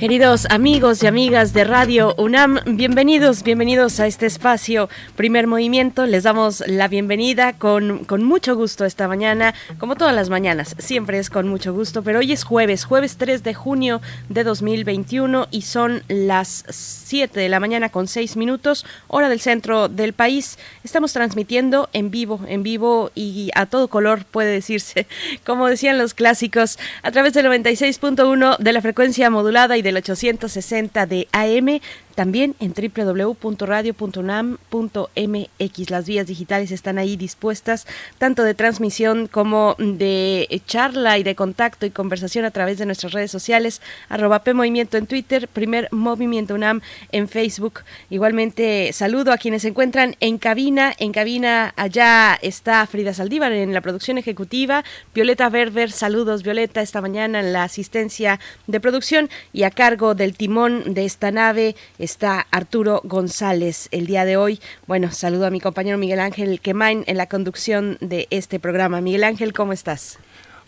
Queridos amigos y amigas de Radio UNAM, bienvenidos, bienvenidos a este espacio Primer Movimiento. Les damos la bienvenida con, con mucho gusto esta mañana, como todas las mañanas, siempre es con mucho gusto, pero hoy es jueves, jueves 3 de junio de 2021 y son las 7 de la mañana con 6 minutos, hora del centro del país. Estamos transmitiendo en vivo, en vivo y a todo color puede decirse, como decían los clásicos, a través del 96.1 de la frecuencia modulada y de el 860 de AM también en www.radio.unam.mx. Las vías digitales están ahí dispuestas, tanto de transmisión como de charla y de contacto y conversación a través de nuestras redes sociales, arroba Movimiento en Twitter, primer Movimiento UNAM en Facebook. Igualmente saludo a quienes se encuentran en cabina. En cabina allá está Frida Saldívar en la producción ejecutiva, Violeta Berber, saludos Violeta esta mañana en la asistencia de producción y a cargo del timón de esta nave está Arturo González el día de hoy. Bueno, saludo a mi compañero Miguel Ángel Quemain en la conducción de este programa. Miguel Ángel, ¿cómo estás?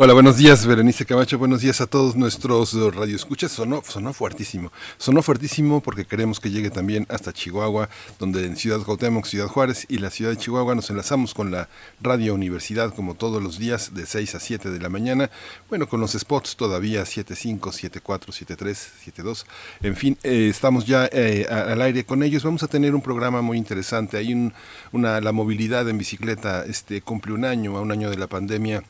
Hola, buenos días, Berenice Camacho. Buenos días a todos nuestros radioescuchas. Sonó, sonó fuertísimo. Sonó fuertísimo porque queremos que llegue también hasta Chihuahua, donde en Ciudad Cuauhtémoc, Ciudad Juárez y la ciudad de Chihuahua nos enlazamos con la Radio Universidad como todos los días de 6 a 7 de la mañana. Bueno, con los spots todavía 75, 74, 73, 72. En fin, eh, estamos ya eh, al aire con ellos. Vamos a tener un programa muy interesante. Hay un, una, la movilidad en bicicleta este, cumple un año, a un año de la pandemia.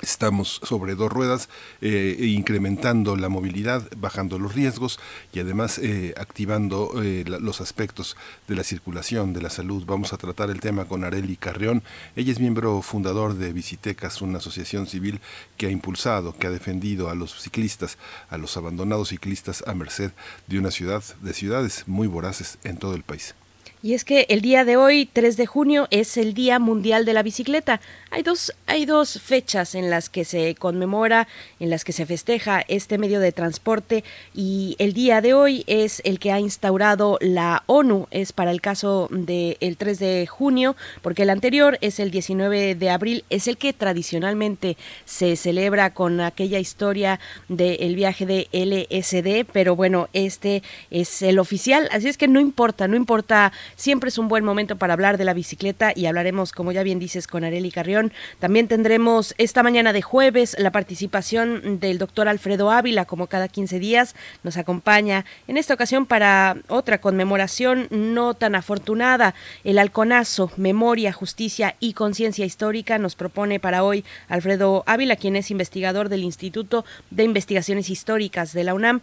Estamos sobre dos ruedas, eh, incrementando la movilidad, bajando los riesgos y además eh, activando eh, los aspectos de la circulación, de la salud. Vamos a tratar el tema con Areli Carrión. Ella es miembro fundador de Visitecas, una asociación civil que ha impulsado, que ha defendido a los ciclistas, a los abandonados ciclistas a merced de una ciudad, de ciudades muy voraces en todo el país. Y es que el día de hoy, 3 de junio, es el Día Mundial de la Bicicleta. Hay dos, hay dos fechas en las que se conmemora, en las que se festeja este medio de transporte. Y el día de hoy es el que ha instaurado la ONU, es para el caso del 3 de junio, porque el anterior es el 19 de abril, es el que tradicionalmente se celebra con aquella historia del viaje de LSD, pero bueno, este es el oficial, así es que no importa, no importa Siempre es un buen momento para hablar de la bicicleta y hablaremos, como ya bien dices, con Areli Carrión. También tendremos esta mañana de jueves la participación del doctor Alfredo Ávila, como cada 15 días. Nos acompaña en esta ocasión para otra conmemoración no tan afortunada. El Alconazo, Memoria, Justicia y Conciencia Histórica nos propone para hoy Alfredo Ávila, quien es investigador del Instituto de Investigaciones Históricas de la UNAM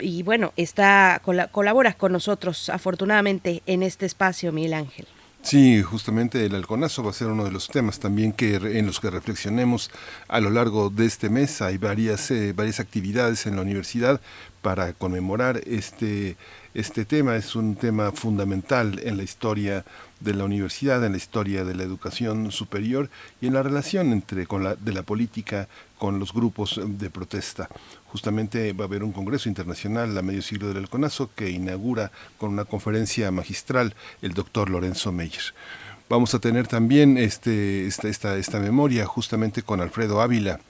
y, bueno, está colabora con nosotros afortunadamente en este espacio, Miguel Ángel. Sí, justamente el halconazo va a ser uno de los temas también que en los que reflexionemos a lo largo de este mes. Hay varias, eh, varias actividades en la universidad para conmemorar este, este tema. Es un tema fundamental en la historia de la universidad, en la historia de la educación superior y en la relación entre con la, de la política con los grupos de protesta. Justamente va a haber un congreso internacional a medio siglo del Alconazo que inaugura con una conferencia magistral el doctor Lorenzo Meyer. Vamos a tener también este, esta, esta, esta memoria justamente con Alfredo Ávila,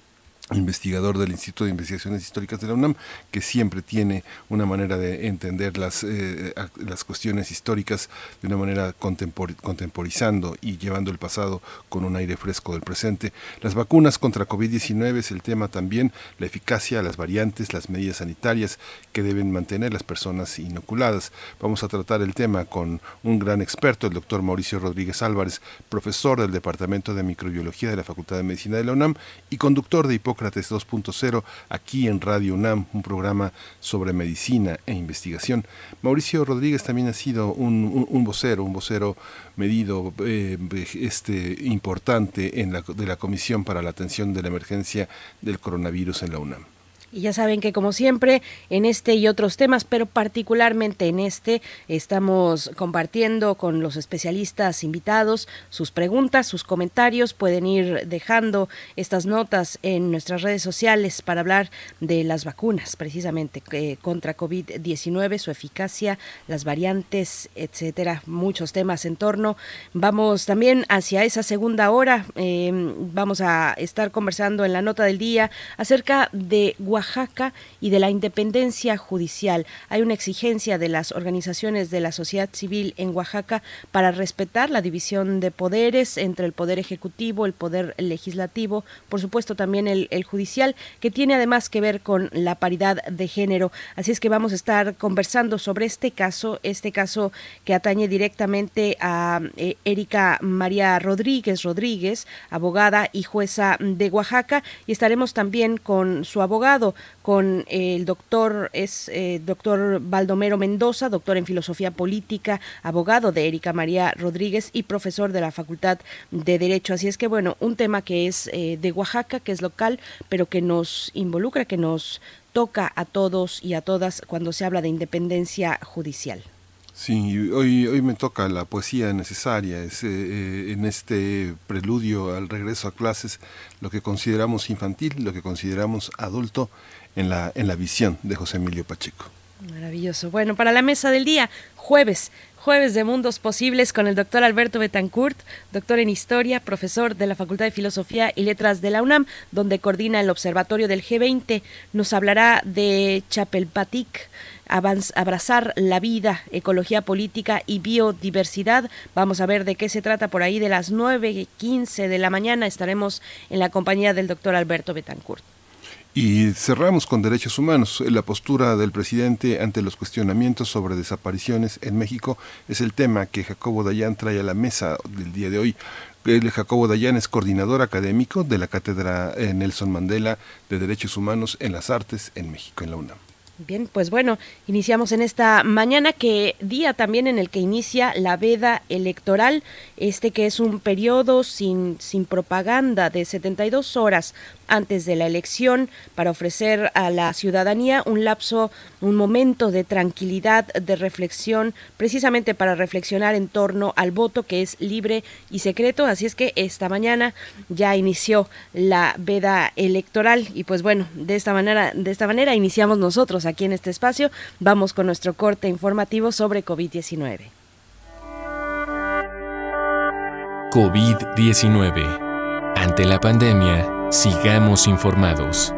investigador del Instituto de Investigaciones Históricas de la UNAM, que siempre tiene una manera de entender las, eh, las cuestiones históricas de una manera contemporizando y llevando el pasado con un aire fresco del presente. Las vacunas contra COVID-19 es el tema también, la eficacia, las variantes, las medidas sanitarias que deben mantener las personas inoculadas. Vamos a tratar el tema con un gran experto, el doctor Mauricio Rodríguez Álvarez, profesor del Departamento de Microbiología de la Facultad de Medicina de la UNAM y conductor de Hipócrates Hipócrates 2.0 aquí en Radio UNAM, un programa sobre medicina e investigación. Mauricio Rodríguez también ha sido un, vocero, un vocero medido eh, este, importante en la, de la Comisión para la Atención de la Emergencia del Coronavirus en la UNAM. Y ya saben que como siempre en este y otros temas, pero particularmente en este, estamos compartiendo con los especialistas invitados sus preguntas, sus comentarios. Pueden ir dejando estas notas en nuestras redes sociales para hablar de las vacunas, precisamente eh, contra COVID-19, su eficacia, las variantes, etcétera. Muchos temas en torno. Vamos también hacia esa segunda hora. Eh, vamos a estar conversando en la nota del día acerca de Oaxaca Oaxaca y de la independencia judicial. Hay una exigencia de las organizaciones de la sociedad civil en Oaxaca para respetar la división de poderes entre el poder ejecutivo, el poder legislativo, por supuesto también el, judicial, que tiene además que ver con la paridad de género. Así es que vamos a estar conversando sobre este caso, este caso que atañe directamente a eh, Erika María Rodríguez Rodríguez, abogada y jueza de Oaxaca, y estaremos también con su abogado, con el doctor, es eh, doctor Baldomero Mendoza, doctor en filosofía política, abogado de Erika María Rodríguez y profesor de la Facultad de Derecho. Así es que, bueno, un tema que es eh, de Oaxaca, que es local, pero que nos involucra, que nos toca a todos y a todas cuando se habla de independencia judicial. Sí, hoy, hoy me toca la poesía necesaria, es, eh, en este preludio al regreso a clases, lo que consideramos infantil, lo que consideramos adulto en la, en la visión de José Emilio Pacheco. Maravilloso. Bueno, para la mesa del día, jueves, jueves de Mundos Posibles con el doctor Alberto Betancourt, doctor en Historia, profesor de la Facultad de Filosofía y Letras de la UNAM, donde coordina el Observatorio del G20. Nos hablará de Chapelpatic, abrazar la vida, ecología política y biodiversidad. Vamos a ver de qué se trata por ahí de las 9.15 de la mañana. Estaremos en la compañía del doctor Alberto Betancourt. Y cerramos con derechos humanos. La postura del presidente ante los cuestionamientos sobre desapariciones en México es el tema que Jacobo Dayan trae a la mesa del día de hoy. El Jacobo Dayan es coordinador académico de la Cátedra eh, Nelson Mandela de Derechos Humanos en las Artes en México, en la UNAM. Bien, pues bueno, iniciamos en esta mañana, que día también en el que inicia la veda electoral, este que es un periodo sin, sin propaganda de 72 horas antes de la elección para ofrecer a la ciudadanía un lapso, un momento de tranquilidad, de reflexión, precisamente para reflexionar en torno al voto que es libre y secreto. Así es que esta mañana ya inició la veda electoral y pues bueno, de esta manera, de esta manera iniciamos nosotros aquí en este espacio. Vamos con nuestro corte informativo sobre COVID-19. COVID-19. Ante la pandemia, Sigamos informados.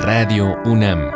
Radio UNAM.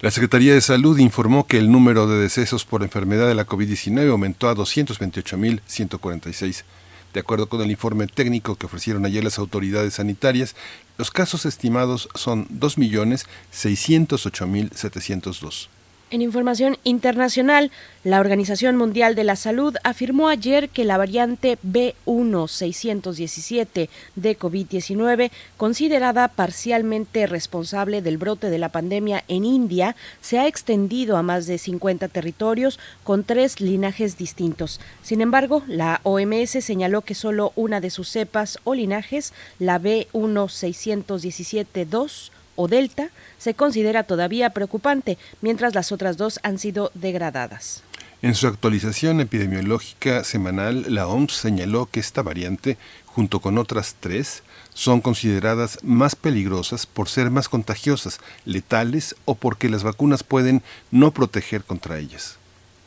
La Secretaría de Salud informó que el número de decesos por enfermedad de la COVID-19 aumentó a 228.146. De acuerdo con el informe técnico que ofrecieron ayer las autoridades sanitarias, los casos estimados son 2.608.702. En información internacional, la Organización Mundial de la Salud afirmó ayer que la variante B1617 de COVID-19, considerada parcialmente responsable del brote de la pandemia en India, se ha extendido a más de 50 territorios con tres linajes distintos. Sin embargo, la OMS señaló que solo una de sus cepas o linajes, la B1617-2, o Delta se considera todavía preocupante, mientras las otras dos han sido degradadas. En su actualización epidemiológica semanal, la OMS señaló que esta variante, junto con otras tres, son consideradas más peligrosas por ser más contagiosas, letales o porque las vacunas pueden no proteger contra ellas.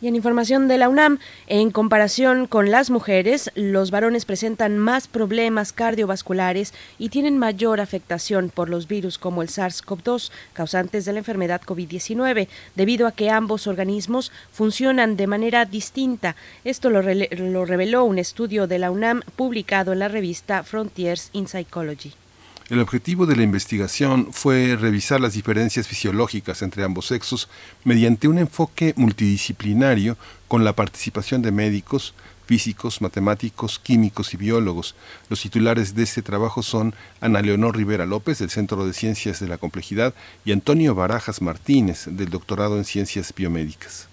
Y en información de la UNAM, en comparación con las mujeres, los varones presentan más problemas cardiovasculares y tienen mayor afectación por los virus como el SARS-CoV-2, causantes de la enfermedad COVID-19, debido a que ambos organismos funcionan de manera distinta. Esto lo, lo reveló un estudio de la UNAM publicado en la revista Frontiers in Psychology. El objetivo de la investigación fue revisar las diferencias fisiológicas entre ambos sexos mediante un enfoque multidisciplinario con la participación de médicos, físicos, matemáticos, químicos y biólogos. Los titulares de este trabajo son Ana Leonor Rivera López, del Centro de Ciencias de la Complejidad, y Antonio Barajas Martínez, del Doctorado en Ciencias Biomédicas.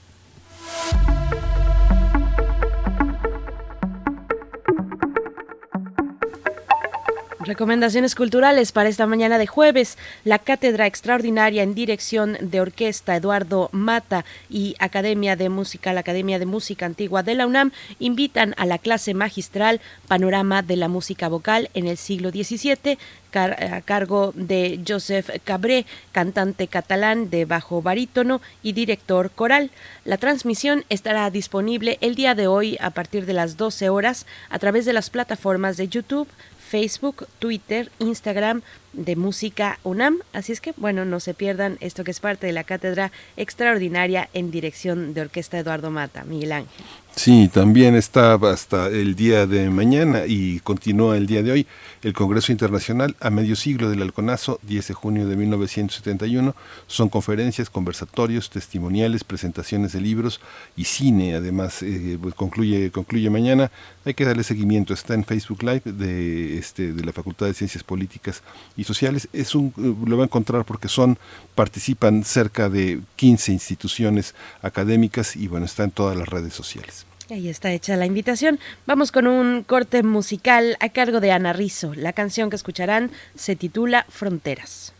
Recomendaciones culturales para esta mañana de jueves. La Cátedra Extraordinaria en Dirección de Orquesta Eduardo Mata y Academia de Música, la Academia de Música Antigua de la UNAM, invitan a la clase magistral Panorama de la Música Vocal en el siglo XVII, a cargo de Joseph Cabré, cantante catalán de bajo barítono y director coral. La transmisión estará disponible el día de hoy a partir de las 12 horas a través de las plataformas de YouTube, Facebook, Twitter, Instagram de Música UNAM. Así es que, bueno, no se pierdan esto que es parte de la cátedra extraordinaria en dirección de Orquesta Eduardo Mata, Miguel Ángel. Sí, también está hasta el día de mañana y continúa el día de hoy el Congreso Internacional a medio siglo del Alconazo, 10 de junio de 1971. Son conferencias, conversatorios, testimoniales, presentaciones de libros y cine. Además, eh, pues concluye, concluye mañana. Hay que darle seguimiento. Está en Facebook Live de, este, de la Facultad de Ciencias Políticas y Sociales. Es un, lo va a encontrar porque son, participan cerca de 15 instituciones académicas y bueno, está en todas las redes sociales. Ahí está hecha la invitación. Vamos con un corte musical a cargo de Ana Rizo. La canción que escucharán se titula Fronteras.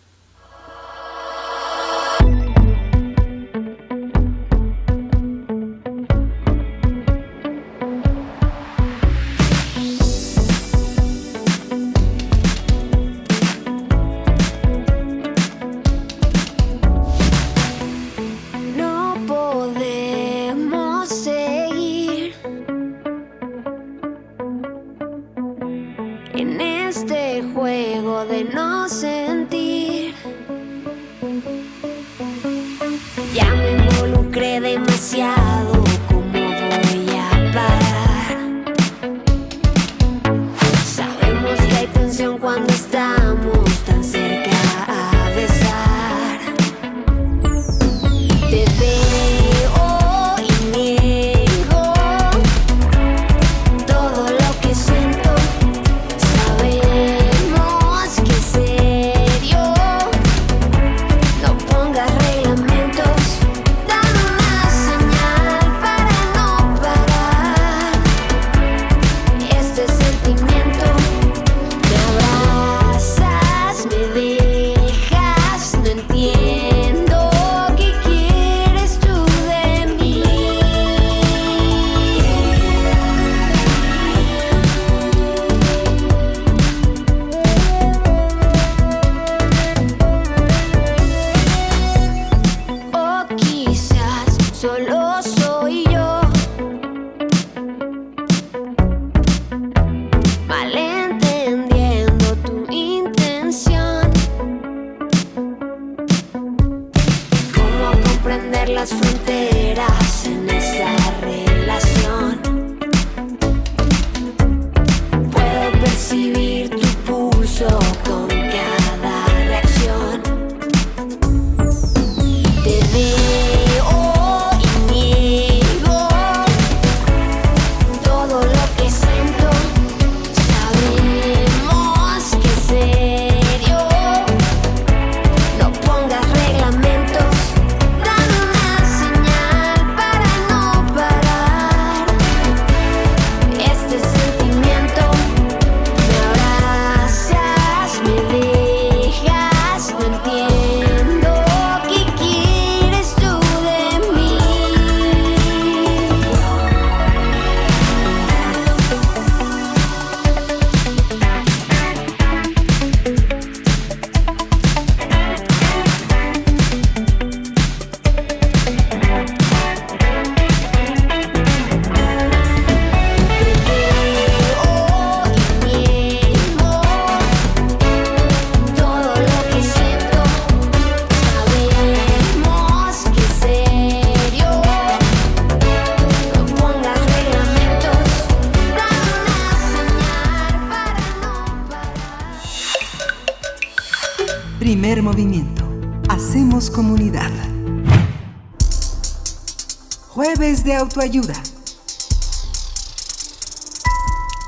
Ayuda.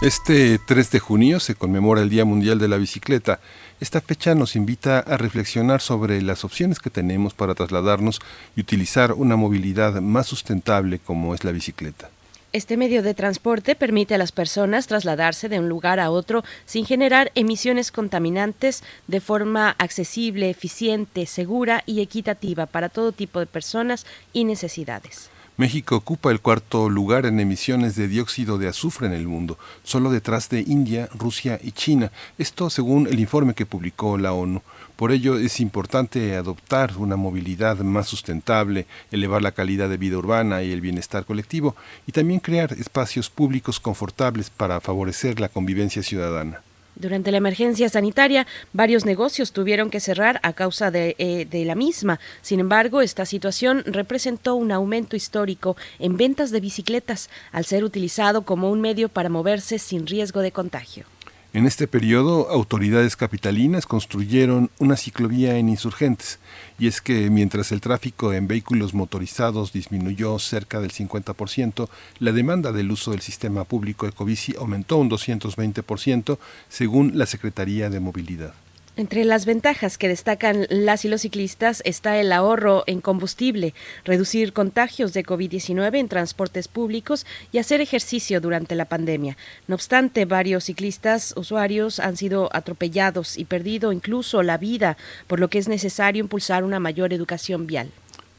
Este 3 de junio se conmemora el Día Mundial de la Bicicleta. Esta fecha nos invita a reflexionar sobre las opciones que tenemos para trasladarnos y utilizar una movilidad más sustentable como es la bicicleta. Este medio de transporte permite a las personas trasladarse de un lugar a otro sin generar emisiones contaminantes de forma accesible, eficiente, segura y equitativa para todo tipo de personas y necesidades. México ocupa el cuarto lugar en emisiones de dióxido de azufre en el mundo, solo detrás de India, Rusia y China. Esto según el informe que publicó la ONU. Por ello es importante adoptar una movilidad más sustentable, elevar la calidad de vida urbana y el bienestar colectivo, y también crear espacios públicos confortables para favorecer la convivencia ciudadana. Durante la emergencia sanitaria, varios negocios tuvieron que cerrar a causa de, eh, de, la misma. Sin embargo, esta situación representó un aumento histórico en ventas de bicicletas, al ser utilizado como un medio para moverse sin riesgo de contagio. En este periodo, autoridades capitalinas construyeron una ciclovía en insurgentes, y es que mientras el tráfico en vehículos motorizados disminuyó cerca del 50%, la demanda del uso del sistema público Ecobici aumentó un 220%, según la Secretaría de Movilidad. Entre las ventajas que destacan las y los ciclistas está el ahorro en combustible, reducir contagios de COVID-19 en transportes públicos y hacer ejercicio durante la pandemia. No obstante, varios ciclistas usuarios han sido atropellados y perdido incluso la vida, por lo que es necesario impulsar una mayor educación vial.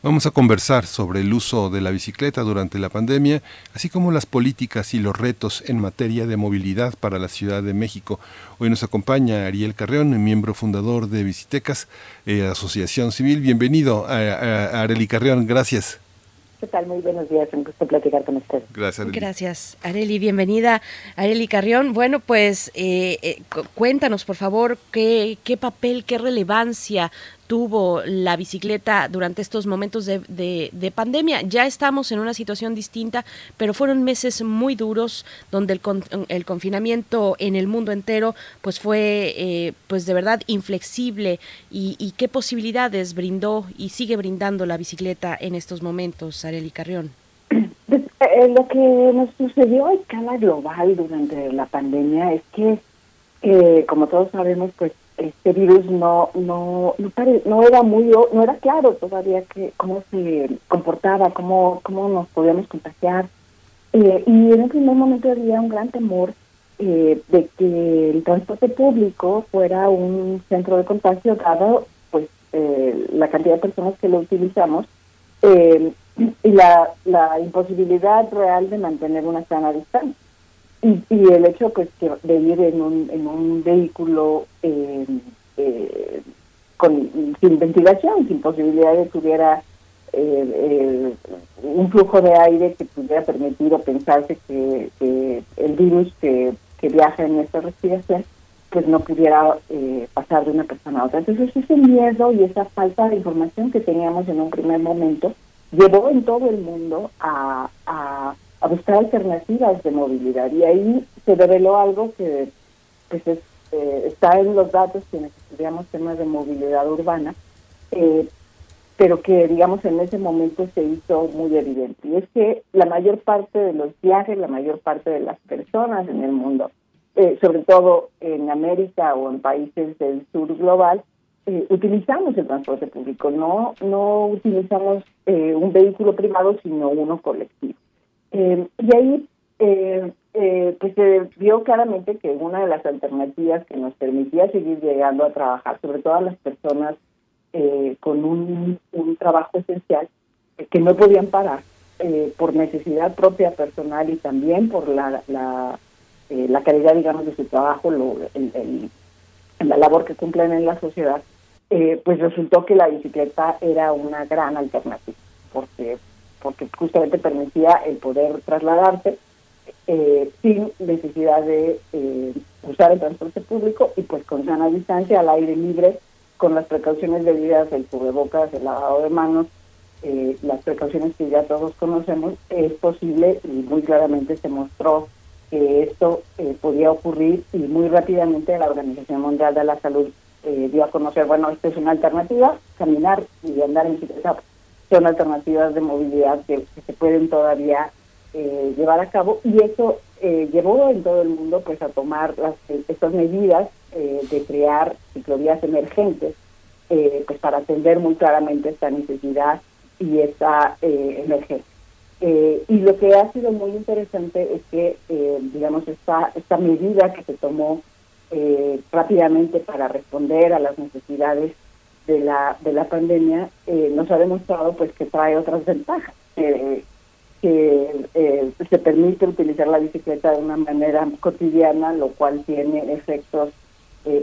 Vamos a conversar sobre el uso de la bicicleta durante la pandemia, así como las políticas y los retos en materia de movilidad para la Ciudad de México. Hoy nos acompaña Ariel Carreón, miembro fundador de Bicitecas, eh, Asociación Civil. Bienvenido a, a, Areli Carreón, gracias. ¿Qué tal? Muy buenos días, un gusto platicar con usted. Gracias, Areli. Gracias, Areli. Bienvenida, Areli Carrión. Bueno, pues eh, eh, cuéntanos, por favor, qué, qué papel, qué relevancia tuvo la bicicleta durante estos momentos de, de, pandemia. Ya estamos en una situación distinta, pero fueron meses muy duros donde el, el confinamiento en el mundo entero pues fue eh, pues de verdad inflexible y, y, qué posibilidades brindó y sigue brindando la bicicleta en estos momentos, Areli Carrión. Pues, eh, lo que nos sucedió a escala global durante la pandemia es que, eh, como todos sabemos, pues este virus no no no, no era muy no era claro todavía que cómo se comportaba cómo cómo nos podíamos contagiar. Eh, y en un primer momento había un gran temor eh, de que el transporte público fuera un centro de contagio dado pues eh, la cantidad de personas que lo utilizamos y la la imposibilidad real de mantener una sana distancia y, y el hecho pues que de ir en un, en un vehículo eh, eh, con sin ventilación, sin posibilidad de que tuviera eh, un flujo de aire que pudiera permitir o pensarse que, el virus que, que, viaja en esta respiración pues no pudiera pasar de una persona a otra. Entonces ese miedo y esa falta de información que teníamos en un primer momento llevó en todo el mundo a a buscar alternativas de movilidad. Y ahí se reveló algo que pues eh, está en los datos quienes estudiamos temas de movilidad urbana, eh, pero que digamos en ese momento se hizo muy evidente. Y es que la mayor parte de los viajes, la mayor parte de las personas en el mundo, eh, sobre todo en América o en países del sur global, utilizamos el transporte público, no, no utilizamos un vehículo privado, sino uno colectivo. Eh, y ahí eh, eh, pues se vio claramente que una de las alternativas que nos permitía seguir llegando a trabajar, sobre todo a las personas con un, un, trabajo esencial, que no podían parar por necesidad propia personal y también por la, la, la calidad, digamos, de su trabajo, lo, el, la labor que cumplen en la sociedad, pues resultó que la bicicleta era una gran alternativa, porque porque justamente permitía el poder trasladarse eh, sin necesidad de eh, usar el transporte público y pues con sana distancia, al aire libre, con las precauciones debidas, el cubrebocas, el lavado de manos, eh, las precauciones que ya todos conocemos, es posible y muy claramente se mostró que esto podía ocurrir y muy rápidamente la Organización Mundial de la Salud dio a conocer, bueno, esta es una alternativa, caminar y andar en bicicleta son alternativas de movilidad que, se pueden todavía eh, llevar a cabo y eso eh, llevó en todo el mundo pues a tomar estas medidas eh, de crear ciclovías emergentes pues para atender muy claramente esta necesidad y esta emergencia. Y lo que ha sido muy interesante es que, digamos, esta, esta medida que se tomó rápidamente para responder a las necesidades de la, de la pandemia nos ha demostrado pues que trae otras ventajas. que se permite utilizar la bicicleta de una manera cotidiana, lo cual tiene efectos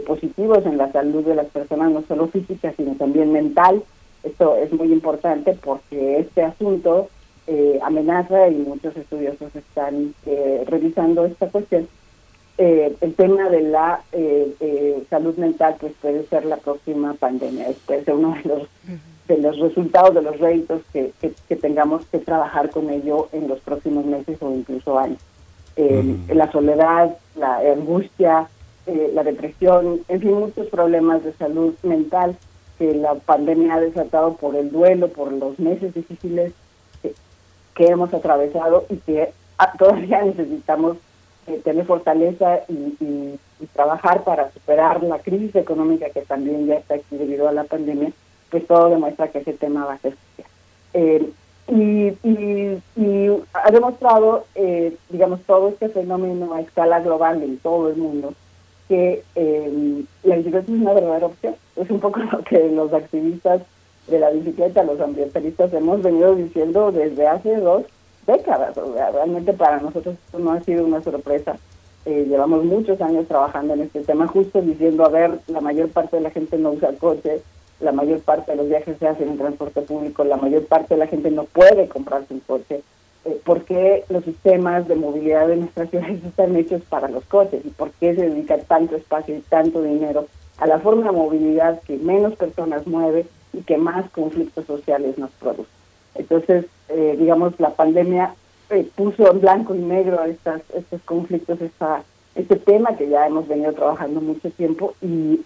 positivos en la salud de las personas, no solo física, sino también mental. Esto es muy importante porque este asunto eh, amenaza y muchos estudiosos están eh, revisando esta cuestión. Eh, el tema de la salud mental pues puede ser la próxima pandemia, puede ser uno de los de los resultados, de los réditos que, que, tengamos que trabajar con ello en los próximos meses o incluso años. La soledad, la angustia, la depresión, en fin, muchos problemas de salud mental que la pandemia ha desatado por el duelo, por los meses difíciles que hemos atravesado y que ah, todavía necesitamos eh, tener fortaleza y, trabajar para superar la crisis económica que también ya está aquí debido a la pandemia, pues todo demuestra que ese tema va a ser eh, y, ha demostrado, eh, digamos, todo este fenómeno a escala global en todo el mundo, que la bicicleta es una verdadera opción. Es un poco lo que los activistas de la bicicleta, los ambientalistas hemos venido diciendo desde hace dos décadas. O sea, realmente para nosotros esto no ha sido una sorpresa. Eh, llevamos muchos años trabajando en este tema, justo diciendo, a ver, la mayor parte de la gente no usa coche, la mayor parte de los viajes se hacen en transporte público, la mayor parte de la gente no puede comprarse un coche. Eh, ¿Por qué los sistemas de movilidad de nuestras ciudades están hechos para los coches? ¿Y por qué se dedica tanto espacio y tanto dinero a la forma de movilidad que menos personas mueve y que más conflictos sociales nos produce. Entonces, eh, digamos, la pandemia eh, puso en blanco y negro estas, estos conflictos, esta, este tema que ya hemos venido trabajando mucho tiempo y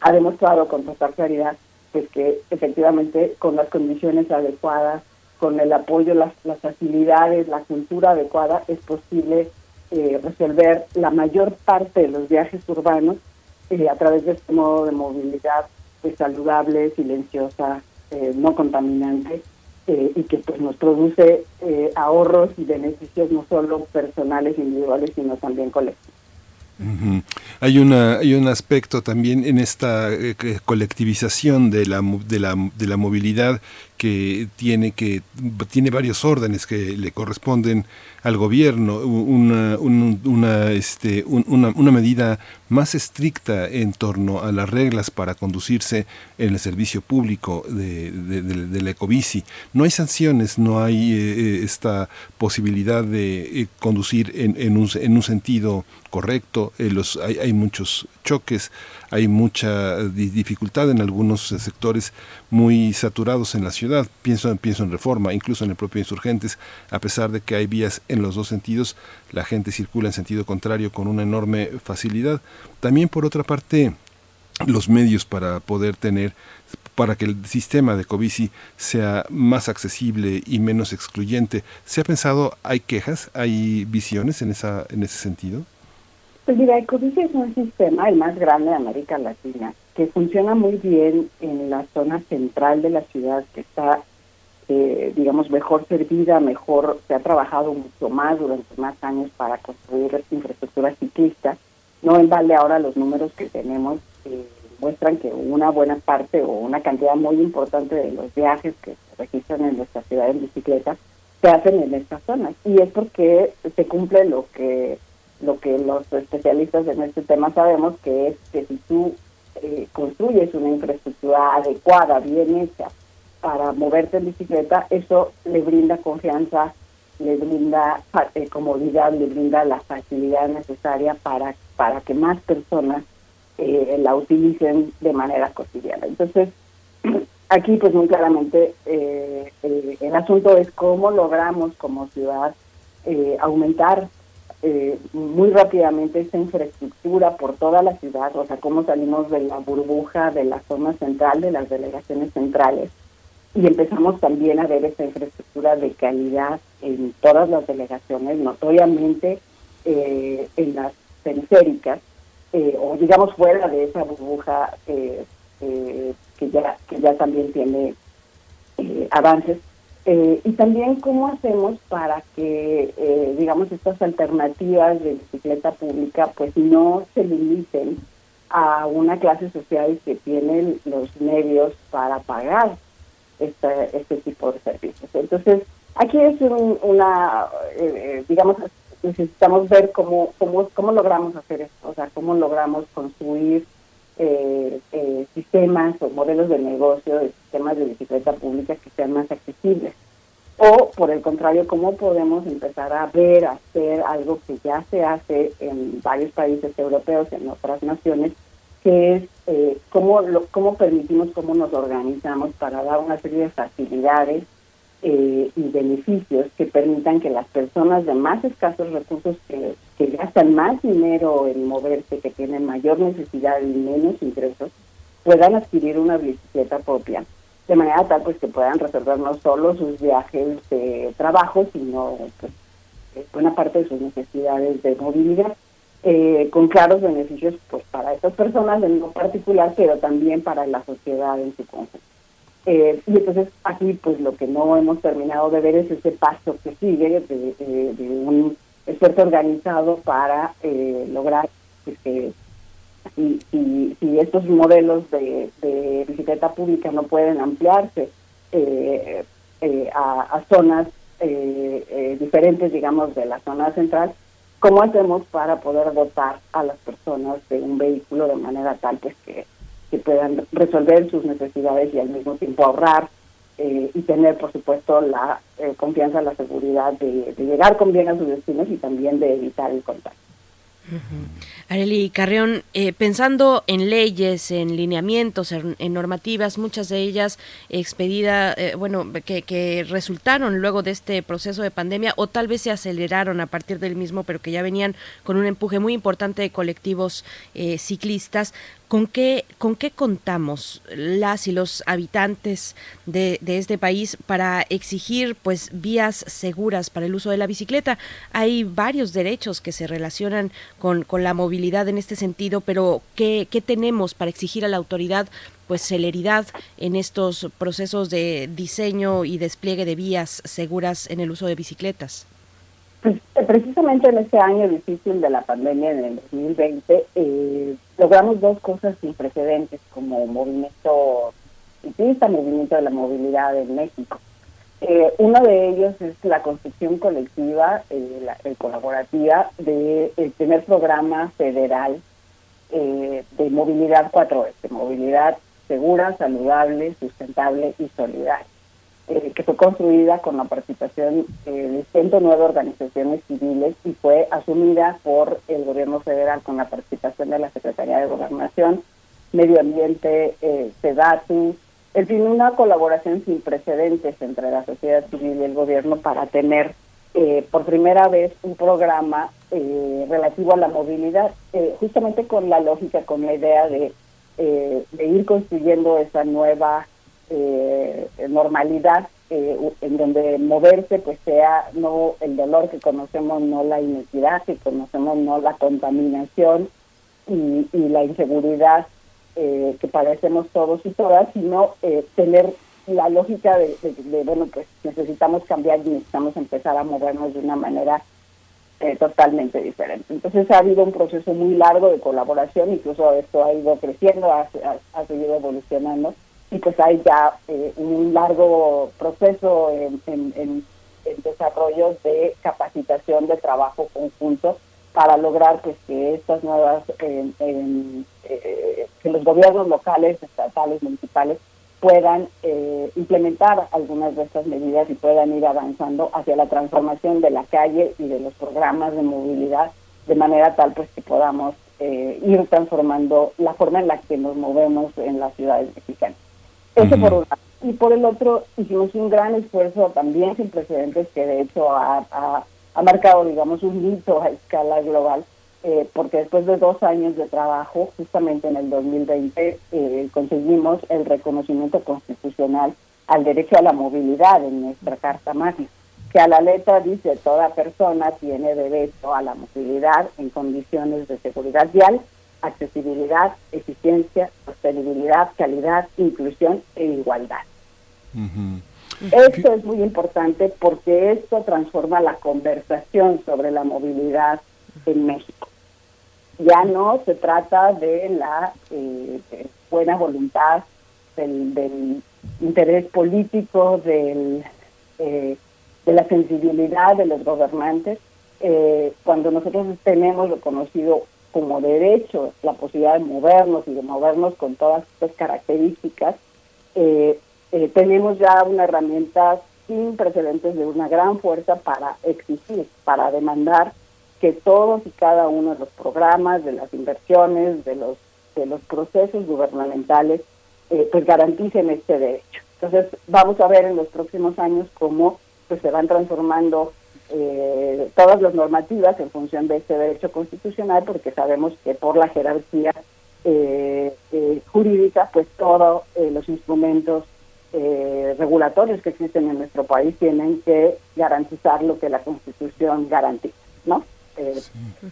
ha demostrado con total claridad pues que efectivamente con las condiciones adecuadas, con el apoyo, las, las facilidades, la cultura adecuada, es posible eh, resolver la mayor parte de los viajes urbanos a través de este modo de movilidad saludable, silenciosa, eh, no contaminante eh, y que pues nos produce eh, ahorros y beneficios no solo personales individuales sino también colectivos. Hay una hay un aspecto también en esta colectivización de la, de la, de la movilidad que tiene que tiene varios órdenes que le corresponden al gobierno una, una, este, una, una, medida más estricta en torno a las reglas para conducirse en el servicio público de, de, la ecobici. No hay sanciones, no hay eh, eh, esta posibilidad de eh, conducir en, en, un, en un sentido correcto, hay muchos choques, hay mucha dificultad en algunos sectores muy saturados en la ciudad. Pienso, pienso en reforma, incluso en el propio insurgentes, a pesar de que hay vías en los dos sentidos, la gente circula en sentido contrario con una enorme facilidad. También por otra parte, los medios para poder tener para que el sistema de Covici sea más accesible y menos excluyente. ¿Se ha pensado, hay quejas, hay visiones en, esa, en ese sentido? Pues mira, Ecovici es un sistema, el más grande de América Latina, que funciona muy bien en la zona central de la ciudad, que está, eh, digamos, mejor servida, mejor, se ha trabajado mucho más durante más años para construir infraestructura ciclista. No en vale ahora los números que tenemos eh, muestran que una buena parte o una cantidad muy importante de los viajes que se registran en nuestra ciudad en bicicleta se hacen en esta zona. Y es porque se cumple lo que lo que los especialistas en este tema sabemos, que es que si tú eh, construyes una infraestructura adecuada, bien hecha, para moverte en bicicleta, eso le brinda confianza, le brinda eh, comodidad, le brinda la facilidad necesaria para, para que más personas eh, la utilicen de manera cotidiana. Entonces, aquí pues muy claramente el, el, asunto es cómo logramos como ciudad aumentar eh, muy rápidamente esta infraestructura por toda la ciudad, o sea, cómo salimos de la burbuja de la zona central, de las delegaciones centrales, y empezamos también a ver esta infraestructura de calidad en todas las delegaciones, notoriamente eh, en las periféricas, eh, o digamos fuera de esa burbuja que, ya, que ya también tiene avances Eh, y también cómo hacemos para que, eh, digamos, estas alternativas de bicicleta pública pues no se limiten a una clase social que tiene los medios para pagar este, este tipo de servicios. Entonces, aquí es una, eh, digamos, necesitamos ver cómo, cómo, cómo logramos hacer esto, o sea, cómo logramos construir eh, eh, sistemas o modelos de negocio de sistemas de bicicleta pública que sean más accesibles. O, por el contrario, cómo podemos empezar a ver, hacer algo que ya se hace en varios países europeos, en otras naciones, que es eh, cómo, lo, cómo permitimos, cómo nos organizamos para dar una serie de facilidades eh, y beneficios que permitan que las personas de más escasos recursos que, que gastan más dinero en moverse, que tienen mayor necesidad y menos ingresos, puedan adquirir una bicicleta propia, de manera tal pues que puedan resolver no solo sus viajes de trabajo, sino pues, eh, buena parte de sus necesidades de movilidad, eh, con claros beneficios pues para estas personas en lo particular, pero también para la sociedad en su conjunto. Eh, y entonces aquí pues lo que no hemos terminado de ver es ese paso que sigue de, un esfuerzo organizado para eh, lograr pues, que si, si, estos modelos de, bicicleta pública no pueden ampliarse eh, a, zonas diferentes, digamos, de la zona central, ¿cómo hacemos para poder dotar a las personas de un vehículo de manera tal pues que que puedan resolver sus necesidades y al mismo tiempo ahorrar eh, y tener, por supuesto, la eh, confianza, la seguridad de, llegar con bien a sus destinos y también de evitar el contacto. Areli Carrión, eh, pensando en leyes, en lineamientos, en, normativas, muchas de ellas expedidas, eh, bueno, que, resultaron luego de este proceso de pandemia o tal vez se aceleraron a partir del mismo, pero que ya venían con un empuje muy importante de colectivos eh, ciclistas. ¿Con qué, ¿Con qué contamos las y los habitantes de, de, este país para exigir pues vías seguras para el uso de la bicicleta? Hay varios derechos que se relacionan con, con la movilidad en este sentido, pero ¿qué, ¿qué tenemos para exigir a la autoridad pues celeridad en estos procesos de diseño y despliegue de vías seguras en el uso de bicicletas? Pues, eh, precisamente en este año difícil de la pandemia, en el 2020, eh, logramos dos cosas sin precedentes como movimiento ciclista, movimiento de la movilidad en México. Eh, uno de ellos es la construcción colectiva, la, colaborativa, de el primer programa federal de movilidad 4S, movilidad segura, saludable, sustentable y solidaria. Eh, que fue construida con la participación eh, de 109 organizaciones civiles y fue asumida por el gobierno federal con la participación de la Secretaría de Gobernación, Medio Ambiente, eh, en fin, una colaboración sin precedentes entre la sociedad civil y el gobierno para tener eh, por primera vez un programa relativo a la movilidad, justamente con la lógica, con la idea de, de ir construyendo esa nueva eh, normalidad eh, en donde moverse pues sea no el dolor que conocemos, no la inequidad que conocemos, no la contaminación y, la inseguridad eh, que padecemos todos y todas, sino eh, tener la lógica de, bueno, pues necesitamos cambiar y necesitamos empezar a movernos de una manera totalmente diferente. Entonces ha habido un proceso muy largo de colaboración, incluso esto ha ido creciendo, ha, ha seguido evolucionando y pues hay ya eh, un largo proceso en, en, desarrollo de capacitación de trabajo conjunto para lograr pues que estas nuevas eh, que los gobiernos locales estatales municipales puedan eh, implementar algunas de estas medidas y puedan ir avanzando hacia la transformación de la calle y de los programas de movilidad de manera tal pues que podamos ir transformando la forma en la que nos movemos en las ciudades mexicanas. Eso por un lado. Y por el otro, hicimos un gran esfuerzo también sin precedentes que de hecho ha, ha, marcado, digamos, un hito a escala global, eh, porque después de dos años de trabajo, justamente en el 2020, eh, conseguimos el reconocimiento constitucional al derecho a la movilidad en nuestra Carta Magna, que a la letra dice toda persona tiene derecho a la movilidad en condiciones de seguridad vial accesibilidad, eficiencia, sostenibilidad, calidad, inclusión e igualdad. Esto es muy importante porque esto transforma la conversación sobre la movilidad en México. Ya no se trata de la eh, buena voluntad, del, interés político, del, eh, de la sensibilidad de los gobernantes. Eh, cuando nosotros tenemos reconocido como derecho la posibilidad de movernos y de movernos con todas estas características, eh, eh, tenemos ya una herramienta sin precedentes de una gran fuerza para exigir, para demandar que todos y cada uno de los programas, de las inversiones, de los de los procesos gubernamentales, eh, pues garanticen este derecho. Entonces vamos a ver en los próximos años cómo pues se van transformando eh, todas las normativas en función de este derecho constitucional, porque sabemos que por la jerarquía eh, eh, jurídica, pues todos los instrumentos regulatorios que existen en nuestro país tienen que garantizar lo que la Constitución garantiza, ¿no?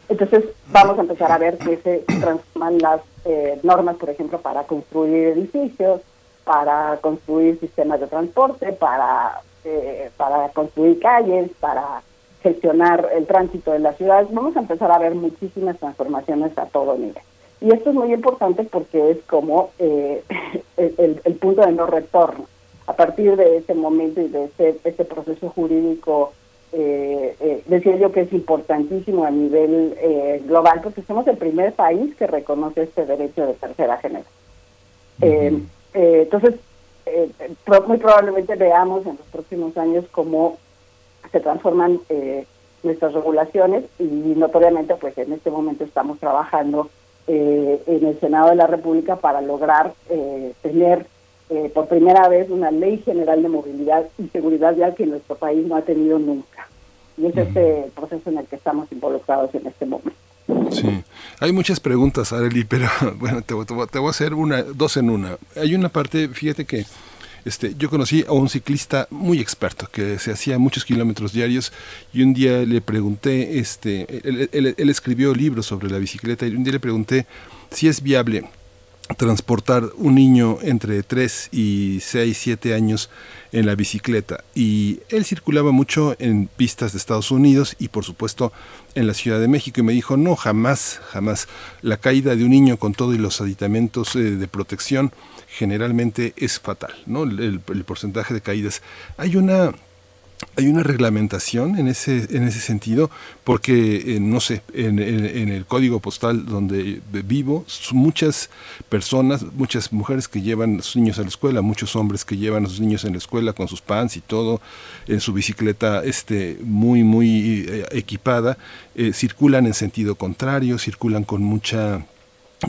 Entonces vamos a empezar a ver que se transforman las normas, por ejemplo, para construir edificios, para construir sistemas de transporte, para eh, para construir calles, para gestionar el tránsito de las ciudades, vamos a empezar a ver muchísimas transformaciones a todo nivel. Y esto es muy importante porque es como eh, el, punto de no retorno. A partir de ese momento y de ese, este proceso jurídico, eh, eh, decía yo que es importantísimo a nivel global porque somos el primer país que reconoce este derecho de tercera generación. entonces, muy probablemente veamos en los próximos años cómo se transforman eh, nuestras regulaciones y notoriamente pues en este momento estamos trabajando eh, en el Senado de la República para lograr eh, tener por primera vez una ley general de movilidad y seguridad vial que nuestro país no ha tenido nunca. Y es este proceso en el que estamos involucrados en este momento. Sí, hay muchas preguntas, Areli, pero bueno, te, te, voy a hacer una, dos en una. Hay una parte, fíjate que este, yo conocí a un ciclista muy experto que se hacía muchos kilómetros diarios y un día le pregunté, este, él, él escribió libros sobre la bicicleta y un día le pregunté si es viable transportar un niño entre 3 y 6, 7 años en la bicicleta. Y él circulaba mucho en pistas de Estados Unidos y por supuesto en la Ciudad de México y me dijo, no, jamás, jamás. La caída de un niño con todo y los aditamentos eh, de protección generalmente es fatal, ¿no? el porcentaje de caídas. Hay una hay una reglamentación en ese en ese sentido porque eh, no sé en, el código postal donde vivo muchas personas muchas mujeres que llevan a sus niños a la escuela muchos hombres que llevan a sus niños en la escuela con sus pants y todo en su bicicleta este muy muy eh, equipada eh, circulan en sentido contrario circulan con mucha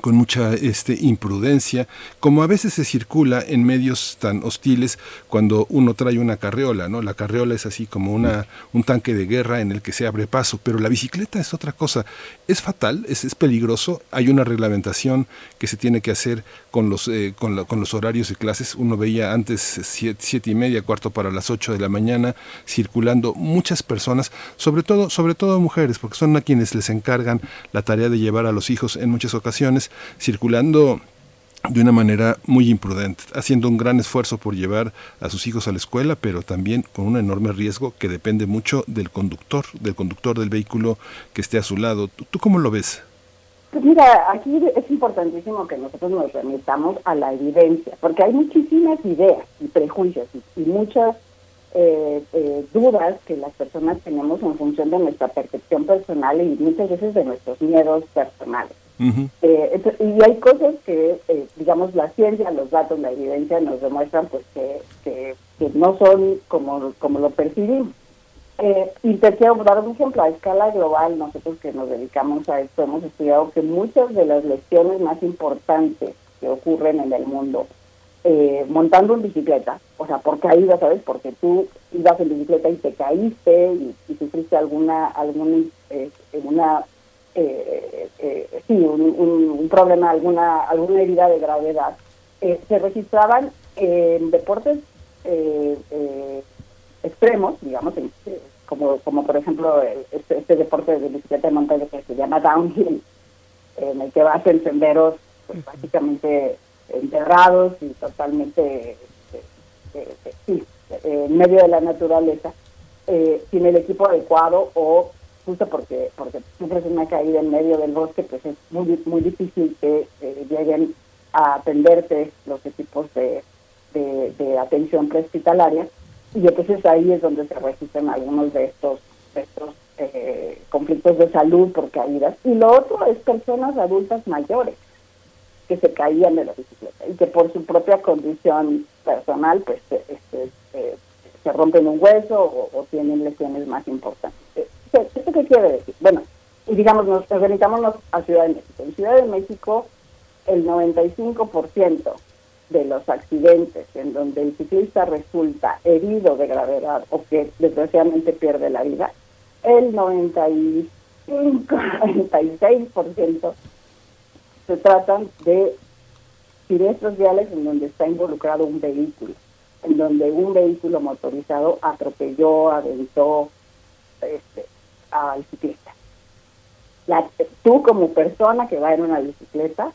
con mucha este, imprudencia, como a veces se circula en medios tan hostiles cuando uno trae una carreola, ¿no? La carreola es así como una, un tanque de guerra en el que se abre paso, pero la bicicleta es otra cosa. Es fatal, es, es peligroso, hay una reglamentación que se tiene que hacer con los, eh, con, los horarios de clases. Uno veía antes siete, y media, cuarto para las ocho de la mañana, circulando muchas personas, sobre todo, sobre todo mujeres, porque son a quienes les encargan la tarea de llevar a los hijos en muchas ocasiones circulando de una manera muy imprudente, haciendo un gran esfuerzo por llevar a sus hijos a la escuela, pero también con un enorme riesgo que depende mucho del conductor, del conductor del vehículo que esté a su lado. ¿Tú, cómo lo ves? Pues mira, aquí es importantísimo que nosotros nos remitamos a la evidencia, porque hay muchísimas ideas y prejuicios y, muchas eh, eh, dudas que las personas tenemos en función de nuestra percepción personal y muchas veces de nuestros miedos personales. Eh, y hay cosas que, eh, digamos, la ciencia, los datos, la evidencia nos demuestran pues que, que, no son como, como lo percibimos. Eh, y te quiero dar un ejemplo, a escala global, nosotros que nos dedicamos a esto, hemos estudiado que muchas de las lecciones más importantes que ocurren en el mundo, eh, montando en bicicleta, o sea, por caída, ¿sabes? Porque tú ibas en bicicleta y te caíste y, sufriste alguna, alguna una eh, eh, sí, un, problema, alguna, alguna herida de gravedad, eh, se registraban en deportes eh, extremos, digamos, como, como por ejemplo este, este, deporte de bicicleta de montaña que se llama downhill, en el que vas en senderos pues, básicamente enterrados y totalmente sí, en medio de la naturaleza eh, sin el equipo adecuado o justo porque porque sufres una caída en medio del bosque, pues es muy muy difícil que eh, lleguen a atenderte los equipos de, de, atención prehospitalaria y entonces ahí es donde se registran algunos de estos, estos eh, conflictos de salud por caídas. Y lo otro es personas adultas mayores que se caían de la bicicleta y que por su propia condición personal pues este, eh, se rompen un hueso o, tienen lesiones más importantes. ¿Esto qué quiere decir? Bueno, y digamos, nos organizamos a Ciudad de México. En Ciudad de México el 95% de los accidentes en donde el ciclista resulta herido de gravedad o que desgraciadamente pierde la vida, el 95, 96% se tratan de siniestros viales en donde está involucrado un vehículo, en donde un vehículo motorizado atropelló, aventó este, al ciclista. tú como persona que va en una bicicleta,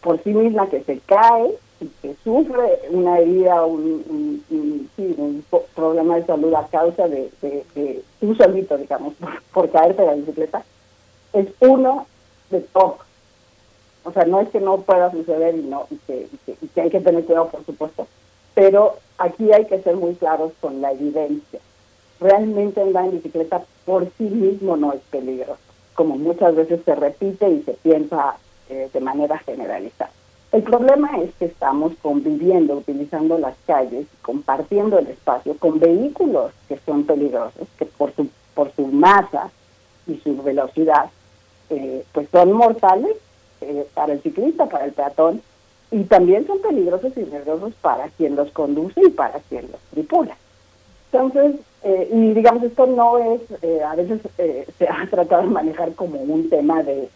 por sí misma que se cae que sufre una herida, un, un, problema de salud a causa de, de, tú solito, digamos, por, caerte de la bicicleta, es uno de todos. O sea, no es que no pueda suceder y, no, y que, que hay que tener cuidado, por supuesto, pero aquí hay que ser muy claros con la evidencia. Realmente andar en bicicleta por sí mismo no es peligroso, como muchas veces se repite y se piensa eh, de manera generalizada. El problema es que estamos conviviendo, utilizando las calles, compartiendo el espacio con vehículos que son peligrosos, que por su, por su masa y su velocidad, eh, pues son mortales eh, para el ciclista, para el peatón, y también son peligrosos y riesgosos para quien los conduce y para quien los tripula. Entonces, y digamos, esto no es, a veces se ha tratado de manejar como un tema de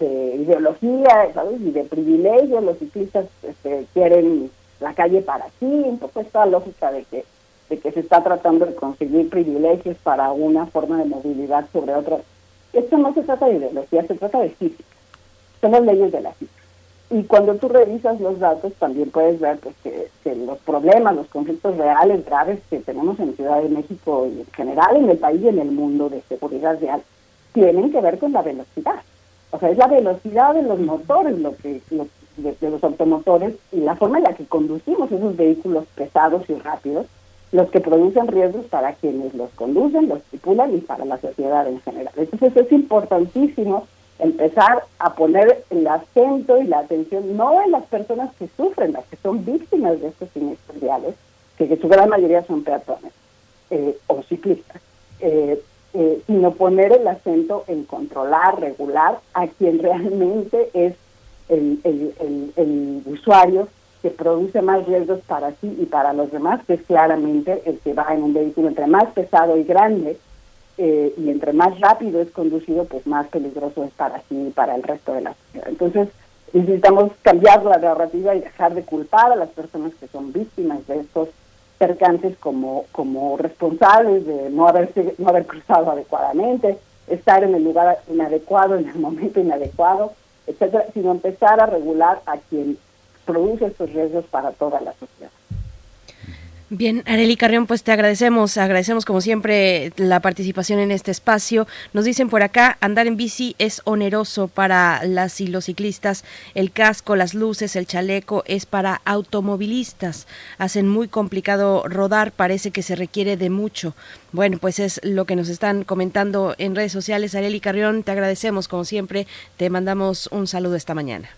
de ideología, ¿sabes? Y de privilegio, los ciclistas este, quieren la calle para sí, un poco esta lógica de que, de que se está tratando de conseguir privilegios para una forma de movilidad sobre otra. Esto no se trata de ideología, se trata de física. Son las leyes de la física. Y cuando tú revisas los datos, también puedes ver pues, que, que, los problemas, los conflictos reales, graves que tenemos en Ciudad de México y en general en el país y en el mundo de seguridad real, tienen que ver con la velocidad. O sea, es la velocidad de los motores, lo que de, los automotores y la forma en la que conducimos esos vehículos pesados y rápidos, los que producen riesgos para quienes los conducen, los tripulan y para la sociedad en general. Entonces es importantísimo empezar a poner el acento y la atención no en las personas que sufren, las que son víctimas de estos siniestros viales, que, su gran mayoría son peatones eh, o ciclistas, eh, eh, sino poner el acento en controlar, regular a quien realmente es el, el, usuario que produce más riesgos para sí y para los demás, que es claramente el que va en un vehículo entre más pesado y grande eh, y entre más rápido es conducido, pues más peligroso es para sí y para el resto de la sociedad. Entonces, necesitamos cambiar la narrativa y dejar de culpar a las personas que son víctimas de estos percances como, como responsables de no, haberse, no haber cruzado adecuadamente, estar en el lugar inadecuado, en el momento inadecuado, etcétera, sino empezar a regular a quien produce estos riesgos para toda la sociedad. Bien, Areli Carrión, pues te agradecemos, agradecemos como siempre la participación en este espacio. Nos dicen por acá, andar en bici es oneroso para las y los ciclistas, el casco, las luces, el chaleco es para automovilistas, hacen muy complicado rodar, parece que se requiere de mucho. Bueno, pues es lo que nos están comentando en redes sociales. Areli Carrión, te agradecemos como siempre, te mandamos un saludo esta mañana.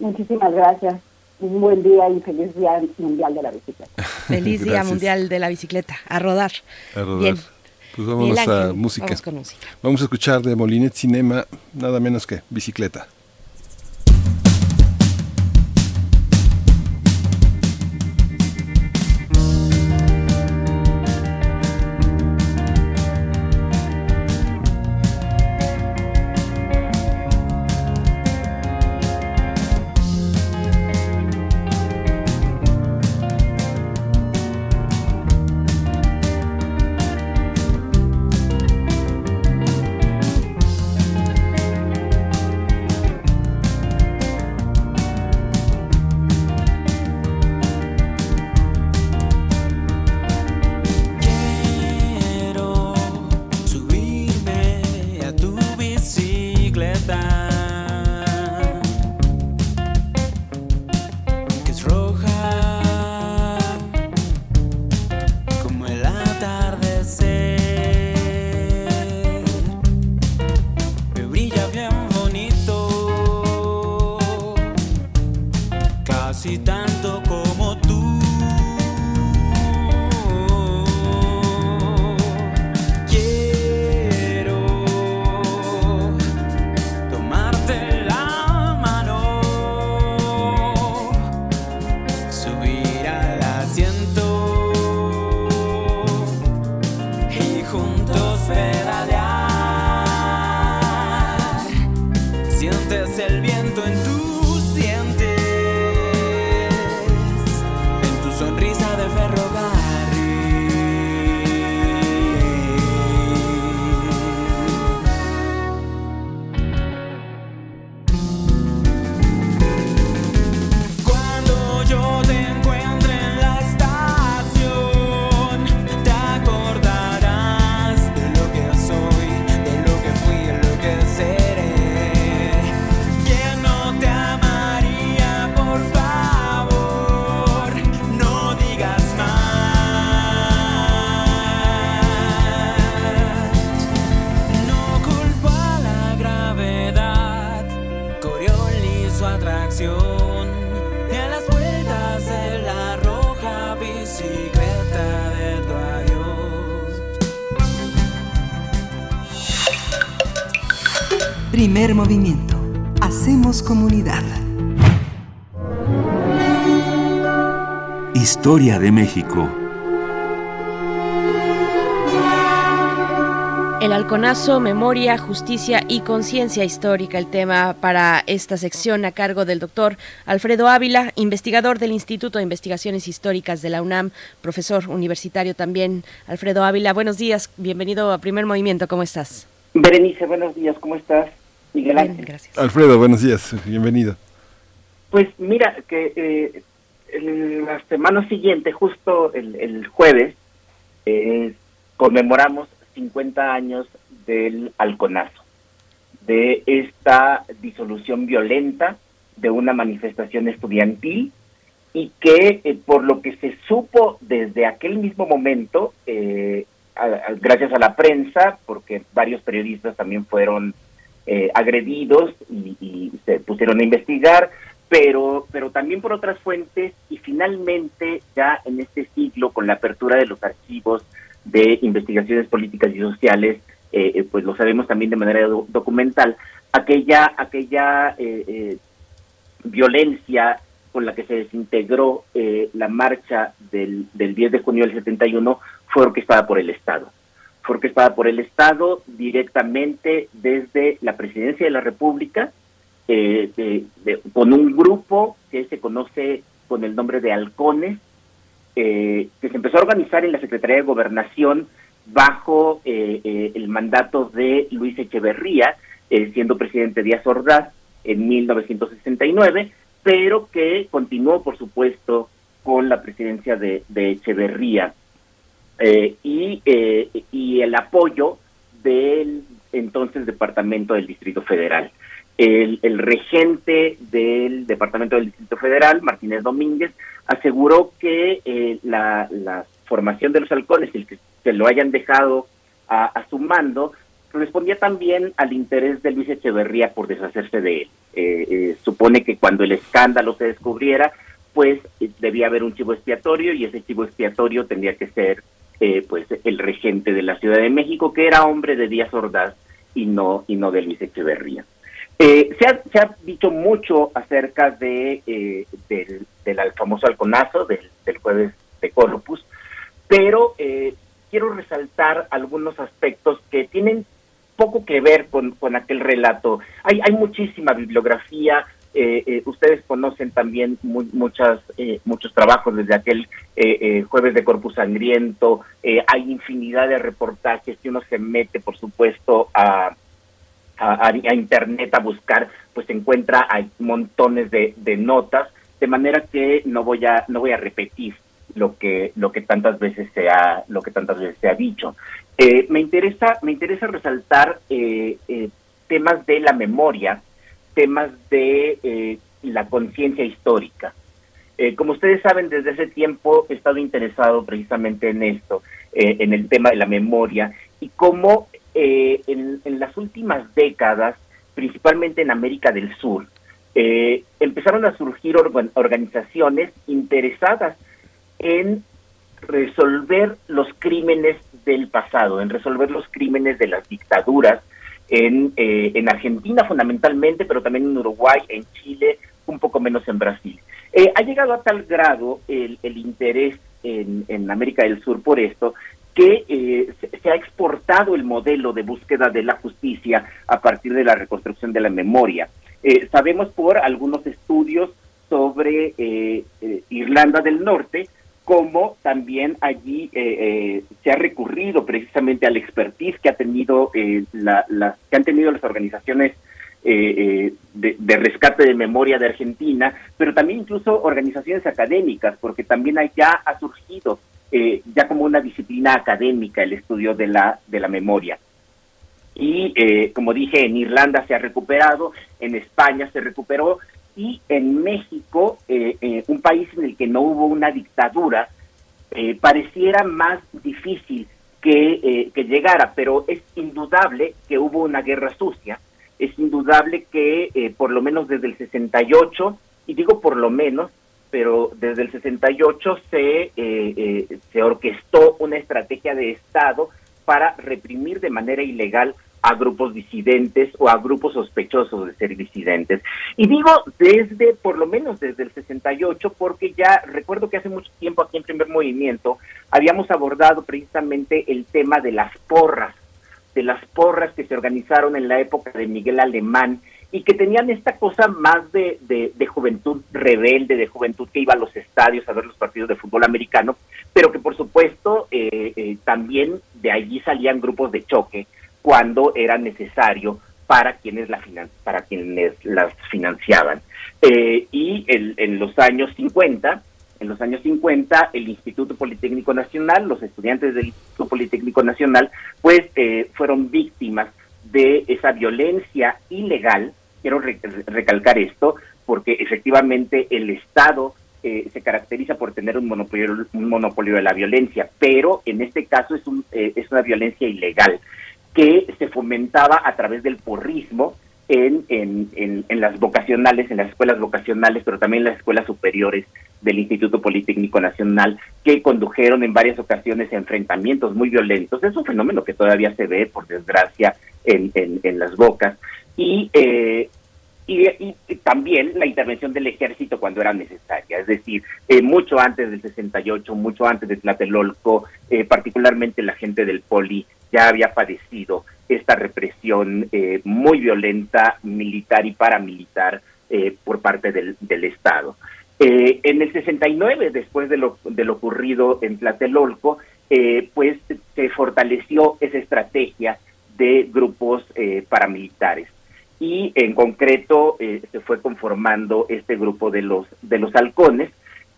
Muchísimas gracias un buen día y feliz día mundial de la bicicleta. Feliz día mundial de la bicicleta. A rodar. A rodar. Bien. Pues vamos a música. Vamos, con música. vamos a escuchar de Molinet Cinema nada menos que bicicleta. Primer movimiento. Hacemos comunidad. Historia de México. El halconazo, memoria, justicia y conciencia histórica, el tema para esta sección a cargo del doctor Alfredo Ávila, investigador del Instituto de Investigaciones Históricas de la UNAM, profesor universitario también. Alfredo Ávila, buenos días, bienvenido a Primer Movimiento, ¿cómo estás? Berenice, buenos días, ¿cómo estás? Miguel Ángel. gracias. Alfredo, buenos días, bienvenido. Pues mira, que eh, la semana siguiente, justo el, jueves, eh, conmemoramos 50 años del halconazo, de esta disolución violenta de una manifestación estudiantil y que eh, por lo que se supo desde aquel mismo momento, gracias a la prensa, porque varios periodistas también fueron eh, agredidos y, se pusieron a investigar, pero, pero también por otras fuentes y finalmente ya en este siglo con la apertura de los archivos de investigaciones políticas y sociales, eh, eh, pues lo sabemos también de manera documental, aquella, aquella violencia con la que se desintegró la marcha del, del 10 de junio del 71 fue orquestada por el Estado fue orquestada por el Estado directamente desde la Presidencia de la República, eh, con un grupo que se conoce con el nombre de Halcones, eh, que se empezó a organizar en la Secretaría de Gobernación bajo eh, el mandato de Luis Echeverría, siendo presidente Díaz Ordaz en 1969, pero que continuó, por supuesto, con la presidencia de Echeverría eh, y, eh, y el apoyo del entonces Departamento del Distrito Federal. El, regente del Departamento del Distrito Federal, Martínez Domínguez, aseguró que eh, la, formación de los halcones, el que lo hayan dejado a, a, su mando, respondía también al interés de Luis Echeverría por deshacerse de él. supone que cuando el escándalo se descubriera, pues debía haber un chivo expiatorio y ese chivo expiatorio tendría que ser eh, pues el regente de la Ciudad de México, que era hombre de Díaz Ordaz y no, y no de Luis Echeverría. Eh, se, ha, se, ha, dicho mucho acerca de, eh, del, del, famoso halconazo del, del, jueves de Corpus, pero quiero resaltar algunos aspectos que tienen poco que ver con, con aquel relato. Hay, hay muchísima bibliografía, eh, eh, ustedes conocen también muchas, eh, muchos trabajos desde aquel jueves de Corpus Sangriento. hay infinidad de reportajes que uno se mete, por supuesto, a, a, Internet a buscar, pues encuentra hay montones de, de, notas, de manera que no voy a, no voy a repetir lo que, lo que tantas veces se ha, lo que tantas veces se ha dicho. me interesa, me interesa resaltar temas de la memoria, temas de eh, la conciencia histórica. Eh, como ustedes saben, desde ese tiempo he estado interesado precisamente en esto, eh, en el tema de la memoria, y cómo en, las últimas décadas, principalmente en América del Sur, empezaron a surgir organizaciones interesadas en resolver los crímenes del pasado, en resolver los crímenes de las dictaduras, en, eh, en Argentina fundamentalmente, pero también en Uruguay, en Chile, un poco menos en Brasil. Eh, ha llegado a tal grado el, interés en, en, América del Sur por esto que eh, se, ha exportado el modelo de búsqueda de la justicia a partir de la reconstrucción de la memoria. Eh, sabemos por algunos estudios sobre eh, Irlanda del Norte, como también allí se ha recurrido precisamente al expertise que ha tenido las que han tenido las organizaciones de, de, rescate de memoria de Argentina, pero también incluso organizaciones académicas, porque también allá ha surgido eh, ya como una disciplina académica el estudio de la, de la memoria. Y eh, como dije, en Irlanda se ha recuperado, en España se recuperó y en México, eh, un país en el que no hubo una dictadura, pareciera más difícil que, que llegara, pero es indudable que hubo una guerra sucia, es indudable que por lo menos desde el 68, y digo por lo menos, pero desde el 68 se, eh, eh, se orquestó una estrategia de Estado para reprimir de manera ilegal a grupos disidentes o a grupos sospechosos de ser disidentes. Y digo desde, por lo menos desde el 68, porque ya recuerdo que hace mucho tiempo aquí en Primer Movimiento habíamos abordado precisamente el tema de las porras, de las porras que se organizaron en la época de Miguel Alemán y que tenían esta cosa más de, de, juventud rebelde, de juventud que iba a los estadios a ver los partidos de fútbol americano, pero que por supuesto eh, eh, también de allí salían grupos de choque cuando era necesario para quienes la para quienes las financiaban. Eh, y en los años 50, en los años 50, el Instituto Politécnico Nacional, los estudiantes del Instituto Politécnico Nacional, pues fueron víctimas de esa violencia ilegal quiero recalcar esto porque efectivamente el Estado eh, se caracteriza por tener un monopolio, un monopolio de la violencia, pero en este caso es, un, eh, es una violencia ilegal que se fomentaba a través del porrismo en, en, en, las vocacionales, en las escuelas vocacionales, pero también en las escuelas superiores del Instituto Politécnico Nacional, que condujeron en varias ocasiones enfrentamientos muy violentos. Es un fenómeno que todavía se ve, por desgracia, en, en las bocas y, eh, y, también la intervención del ejército cuando era necesaria, es decir, eh, mucho antes del 68, mucho antes de Tlatelolco, eh, particularmente la gente del Poli ya había padecido esta represión eh, muy violenta, militar y paramilitar por parte del, del Estado. en el 69, después de lo, de lo ocurrido en Tlatelolco, pues se fortaleció esa estrategia de grupos paramilitares y en concreto eh, se fue conformando este grupo de los de los halcones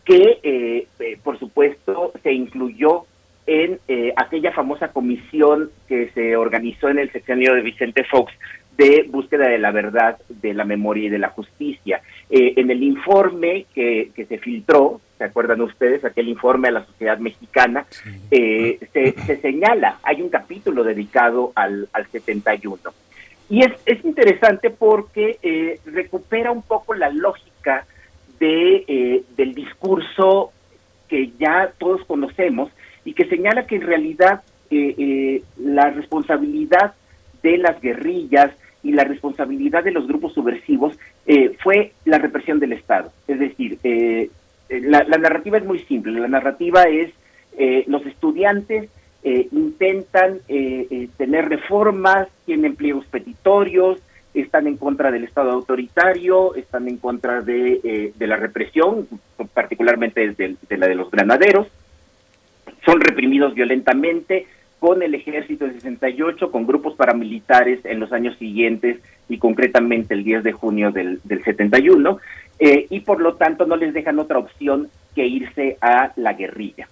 que eh, eh, por supuesto se incluyó en aquella famosa comisión que se organizó en el sexenio de Vicente Fox de búsqueda de la verdad, de la memoria y de la justicia. en el informe que, que, se filtró, ¿se acuerdan ustedes? Aquel informe a la sociedad mexicana, se, se, señala, hay un capítulo dedicado al, al 71. Y es, es interesante porque eh, recupera un poco la lógica de, eh, del discurso que ya todos conocemos y que señala que en realidad eh, la responsabilidad de las guerrillas y la responsabilidad de los grupos subversivos fue la represión del Estado. Es decir, la, la, narrativa es muy simple. La narrativa es los estudiantes eh, intentan eh, eh, tener reformas, tienen pliegos petitorios, están en contra del Estado autoritario, están en contra de, de la represión, particularmente de, la de los granaderos, son reprimidos violentamente con el ejército de 68, con grupos paramilitares en los años siguientes y concretamente el 10 de junio del, del 71, y por lo tanto no les dejan otra opción que irse a la guerrilla.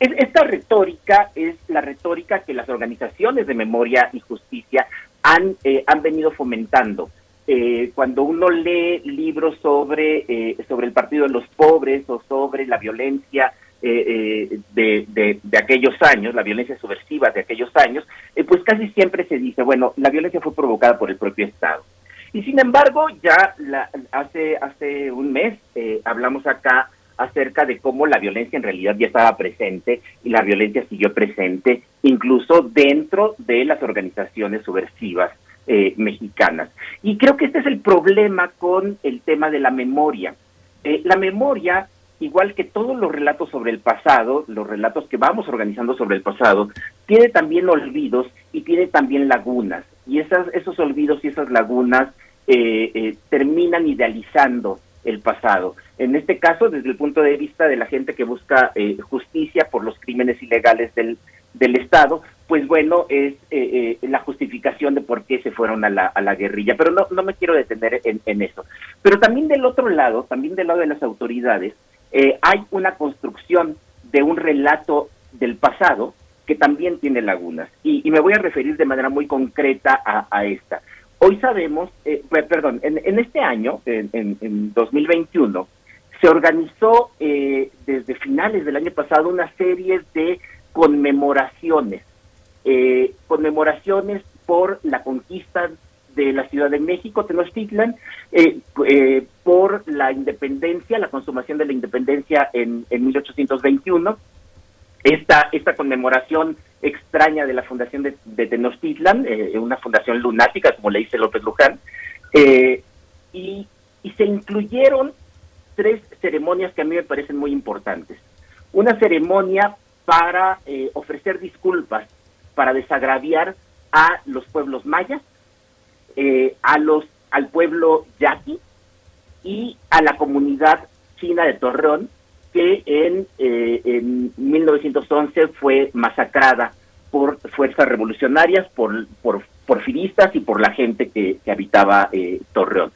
Esta retórica es la retórica que las organizaciones de memoria y justicia han, eh, han venido fomentando. Eh, cuando uno lee libros sobre, eh, sobre el Partido de los Pobres o sobre la violencia de, de, de, aquellos años, la violencia subversiva de aquellos años, pues casi siempre se dice, bueno, la violencia fue provocada por el propio Estado. Y sin embargo, ya la, hace, hace un mes hablamos acá acerca de cómo la violencia en realidad ya estaba presente y la violencia siguió presente incluso dentro de las organizaciones subversivas eh, mexicanas. Y creo que este es el problema con el tema de la memoria. Eh, la memoria igual que todos los relatos sobre el pasado, los relatos que vamos organizando sobre el pasado, tiene también olvidos y tiene también lagunas. Y esas, esos olvidos y esas lagunas eh, eh, terminan idealizando el pasado. En este caso, desde el punto de vista de la gente que busca eh, justicia por los crímenes ilegales del, del Estado, pues bueno, es la justificación de por qué se fueron a la, a la guerrilla. Pero no, no me quiero detener en, en eso. Pero también del otro lado, también del lado de las autoridades, eh, hay una construcción de un relato del pasado que también tiene lagunas. Y, me voy a referir de manera muy concreta a, esta. Hoy sabemos, eh, perdón, en, este año, en, 2021, se organizó eh, desde finales del año pasado una serie de conmemoraciones, conmemoraciones por la conquista de la Ciudad de México, Tenochtitlan, eh, eh, por la independencia, la consumación de la independencia en, en 1821. Esta, esta conmemoración extraña de la fundación de, Tenochtitlan, eh, una fundación lunática, como le dice López Luján, y, y se incluyeron tres ceremonias que a mí me parecen muy importantes. Una ceremonia para ofrecer disculpas, para desagraviar a los pueblos mayas, eh, a los al pueblo yaqui y a la comunidad china de Torreón que en, eh, en 1911 fue masacrada por fuerzas revolucionarias, por, por porfiristas y por la gente que, habitaba eh, Torreón.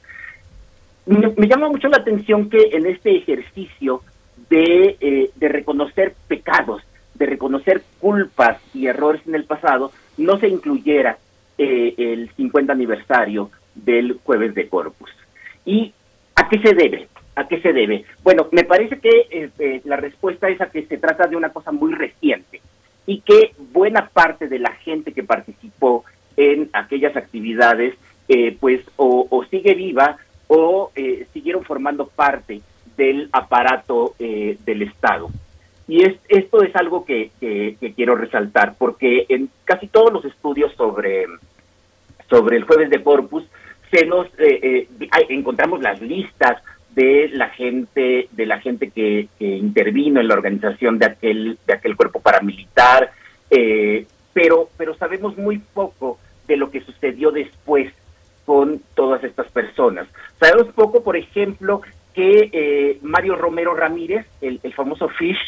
Me, llama mucho la atención que en este ejercicio de, de reconocer pecados, de reconocer culpas y errores en el pasado, no se incluyera eh, el 50 aniversario del jueves de Corpus. ¿Y a qué se debe? ¿A qué se debe? Bueno, me parece que este, la respuesta es a que se trata de una cosa muy reciente y que buena parte de la gente que participó en aquellas actividades, eh, pues o, sigue viva o eh, siguieron formando parte del aparato del Estado. Y es, esto es algo que, quiero resaltar, porque en casi todos los estudios sobre, sobre el jueves de Corpus, se nos eh, eh, encontramos las listas de la gente de la gente que, intervino en la organización de aquel de aquel cuerpo paramilitar eh, pero pero sabemos muy poco de lo que sucedió después con todas estas personas. Sabemos poco por ejemplo que Mario Romero Ramírez el, el famoso Fish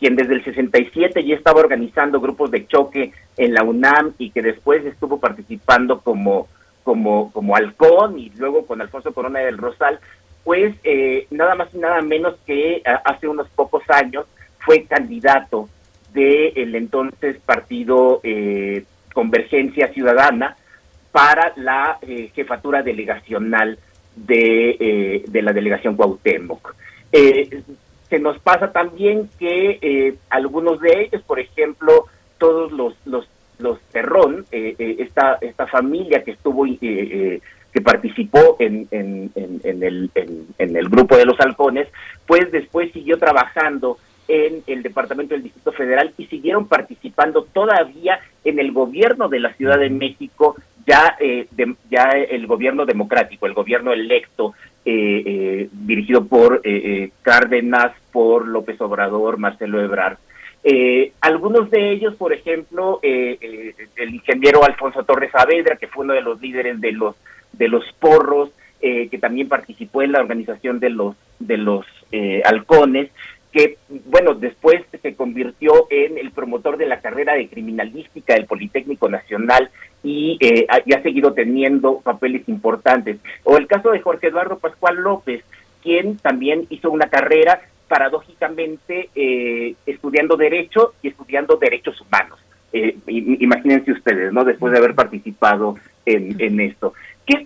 quien desde el 67 ya estaba organizando grupos de choque en la UNAM y que después estuvo participando como, como, como halcón y luego con Alfonso Corona del Rosal, pues eh, nada más y nada menos que hace unos pocos años fue candidato del entonces partido eh, Convergencia Ciudadana para la eh, jefatura delegacional de, de la delegación Cuauhtémoc. Se nos pasa también que eh, algunos de ellos, por ejemplo, todos los los los Terrón, eh, eh, esta esta familia que estuvo que participó en, en, en, el, en, el grupo de los halcones, pues después siguió trabajando en el Departamento del Distrito Federal y siguieron participando todavía en el gobierno de la Ciudad de México, ya, ya el gobierno democrático, el gobierno electo eh, eh, dirigido por eh, Cárdenas, por López Obrador, Marcelo Ebrard. algunos de ellos, por ejemplo, el ingeniero Alfonso Torres Saavedra, que fue uno de los líderes de los de los porros, que también participó en la organización de los de los halcones, que, bueno, después se convirtió en el promotor de la carrera de criminalística del Politécnico Nacional y, eh, ha, seguido teniendo papeles importantes. O el caso de Jorge Eduardo Pascual López, quien también hizo una carrera paradójicamente eh, estudiando Derecho y estudiando Derechos Humanos. Eh, imagínense ustedes, ¿no? Después de haber participado en, en esto.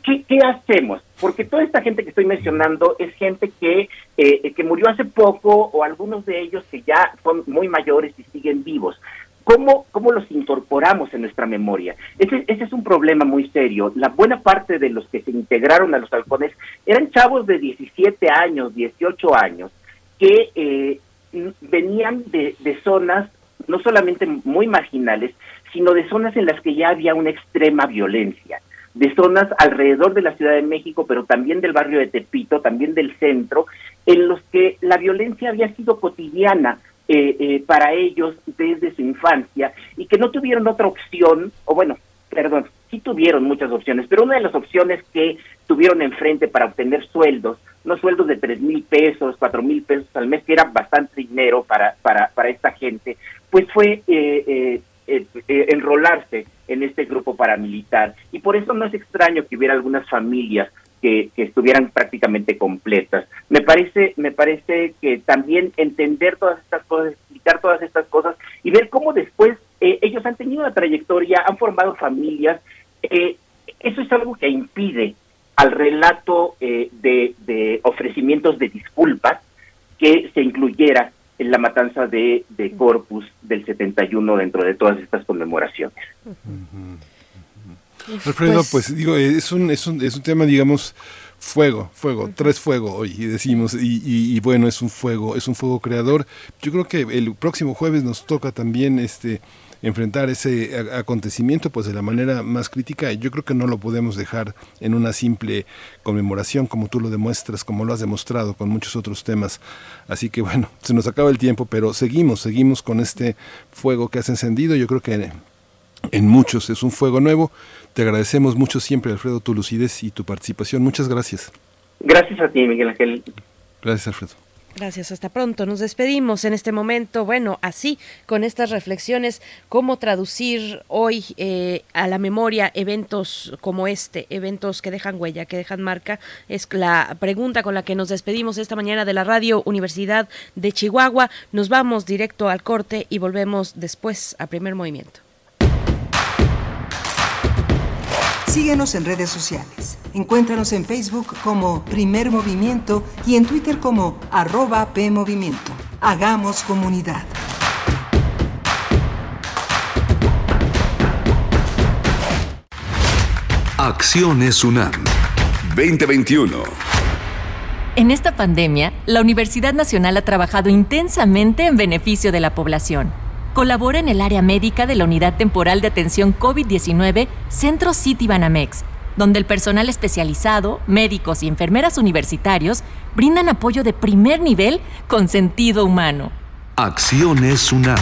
¿Qué, qué, hacemos? Porque toda esta gente que estoy mencionando es gente que, eh, que murió hace poco o algunos de ellos que ya son muy mayores y siguen vivos. ¿Cómo, ¿Cómo los incorporamos en nuestra memoria? Ese, ese es un problema muy serio. La buena parte de los que se integraron a los halcones eran chavos de 17 años, 18 años, que eh, venían de, de zonas no solamente muy marginales, sino de zonas en las que ya había una extrema violencia de zonas alrededor de la Ciudad de México, pero también del barrio de Tepito, también del centro, en los que la violencia había sido cotidiana eh, eh, para ellos desde su infancia y que no tuvieron otra opción, o bueno, perdón, sí tuvieron muchas opciones, pero una de las opciones que tuvieron enfrente para obtener sueldos, no sueldos de tres mil pesos, cuatro mil pesos al mes, que era bastante dinero para, para, para esta gente, pues fue eh, enrolarse en este grupo paramilitar. Y por eso no es extraño que hubiera algunas familias que, estuvieran prácticamente completas. Me parece, me parece que también entender todas estas cosas, explicar todas estas cosas y ver cómo después eh, ellos han tenido una trayectoria, han formado familias, eh, eso es algo que impide al relato eh, de, ofrecimientos de disculpas que se incluyera en la matanza de, de Corpus del 71 dentro de todas estas conmemoraciones. Alfredo, pues, pues, digo, es un, es un, es un tema, digamos, fuego, fuego, tres fuego hoy y decimos y, y, bueno es un fuego, es un fuego creador. Yo creo que el próximo jueves nos toca también este enfrentar ese acontecimiento pues de la manera más crítica yo creo que no lo podemos dejar en una simple conmemoración como tú lo demuestras como lo has demostrado con muchos otros temas así que bueno se nos acaba el tiempo pero seguimos seguimos con este fuego que has encendido yo creo que en muchos es un fuego nuevo te agradecemos mucho siempre, Alfredo, tu lucidez y tu participación. Muchas gracias. Gracias a ti, Miguel Ángel. Gracias, Alfredo. Gracias, hasta pronto. Nos despedimos en este momento. Bueno, así, con estas reflexiones, cómo traducir hoy eh, a la memoria eventos como este, eventos que dejan huella, que dejan marca, es la pregunta con la que nos despedimos esta mañana de la Radio Universidad de Chihuahua. Nos vamos directo al corte y volvemos después a primer movimiento. Síguenos en redes sociales. Encuéntranos en Facebook como Primer Movimiento y en Twitter como arroba PMovimiento. Hagamos comunidad. Acciones UNAM 2021. En esta pandemia, la Universidad Nacional ha trabajado intensamente en beneficio de la población colabora en el área médica de la Unidad Temporal de Atención COVID-19 Centro City Banamex, donde el personal especializado, médicos y enfermeras universitarios brindan apoyo de primer nivel con sentido humano. Acciones UNAM.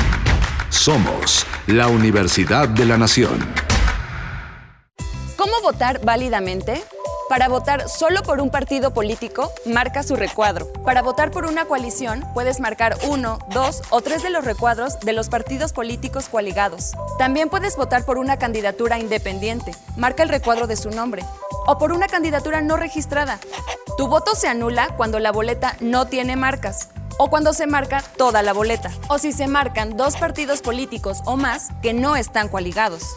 Somos la Universidad de la Nación. ¿Cómo votar válidamente? Para votar solo por un partido político, marca su recuadro. Para votar por una coalición, puedes marcar uno, dos o tres de los recuadros de los partidos políticos coaligados. También puedes votar por una candidatura independiente. Marca el recuadro de su nombre. O por una candidatura no registrada. Tu voto se anula cuando la boleta no tiene marcas o cuando se marca toda la boleta, o si se marcan dos partidos políticos o más que no están coaligados.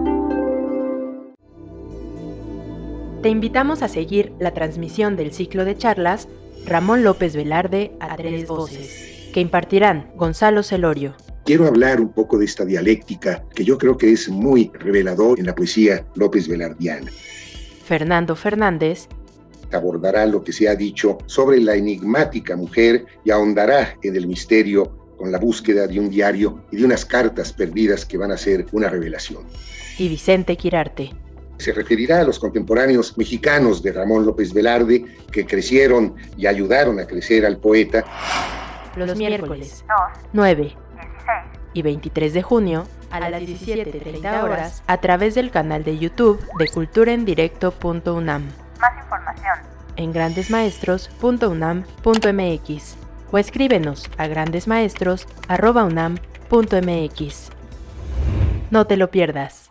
Te invitamos a seguir la transmisión del ciclo de charlas Ramón López Velarde a tres voces, que impartirán Gonzalo Celorio. Quiero hablar un poco de esta dialéctica que yo creo que es muy revelador en la poesía López Velardiana. Fernando Fernández abordará lo que se ha dicho sobre la enigmática mujer y ahondará en el misterio con la búsqueda de un diario y de unas cartas perdidas que van a ser una revelación. Y Vicente Quirarte se referirá a los contemporáneos mexicanos de Ramón López Velarde que crecieron y ayudaron a crecer al poeta. Los, miércoles 9 y 23 de junio a las 17.30 horas a través del canal de YouTube de culturaendirecto.unam. Más información en grandesmaestros.unam.mx o escríbenos a grandesmaestros.unam.mx. No te lo pierdas.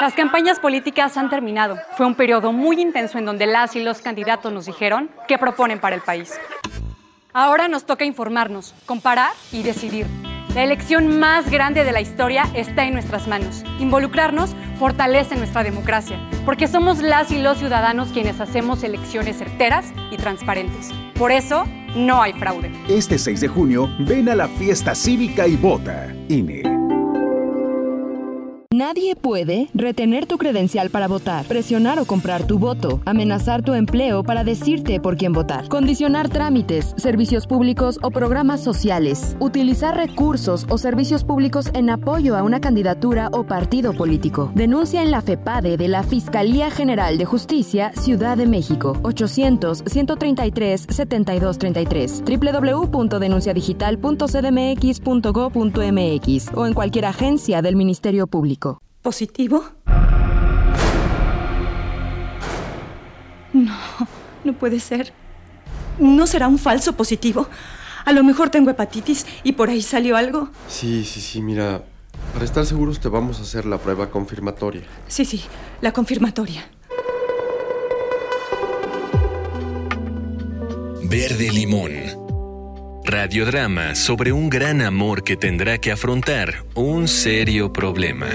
Las campañas políticas han terminado. Fue un periodo muy intenso en donde las y los candidatos nos dijeron qué proponen para el país. Ahora nos toca informarnos, comparar y decidir. La elección más grande de la historia está en nuestras manos. Involucrarnos fortalece nuestra democracia, porque somos las y los ciudadanos quienes hacemos elecciones certeras y transparentes. Por eso, no hay fraude. Este 6 de junio, ven a la fiesta cívica y vota. INE. Nadie puede retener tu credencial para votar, presionar o comprar tu voto, amenazar tu empleo para decirte por quién votar, condicionar trámites, servicios públicos o programas sociales, utilizar recursos o servicios públicos en apoyo a una candidatura o partido político. Denuncia en la FEPADE de la Fiscalía General de Justicia, Ciudad de México, 800-133-7233, www.denunciadigital.cdmx.go.mx o en cualquier agencia del Ministerio Público. ¿Positivo? No, no puede ser. ¿No será un falso positivo? A lo mejor tengo hepatitis y por ahí salió algo. Sí, sí, sí, mira, para estar seguros te vamos a hacer la prueba confirmatoria. Sí, sí, la confirmatoria. Verde Limón. Radiodrama sobre un gran amor que tendrá que afrontar un serio problema.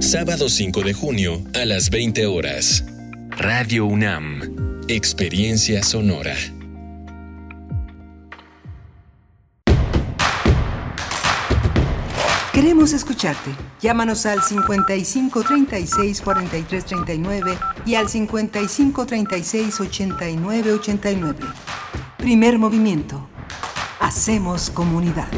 Sábado 5 de junio a las 20 horas. Radio UNAM. Experiencia sonora. Queremos escucharte. Llámanos al 55 36 43 39 y al 55 36 89 89. Primer movimiento. Hacemos comunidad.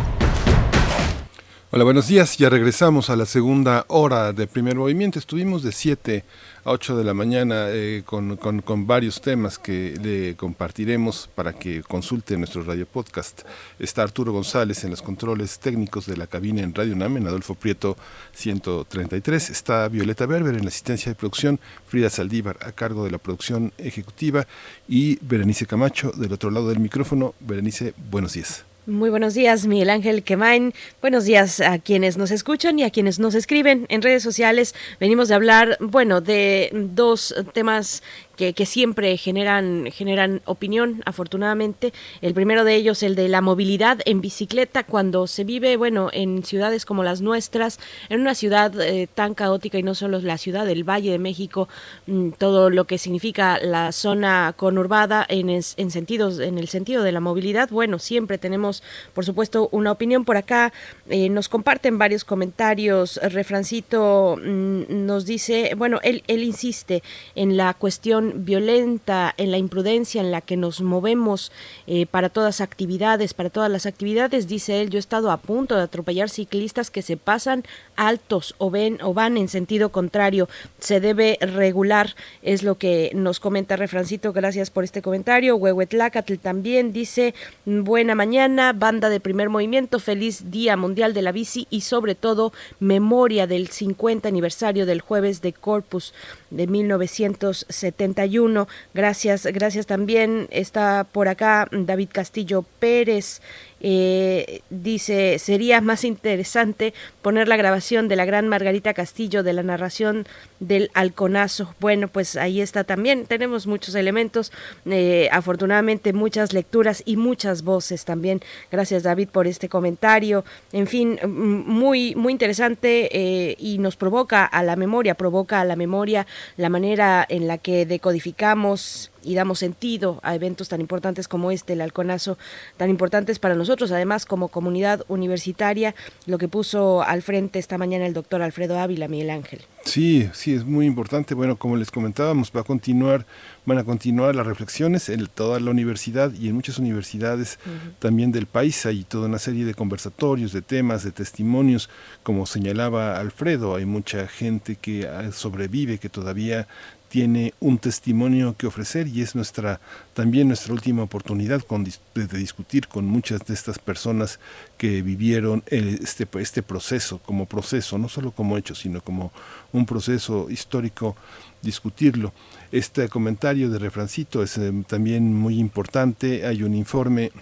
Hola, buenos días. Ya regresamos a la segunda hora de primer movimiento. Estuvimos de 7 a 8 de la mañana eh, con, con, varios temas que le compartiremos para que consulte nuestro radio podcast. Está Arturo González en los controles técnicos de la cabina en Radio UNAM, en Adolfo Prieto 133. Está Violeta Berber en la asistencia de producción, Frida Saldívar a cargo de la producción ejecutiva y Berenice Camacho del otro lado del micrófono. Berenice, buenos días. Muy buenos días, Miguel Ángel Quemain. Buenos días a quienes nos escuchan y a quienes nos escriben en redes sociales. Venimos de hablar, bueno, de dos temas que, siempre generan, generan opinión, afortunadamente. El primero de ellos, el de la movilidad en bicicleta, cuando se vive, bueno, en ciudades como las nuestras, en una ciudad eh, tan caótica y no solo la ciudad del Valle de México, mmm, todo lo que significa la zona conurbada en, es, en, sentidos, en el sentido de la movilidad, bueno, siempre tenemos, por supuesto, una opinión por acá. Eh, nos comparten varios comentarios. Refrancito mmm, nos dice, bueno, él, él insiste en la cuestión violenta, en la imprudencia en la que nos movemos eh, para todas actividades, para todas las actividades, dice él, yo he estado a punto de atropellar ciclistas que se pasan altos o ven o van en sentido contrario, se debe regular, es lo que nos comenta Refrancito, gracias por este comentario, Huehuetlacatl también dice, buena mañana, banda de primer movimiento, feliz Día Mundial de la Bici y sobre todo memoria del 50 aniversario del jueves de Corpus de 1971. Gracias, gracias también. Está por acá David Castillo Pérez. Eh, dice, sería más interesante poner la grabación de la gran Margarita Castillo de la narración del halconazo. Bueno, pues ahí está también. Tenemos muchos elementos, eh, afortunadamente muchas lecturas y muchas voces también. Gracias David por este comentario. En fin, muy, muy interesante eh, y nos provoca a la memoria, provoca a la memoria la manera en la que decodificamos y damos sentido a eventos tan importantes como este, el halconazo, tan importantes para nosotros, además como comunidad universitaria, lo que puso al frente esta mañana el doctor Alfredo Ávila, Miguel Ángel. Sí, sí, es muy importante. Bueno, como les comentábamos, va a continuar, van a continuar las reflexiones en toda la universidad y en muchas universidades también del país. Hay toda una serie de conversatorios, de temas, de testimonios. Como señalaba Alfredo, hay mucha gente que ah, sobrevive, que todavía tiene un testimonio que ofrecer y es nuestra también nuestra última oportunidad con, de, discutir con muchas de estas personas que vivieron este, este proceso como proceso, no solo como hecho, sino como un proceso histórico, discutirlo. Este comentario de Refrancito es eh, también muy importante. Hay un informe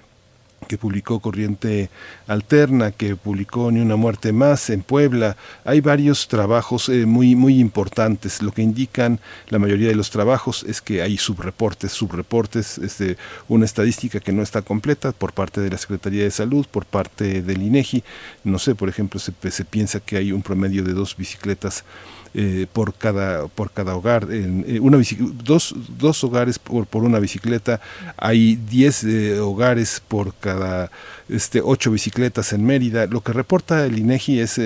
que publicó Corriente Alterna, que publicó Ni una muerte más en Puebla. Hay varios trabajos eh, muy, muy importantes. Lo que indican la mayoría de los trabajos es que hay subreportes, subreportes, este, una estadística que no está completa por parte de la Secretaría de Salud, por parte del INEGI. No sé, por ejemplo, se piensa que hay un promedio de dos bicicletas eh, por cada por cada hogar. En, eh, una dos, dos hogares por, por una bicicleta. Hay 10 eh, hogares por cada este ocho bicicletas en Mérida. Lo que reporta el INEGI es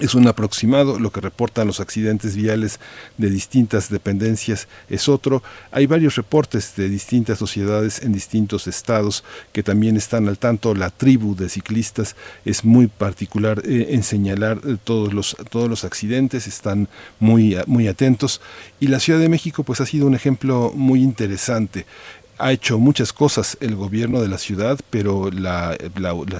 es un aproximado, lo que reportan los accidentes viales de distintas dependencias es otro. Hay varios reportes de distintas sociedades en distintos estados que también están al tanto. La tribu de ciclistas es muy particular eh, en señalar eh, todos los, todos los accidentes, están muy, muy atentos. Y la Ciudad de México pues ha sido un ejemplo muy interesante ha hecho muchas cosas el gobierno de la ciudad, pero la,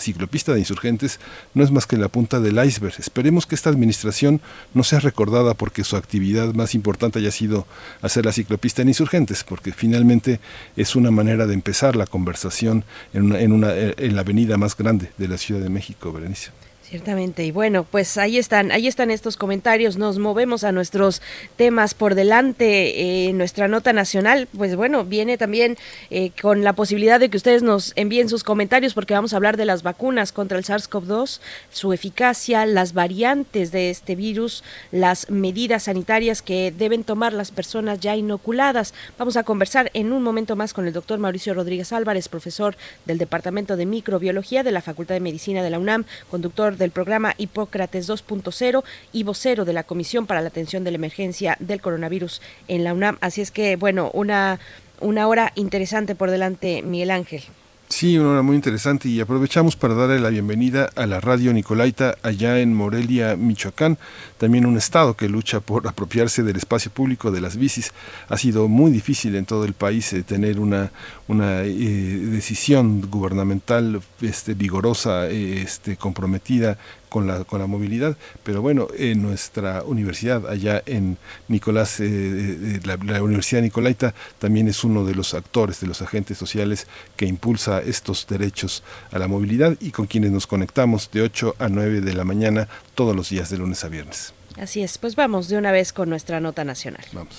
ciclopista de insurgentes no es más que la punta del iceberg. Esperemos que esta administración no sea recordada porque su actividad más importante haya sido hacer la ciclopista en insurgentes, porque finalmente es una manera de empezar la conversación en, una, en, una, en la avenida más grande de la Ciudad de México, Berenice. Ciertamente, y bueno, pues ahí están, ahí están estos comentarios, nos movemos a nuestros temas por delante, eh, nuestra nota nacional, pues bueno, viene también eh, con la posibilidad de que ustedes nos envíen sus comentarios porque vamos a hablar de las vacunas contra el SARS-CoV-2, su eficacia, las variantes de este virus, las medidas sanitarias que deben tomar las personas ya inoculadas. Vamos a conversar en un momento más con el doctor Mauricio Rodríguez Álvarez, profesor del Departamento de Microbiología de la Facultad de Medicina de la UNAM, conductor del programa Hipócrates 2.0 y vocero de la Comisión para la Atención de la Emergencia del Coronavirus en la UNAM. Así es que, bueno, una, una hora interesante por delante, Miguel Ángel. Sí, una hora muy interesante y aprovechamos para darle la bienvenida a la radio Nicolaita allá en Morelia, Michoacán, también un estado que lucha por apropiarse del espacio público de las bicis. Ha sido muy difícil en todo el país eh, tener una, una eh, decisión gubernamental este, vigorosa, eh, este, comprometida con la, con la movilidad. Pero bueno, en nuestra universidad, allá en Nicolás, eh, eh, la, la, Universidad Nicolaita, también es uno de los actores, de los agentes sociales que impulsa estos derechos a la movilidad y con quienes nos conectamos de 8 a 9 de la mañana todos los días de lunes a viernes. Así es, pues vamos de una vez con nuestra nota nacional. Vamos.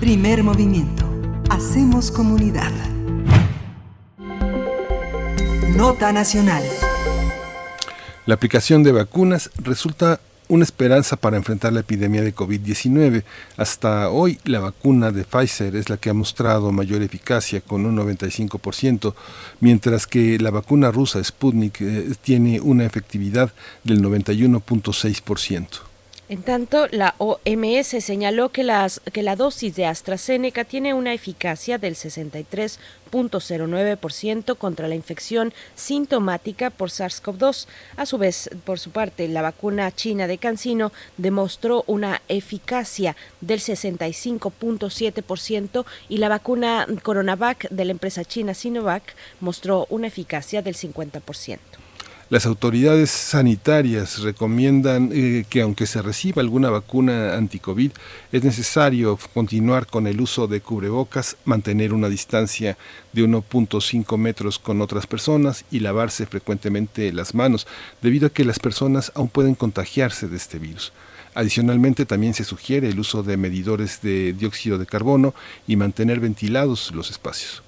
Primer movimiento. Hacemos comunidad. Nota nacional. La aplicación de vacunas resulta una esperanza para enfrentar la epidemia de COVID-19. Hasta hoy la vacuna de Pfizer es la que ha mostrado mayor eficacia con un 95%, mientras que la vacuna rusa Sputnik eh, tiene una efectividad del 91.6%. En tanto, la OMS señaló que, las, que la dosis de AstraZeneca tiene una eficacia del 63.09% contra la infección sintomática por SARS-CoV-2. A su vez, por su parte, la vacuna china de Cancino demostró una eficacia del 65.7% y la vacuna Coronavac de la empresa china Sinovac mostró una eficacia del 50%. Las autoridades sanitarias recomiendan eh, que aunque se reciba alguna vacuna anti-COVID, es necesario continuar con el uso de cubrebocas, mantener una distancia de 1.5 metros con otras personas y lavarse frecuentemente las manos, debido a que las personas aún pueden contagiarse de este virus. Adicionalmente, también se sugiere el uso de medidores de dióxido de carbono y mantener ventilados los espacios.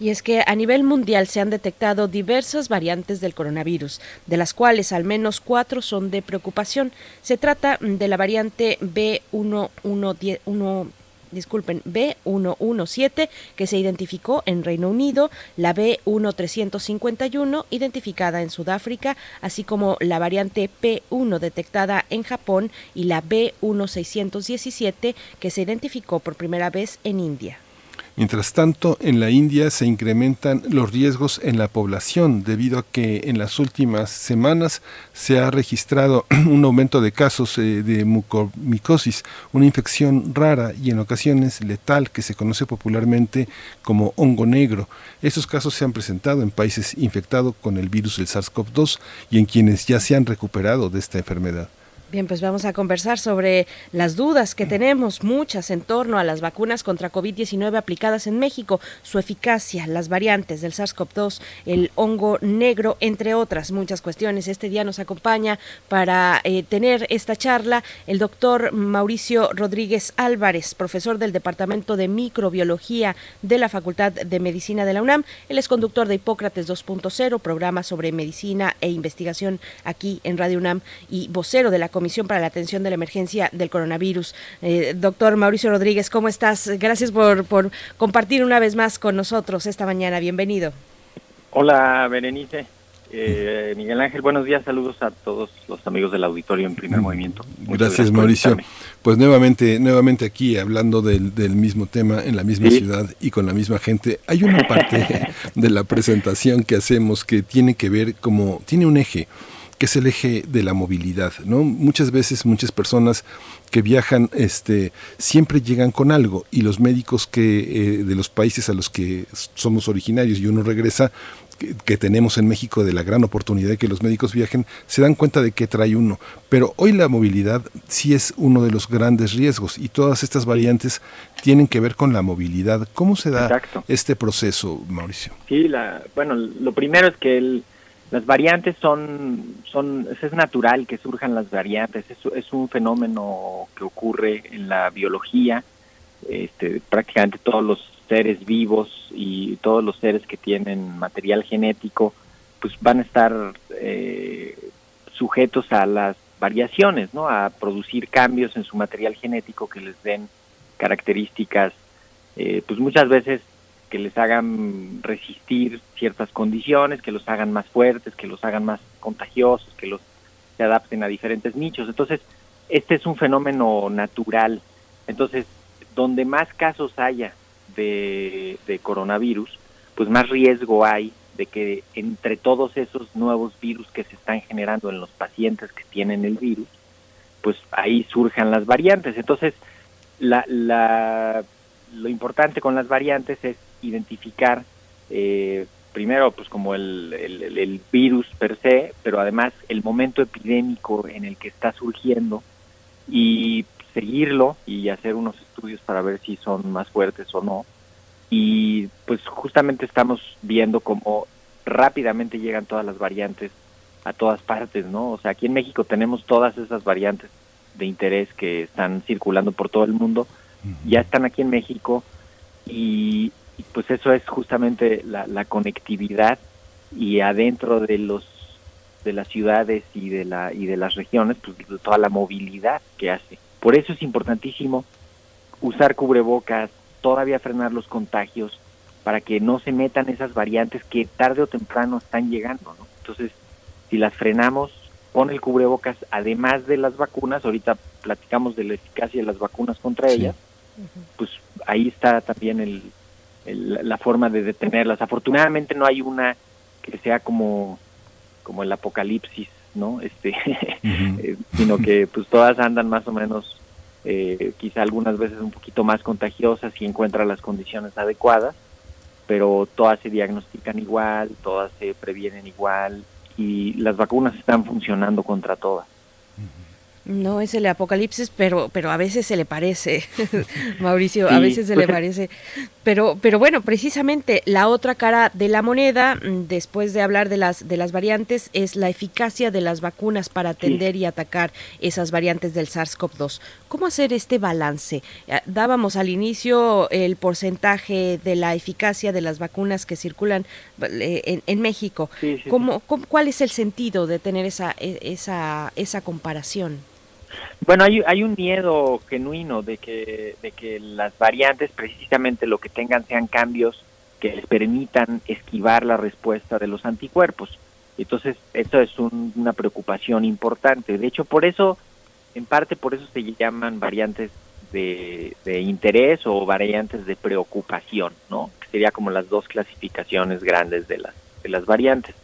Y es que a nivel mundial se han detectado diversas variantes del coronavirus, de las cuales al menos cuatro son de preocupación. Se trata de la variante B1110 disculpen, B117, que se identificó en Reino Unido, la B1351, identificada en Sudáfrica, así como la variante P1 detectada en Japón y la B1617, que se identificó por primera vez en India. Mientras tanto, en la India se incrementan los riesgos en la población debido a que en las últimas semanas se ha registrado un aumento de casos eh, de mucomicosis, una infección rara y en ocasiones letal que se conoce popularmente como hongo negro. Estos casos se han presentado en países infectados con el virus del SARS-CoV-2 y en quienes ya se han recuperado de esta enfermedad. Bien, pues vamos a conversar sobre las dudas que tenemos, muchas en torno a las vacunas contra COVID-19 aplicadas en México, su eficacia, las variantes del SARS-CoV-2, el hongo negro, entre otras muchas cuestiones. Este día nos acompaña para eh, tener esta charla el doctor Mauricio Rodríguez Álvarez, profesor del Departamento de Microbiología de la Facultad de Medicina de la UNAM. Él es conductor de Hipócrates 2.0, programa sobre medicina e investigación aquí en Radio UNAM y vocero de la Comisión para la Atención de la Emergencia del Coronavirus. Eh, doctor Mauricio Rodríguez, ¿cómo estás? Gracias por, por compartir una vez más con nosotros esta mañana. Bienvenido. Hola, Berenice. Eh, Miguel Ángel, buenos días, saludos a todos los amigos del auditorio en primer movimiento. gracias, Mauricio. Pues nuevamente, nuevamente aquí hablando del, del mismo tema en la misma ciudad y con la misma gente. Hay una parte de la presentación que hacemos que tiene que ver como, tiene un eje que es el eje de la movilidad, ¿no? Muchas veces muchas personas que viajan este siempre llegan con algo y los médicos que eh, de los países a los que somos originarios y uno regresa que, tenemos en México de la gran oportunidad de que los médicos viajen, se dan cuenta de que trae uno. Pero hoy la movilidad sí es uno de los grandes riesgos y todas estas variantes tienen que ver con la movilidad. ¿Cómo se da este proceso, Mauricio? Sí, la, bueno, lo primero es que el, las variantes son, son, es natural que surjan las variantes, es, un fenómeno que ocurre en la biología, este, prácticamente todos los seres vivos y todos los seres que tienen material genético, pues van a estar eh, sujetos a las variaciones, ¿no? A producir cambios en su material genético que les den características, eh, pues muchas veces que les hagan resistir ciertas condiciones, que los hagan más fuertes, que los hagan más contagiosos, que los se adapten a diferentes nichos. Entonces, este es un fenómeno natural. Entonces, donde más casos haya de, de coronavirus, pues más riesgo hay de que entre todos esos nuevos virus que se están generando en los pacientes que tienen el virus, pues ahí surjan las variantes. Entonces, la, la, lo importante con las variantes es identificar eh, primero pues como el, el, virus per se, pero además el momento epidémico en el que está surgiendo y seguirlo y hacer unos estudios para ver si son más fuertes o no. Y pues justamente estamos viendo cómo rápidamente llegan todas las variantes a todas partes, ¿no? O sea, aquí en México tenemos todas esas variantes de interés que están circulando por todo el mundo, ya están aquí en México y, y pues eso es justamente la, la, conectividad y adentro de los de las ciudades y de la y de las regiones pues toda la movilidad que hace por eso es importantísimo usar cubrebocas todavía frenar los contagios para que no se metan esas variantes que tarde o temprano están llegando ¿no? entonces si las frenamos pon el cubrebocas además de las vacunas ahorita platicamos de la eficacia de las vacunas contra ellas pues ahí está también el, la forma de detenerlas. Afortunadamente no hay una que sea como, como el apocalipsis, ¿no? Este, eh, sino que pues todas andan más o menos, eh, quizá algunas veces un poquito más contagiosas y encuentran las condiciones adecuadas, pero todas se diagnostican igual, todas se previenen igual y las vacunas están funcionando contra todas. No es el apocalipsis, pero, pero a veces se le parece, Mauricio, a veces se le pues, parece. Pero, pero bueno, precisamente la otra cara de la moneda, mm, después de hablar de las, de las variantes, es la eficacia de las vacunas para atender y atacar esas variantes del SARS-CoV-2. ¿Cómo hacer este balance? Eh, dábamos al inicio el porcentaje de la eficacia de las vacunas que circulan eh, en, México. ¿Cómo, ¿Cuál es el sentido de tener esa, e, esa, esa comparación? Bueno, hay, hay un miedo genuino de que, de que las variantes precisamente lo que tengan sean cambios que les permitan esquivar la respuesta de los anticuerpos. Entonces, esto es una preocupación importante. De hecho, por eso, en parte por eso se llaman variantes de, de interés o variantes de preocupación, ¿no? Que sería como las dos clasificaciones grandes de las, de las variantes.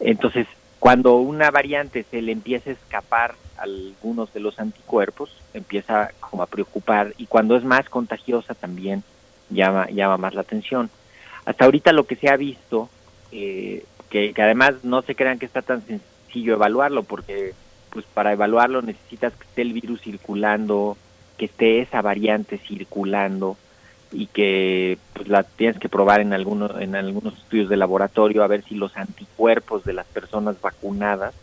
Entonces, cuando una variante se le empieza a escapar algunos de los anticuerpos, empieza como a preocupar y cuando es más contagiosa también llama, llama más la atención. Hasta ahorita lo que se ha visto, eh, que, que, además no se crean que está tan sencillo evaluarlo, porque pues para evaluarlo necesitas que esté el virus circulando, que esté esa variante circulando y que pues la tienes que probar en algunos en algunos estudios de laboratorio a ver si los anticuerpos de las personas vacunadas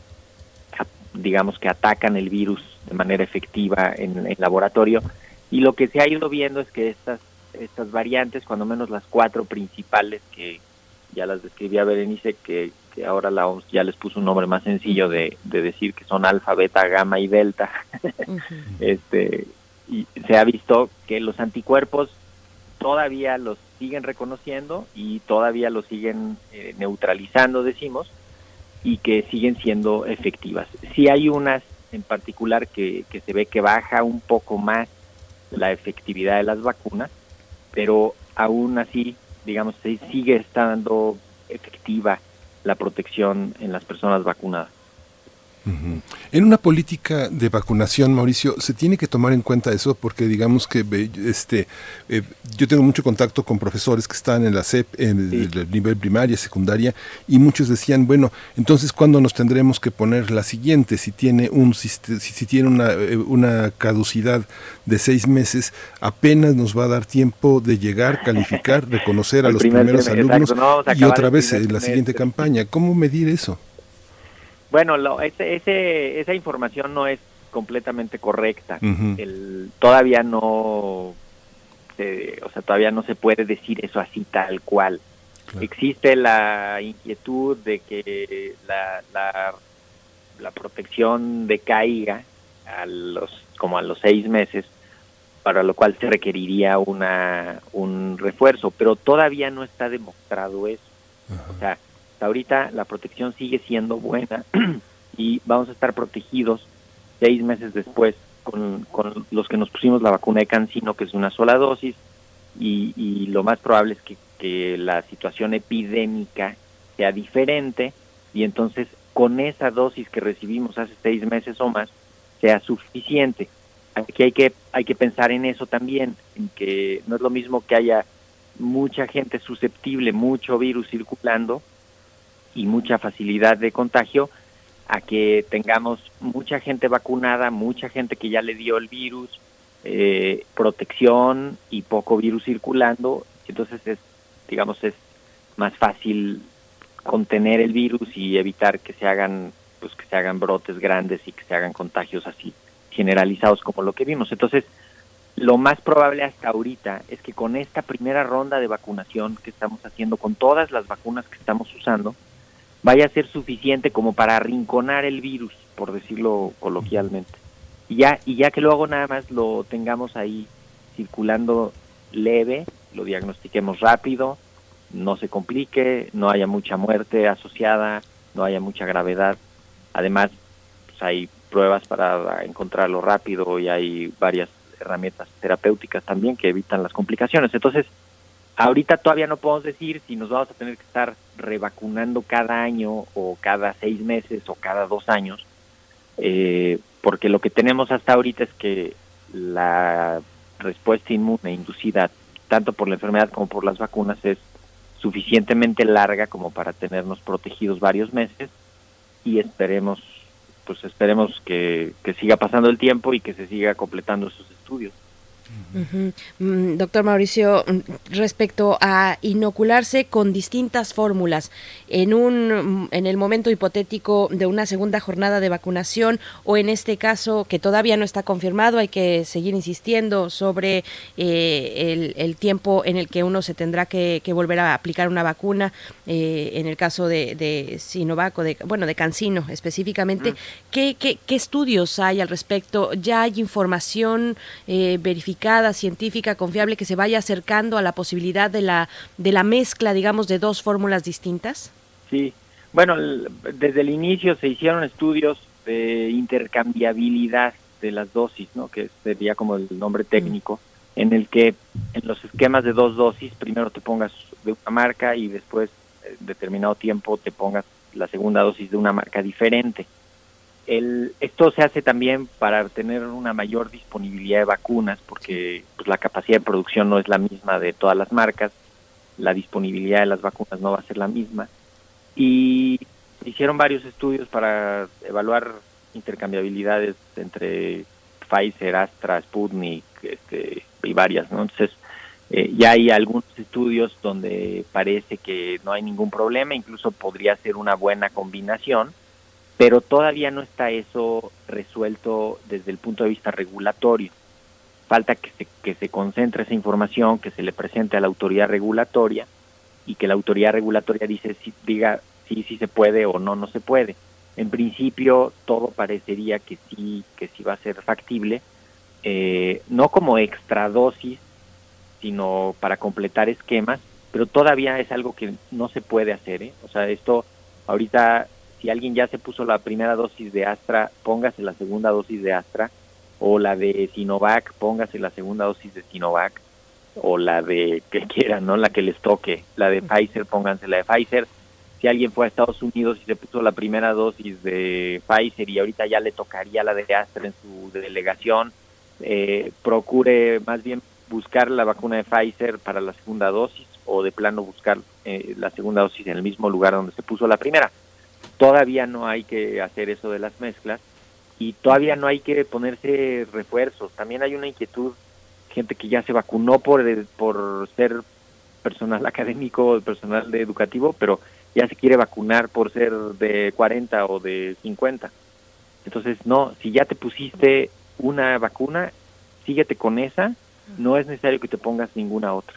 digamos que atacan el virus de manera efectiva en el laboratorio. Y lo que se ha ido viendo es que estas estas variantes, cuando menos las cuatro principales que ya las describía Berenice, que, que ahora la OMS ya les puso un nombre más sencillo de, de decir que son alfa, beta, gamma y delta, este, y se ha visto que los anticuerpos todavía los siguen reconociendo y todavía los siguen eh, neutralizando, decimos, y que siguen siendo efectivas. Si hay unas en particular que, que se ve que baja un poco más la efectividad de las vacunas, pero aún así, digamos, sigue estando efectiva la protección en las personas vacunadas. En una política de vacunación, Mauricio, se tiene que tomar en cuenta eso porque digamos que este eh, yo tengo mucho contacto con profesores que están en la SEP, en el nivel primaria, secundaria, y muchos decían, bueno, entonces ¿cuándo nos tendremos que poner la siguiente? Si tiene un si, si tiene una, eh, una caducidad de seis meses, apenas nos va a dar tiempo de llegar, calificar, reconocer a los primeros alumnos y otra vez en la siguiente campaña. ¿Cómo medir eso? Bueno, lo, ese, ese, esa información no es completamente correcta. el, todavía no, se, o sea, todavía no se puede decir eso así tal cual. Existe la inquietud de que la, la, la protección decaiga a los, como a los seis meses, para lo cual se requeriría una, un refuerzo, pero todavía no está demostrado eso. O sea, ahorita la protección sigue siendo buena y vamos a estar protegidos seis meses después con, con los que nos pusimos la vacuna de Cancino, que es una sola dosis, y, y lo más probable es que, que la situación epidémica sea diferente y entonces con esa dosis que recibimos hace seis meses o más sea suficiente. Aquí hay que, hay que pensar en eso también, en que no es lo mismo que haya mucha gente susceptible, mucho virus circulando, y mucha facilidad de contagio a que tengamos mucha gente vacunada, mucha gente que ya le dio el virus, eh, protección y poco virus circulando, entonces es, digamos, es más fácil contener el virus y evitar que se hagan, pues que se hagan brotes grandes y que se hagan contagios así generalizados como lo que vimos. Entonces, lo más probable hasta ahorita es que con esta primera ronda de vacunación que estamos haciendo, con todas las vacunas que estamos usando, vaya a ser suficiente como para arrinconar el virus, por decirlo coloquialmente. Y ya, y ya que luego nada más lo tengamos ahí circulando leve, lo diagnostiquemos rápido, no se complique, no haya mucha muerte asociada, no haya mucha gravedad. Además, pues hay pruebas para encontrarlo rápido y hay varias herramientas terapéuticas también que evitan las complicaciones. Entonces, Ahorita todavía no podemos decir si nos vamos a tener que estar revacunando cada año o cada seis meses o cada dos años, eh, porque lo que tenemos hasta ahorita es que la respuesta inmune inducida tanto por la enfermedad como por las vacunas es suficientemente larga como para tenernos protegidos varios meses y esperemos pues esperemos que, que siga pasando el tiempo y que se siga completando esos estudios. Mm, doctor Mauricio, mm, respecto a inocularse con distintas fórmulas en un mm, en el momento hipotético de una segunda jornada de vacunación o en este caso que todavía no está confirmado, hay que seguir insistiendo sobre eh, el, tiempo en el que uno se tendrá que, volver a aplicar una vacuna. Eh, en el caso de, de Sinovac o de bueno de Cancino específicamente, ¿qué, qué, estudios hay al respecto? ¿Ya hay información eh, verificada? Científica, confiable, que se vaya acercando a la posibilidad de la, de la mezcla, digamos, de dos fórmulas distintas? Sí, bueno, desde el inicio se hicieron estudios de intercambiabilidad de las dosis, ¿no? que sería como el nombre técnico, en el que en los esquemas de dos dosis primero te pongas de una marca y después, en determinado tiempo, te pongas la segunda dosis de una marca diferente. El, esto se hace también para tener una mayor disponibilidad de vacunas, porque pues, la capacidad de producción no es la misma de todas las marcas, la disponibilidad de las vacunas no va a ser la misma. Y hicieron varios estudios para evaluar intercambiabilidades entre Pfizer, Astra, Sputnik este, y varias. ¿no? Entonces, eh, ya hay algunos estudios donde parece que no hay ningún problema, incluso podría ser una buena combinación pero todavía no está eso resuelto desde el punto de vista regulatorio. Falta que se, que se concentre esa información, que se le presente a la autoridad regulatoria y que la autoridad regulatoria dice, si, diga sí, sí se puede o no, no se puede. En principio todo parecería que sí, que sí va a ser factible, eh, no como extra dosis, sino para completar esquemas, pero todavía es algo que no se puede hacer. ¿eh? O sea, esto ahorita si alguien ya se puso la primera dosis de Astra, póngase la segunda dosis de Astra, o la de Sinovac, póngase la segunda dosis de Sinovac, o la de que quieran, ¿no? La que les toque, la de Pfizer, pónganse la de Pfizer. Si alguien fue a Estados Unidos y se puso la primera dosis de Pfizer y ahorita ya le tocaría la de Astra en su delegación, eh, procure más bien buscar la vacuna de Pfizer para la segunda dosis o de plano buscar eh, la segunda dosis en el mismo lugar donde se puso la primera todavía no hay que hacer eso de las mezclas y todavía no hay que ponerse refuerzos. También hay una inquietud, gente que ya se vacunó por, por ser personal académico, personal de educativo, pero ya se quiere vacunar por ser de 40 o de 50. Entonces, no, si ya te pusiste una vacuna, síguete con esa, no es necesario que te pongas ninguna otra.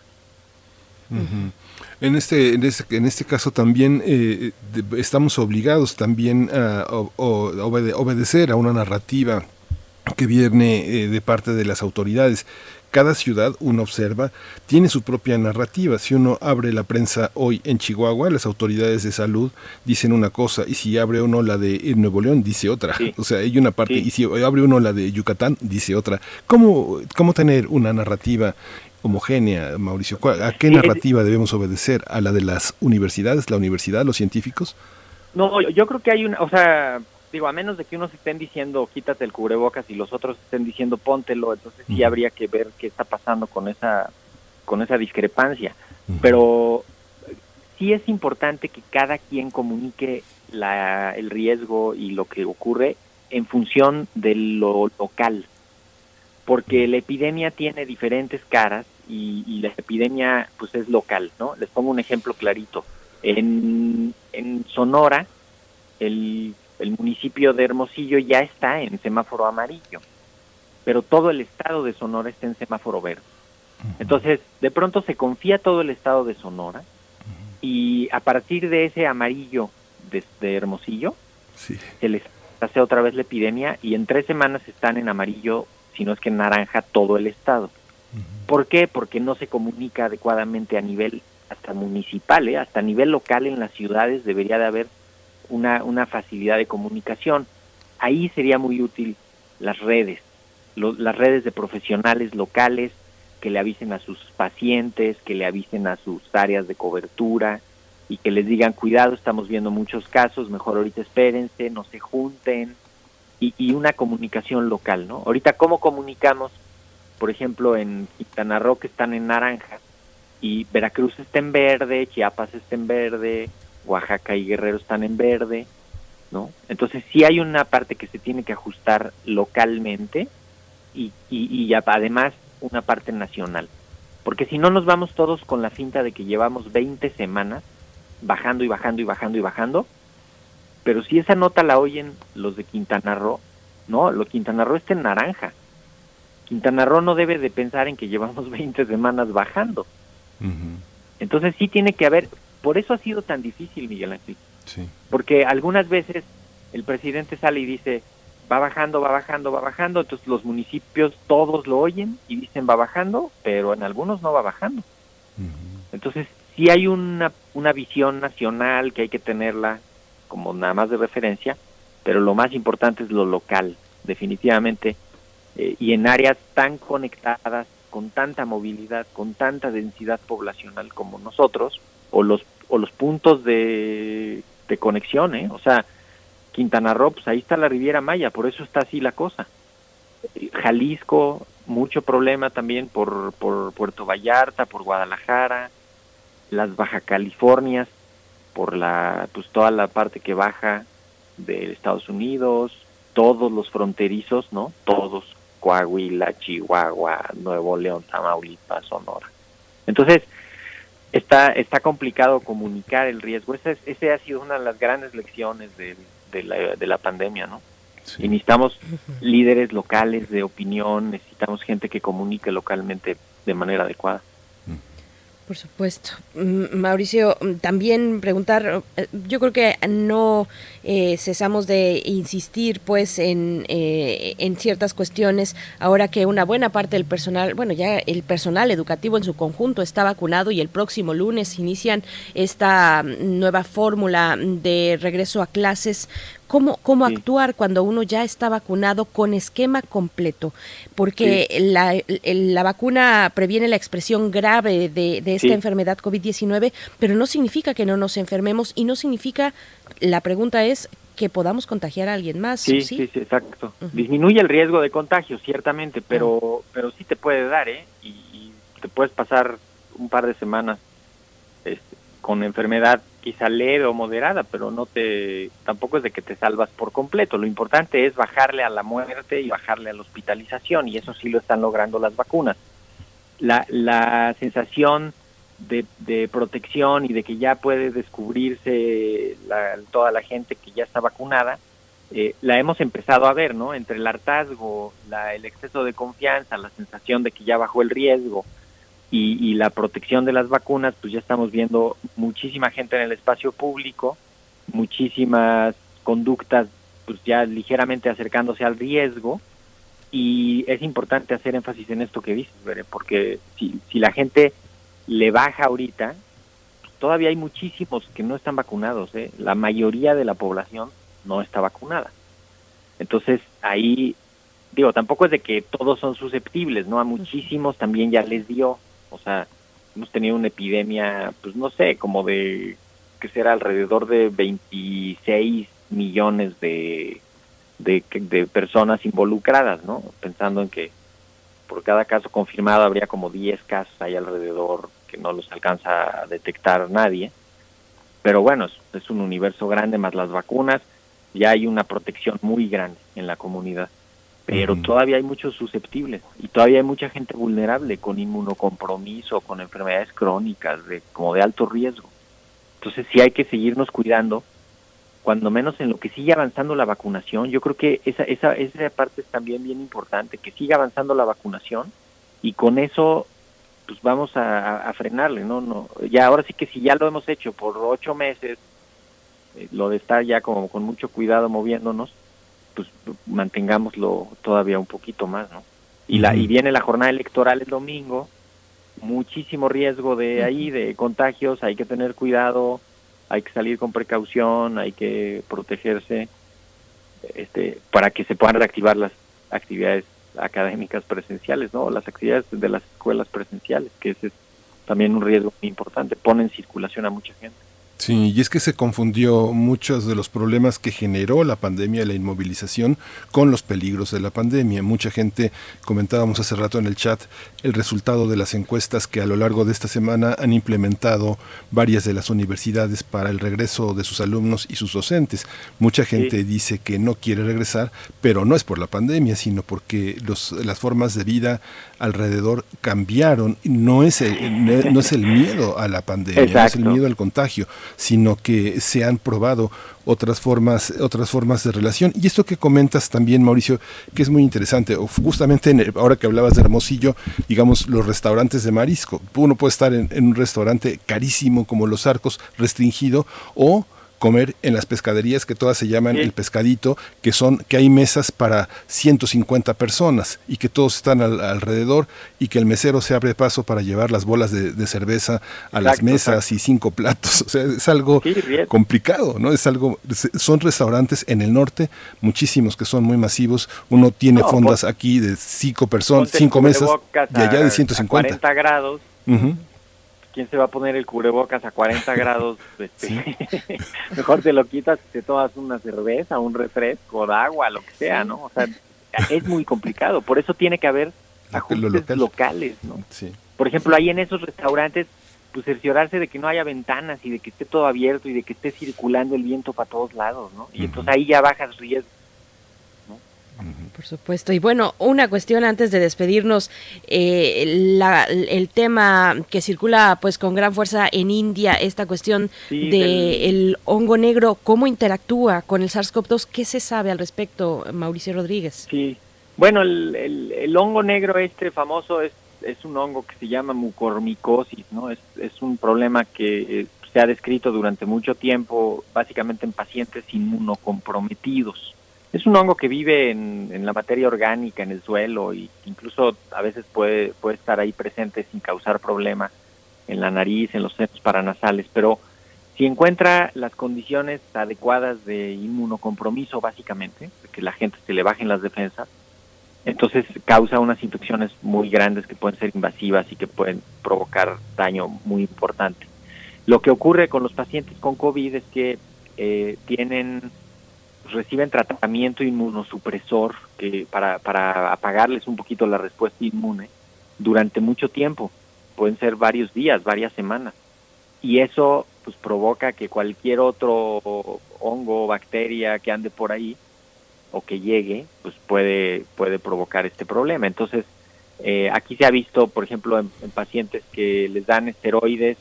En este, en este, en este caso también eh, estamos obligados también a, obedecer a una narrativa que viene eh, de parte de las autoridades. Cada ciudad, uno observa, tiene su propia narrativa. Si uno abre la prensa hoy en Chihuahua, las autoridades de salud dicen una cosa, y si abre uno la de Nuevo León, dice otra. O sea, hay una parte, y si abre uno la de Yucatán, dice otra. ¿Cómo, cómo tener una narrativa homogénea, Mauricio? ¿A qué narrativa debemos obedecer? ¿A la de las universidades, la universidad, los científicos? No, yo creo que hay una, o sea, digo, a menos de que unos estén diciendo quítate el cubrebocas y los otros estén diciendo póntelo, entonces sí habría que ver qué está pasando con esa, con esa discrepancia. Pero sí es importante que cada quien comunique la, el riesgo y lo que ocurre en función de lo local porque la epidemia tiene diferentes caras y, la epidemia pues es local, ¿no? Les pongo un ejemplo clarito. En, en Sonora, el, el municipio de Hermosillo ya está en semáforo amarillo, pero todo el estado de Sonora está en semáforo verde. Entonces, de pronto se confía todo el estado de Sonora y a partir de ese amarillo de, Hermosillo, se les hace otra vez la epidemia y en tres semanas están en amarillo sino es que naranja todo el estado. ¿Por qué? Porque no se comunica adecuadamente a nivel hasta municipal, ¿eh? hasta a nivel local en las ciudades debería de haber una, una facilidad de comunicación. Ahí sería muy útil las redes, las redes de profesionales locales que le avisen a sus pacientes, que le avisen a sus áreas de cobertura y que les digan cuidado, estamos viendo muchos casos, mejor ahorita espérense, no se junten, y, una comunicación local, ¿no? Ahorita, ¿cómo comunicamos? Por ejemplo, en Quintana Roo que están en naranja y Veracruz está en verde, Chiapas está en verde, Oaxaca y Guerrero están en verde, ¿no? Entonces sí hay una parte que se tiene que ajustar localmente y, y, y además una parte nacional. Porque si no nos vamos todos con la cinta de que llevamos 20 semanas bajando y bajando y bajando y bajando, pero si esa nota la oyen los de Quintana Roo, no, lo Quintana Roo está en naranja. Quintana Roo no debe de pensar en que llevamos 20 semanas bajando. Entonces sí tiene que haber, por eso ha sido tan difícil, Miguel Ángel. Porque algunas veces el presidente sale y dice, va bajando, va bajando, va bajando, entonces los municipios todos lo oyen y dicen va bajando, pero en algunos no va bajando. Entonces sí hay una, una visión nacional que hay que tenerla como nada más de referencia, pero lo más importante es lo local, definitivamente, eh, y en áreas tan conectadas, con tanta movilidad, con tanta densidad poblacional como nosotros, o los, o los puntos de, de conexión, ¿eh? o sea, Quintana Roo, pues ahí está la Riviera Maya, por eso está así la cosa. Jalisco, mucho problema también por, por Puerto Vallarta, por Guadalajara, las Baja Californias, por la, pues toda la parte que baja de Estados Unidos, todos los fronterizos, ¿no? Todos, Coahuila, Chihuahua, Nuevo León, Tamaulipas, Sonora. Entonces, está, está complicado comunicar el riesgo. Ese, ese ha sido una de las grandes lecciones de, de, la, de la pandemia, ¿no? Y necesitamos líderes locales de opinión, necesitamos gente que comunique localmente de manera adecuada. Por supuesto. Mm, Mauricio, mm, también preguntar, eh, yo creo que no eh, cesamos de insistir pues en, eh, en ciertas cuestiones ahora que una buena parte del personal, bueno, ya el personal educativo en su conjunto está vacunado y el próximo lunes inician esta mm, nueva fórmula de regreso a clases cómo, cómo actuar cuando uno ya está vacunado con esquema completo, porque la, la, vacuna previene la expresión grave de, de esta enfermedad COVID-19, pero no significa que no nos enfermemos y no significa, la pregunta es, que podamos contagiar a alguien más. Sí, sí, sí, exacto. Disminuye el riesgo de contagio, ciertamente, pero, pero sí te puede dar, ¿eh? Y, y, te puedes pasar un par de semanas con enfermedad quizá leve o moderada, pero no te tampoco es de que te salvas por completo. Lo importante es bajarle a la muerte y bajarle a la hospitalización y eso sí lo están logrando las vacunas. La, la sensación de, de protección y de que ya puede descubrirse la, toda la gente que ya está vacunada, eh, la hemos empezado a ver, ¿no? Entre el hartazgo, la, el exceso de confianza, la sensación de que ya bajó el riesgo, y, la protección de las vacunas, pues ya estamos viendo muchísima gente en el espacio público, muchísimas conductas pues ya ligeramente acercándose al riesgo y es importante hacer énfasis en esto que dices, porque si, si la gente le baja ahorita, pues todavía hay muchísimos que no están vacunados, ¿eh? la mayoría de la población no está vacunada. Entonces ahí, digo, tampoco es de que todos son susceptibles, ¿no? A muchísimos también ya les dio, o sea, hemos tenido una epidemia, pues no sé, como de, que será alrededor de 26 millones de, de, personas involucradas, ¿no? Pensando en que por cada caso confirmado habría como 10 casos ahí alrededor que no los alcanza a detectar nadie. Pero bueno, es, un universo grande más las vacunas, ya hay una protección muy grande en la comunidad pero todavía hay muchos susceptibles y todavía hay mucha gente vulnerable con inmunocompromiso, con enfermedades crónicas, de, como de alto riesgo. Entonces sí hay que seguirnos cuidando, cuando menos en lo que sigue avanzando la vacunación. Yo creo que esa, esa, esa parte es también bien importante, que siga avanzando la vacunación y con eso pues vamos a, a frenarle, ¿no? no Ya ahora sí que si ya lo hemos hecho por ocho meses, eh, lo de estar ya como con mucho cuidado moviéndonos, pues mantengámoslo todavía un poquito más, ¿no? Y la y viene la jornada electoral el domingo, muchísimo riesgo de ahí de contagios, hay que tener cuidado, hay que salir con precaución, hay que protegerse este para que se puedan reactivar las actividades académicas presenciales, ¿no? Las actividades de las escuelas presenciales, que ese es también un riesgo muy importante, pone en circulación a mucha gente. Sí, y es que se confundió muchos de los problemas que generó la pandemia, la inmovilización, con los peligros de la pandemia. Mucha gente, comentábamos hace rato en el chat, el resultado de las encuestas que a lo largo de esta semana han implementado varias de las universidades para el regreso de sus alumnos y sus docentes. Mucha gente dice que no quiere regresar, pero no es por la pandemia, sino porque los, las formas de vida alrededor cambiaron. No es el, no es el miedo a la pandemia, no es el miedo al contagio sino que se han probado otras formas, otras formas de relación. Y esto que comentas también, Mauricio, que es muy interesante, justamente en ahora que hablabas de Hermosillo, digamos, los restaurantes de marisco. Uno puede estar en, en un restaurante carísimo como Los Arcos, restringido, o comer en las pescaderías que todas se llaman el pescadito, que son que hay mesas para 150 personas y que todos están alrededor y que el mesero se abre paso para llevar las bolas de, cerveza a las mesas y cinco platos. O sea, es algo complicado, ¿no? Es algo son restaurantes en el norte, muchísimos que son muy masivos. Uno tiene fondas aquí de cinco personas, cinco mesas y allá de 150. 40 grados. ¿Quién se va a poner el cubrebocas a 40 grados? Este, mejor te lo quitas y te tomas una cerveza, un refresco, agua, lo que sea, ¿no? O sea, es muy complicado. Por eso tiene que haber ajustes locales, ¿no? Sí. Por ejemplo, ahí en esos restaurantes, pues cerciorarse de que no haya ventanas y de que esté todo abierto y de que esté circulando el viento para todos lados, ¿no? Y entonces ahí ya bajas riesgos por supuesto. Y bueno, una cuestión antes de despedirnos, eh, el tema que circula pues con gran fuerza en India, esta cuestión de el hongo negro, ¿cómo interactúa con el SARS-CoV-2? ¿Qué se sabe al respecto, Mauricio Rodríguez? Sí, bueno, el, el, hongo negro este famoso es, es un hongo que se llama mucormicosis, ¿no? Es, es un problema que eh, se ha descrito durante mucho tiempo, básicamente en pacientes inmunocomprometidos. Es un hongo que vive en, la materia orgánica, en el suelo, y incluso a veces puede, puede estar ahí presente sin causar problema en la nariz, en los senos paranasales, pero si encuentra las condiciones adecuadas de inmunocompromiso, básicamente, que la gente se le bajen las defensas, entonces causa unas infecciones muy grandes que pueden ser invasivas y que pueden provocar daño muy importante. Lo que ocurre con los pacientes con COVID es que eh, tienen reciben tratamiento inmunosupresor que para, para apagarles un poquito la respuesta inmune durante mucho tiempo, pueden ser varios días, varias semanas. Y eso pues provoca que cualquier otro hongo o bacteria que ande por ahí o que llegue, pues puede, puede provocar este problema. Entonces, eh, aquí se ha visto, por ejemplo, en, pacientes que les dan esteroides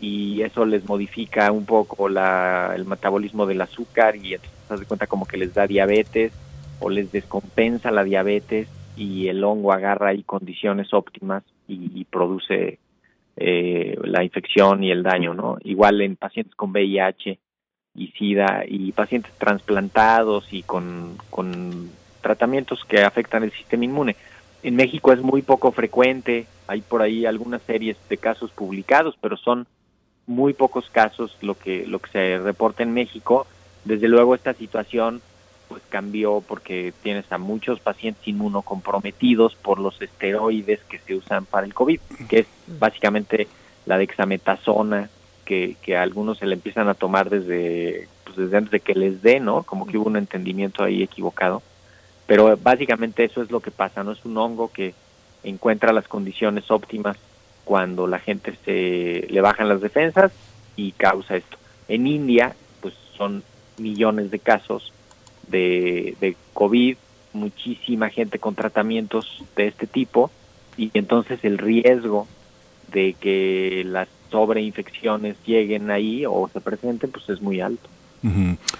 y eso les modifica un poco la, el metabolismo del azúcar y entonces de cuenta como que les da diabetes o les descompensa la diabetes y el hongo agarra ahí condiciones óptimas y, produce eh, la infección y el daño, ¿no? Igual en pacientes con VIH y SIDA y pacientes trasplantados y con, con tratamientos que afectan el sistema inmune. En México es muy poco frecuente, hay por ahí algunas series de casos publicados, pero son muy pocos casos lo que lo que se reporta en México. Desde luego esta situación pues cambió porque tienes a muchos pacientes inmunocomprometidos por los esteroides que se usan para el COVID, que es básicamente la dexametasona que, que algunos se le empiezan a tomar desde pues desde antes de que les dé, ¿no? Como que hubo un entendimiento ahí equivocado. Pero básicamente eso es lo que pasa, no es un hongo que encuentra las condiciones óptimas cuando la gente se le bajan las defensas y causa esto. En India, pues son millones de casos de, de COVID, muchísima gente con tratamientos de este tipo y entonces el riesgo de que las sobreinfecciones lleguen ahí o se presenten, pues es muy alto.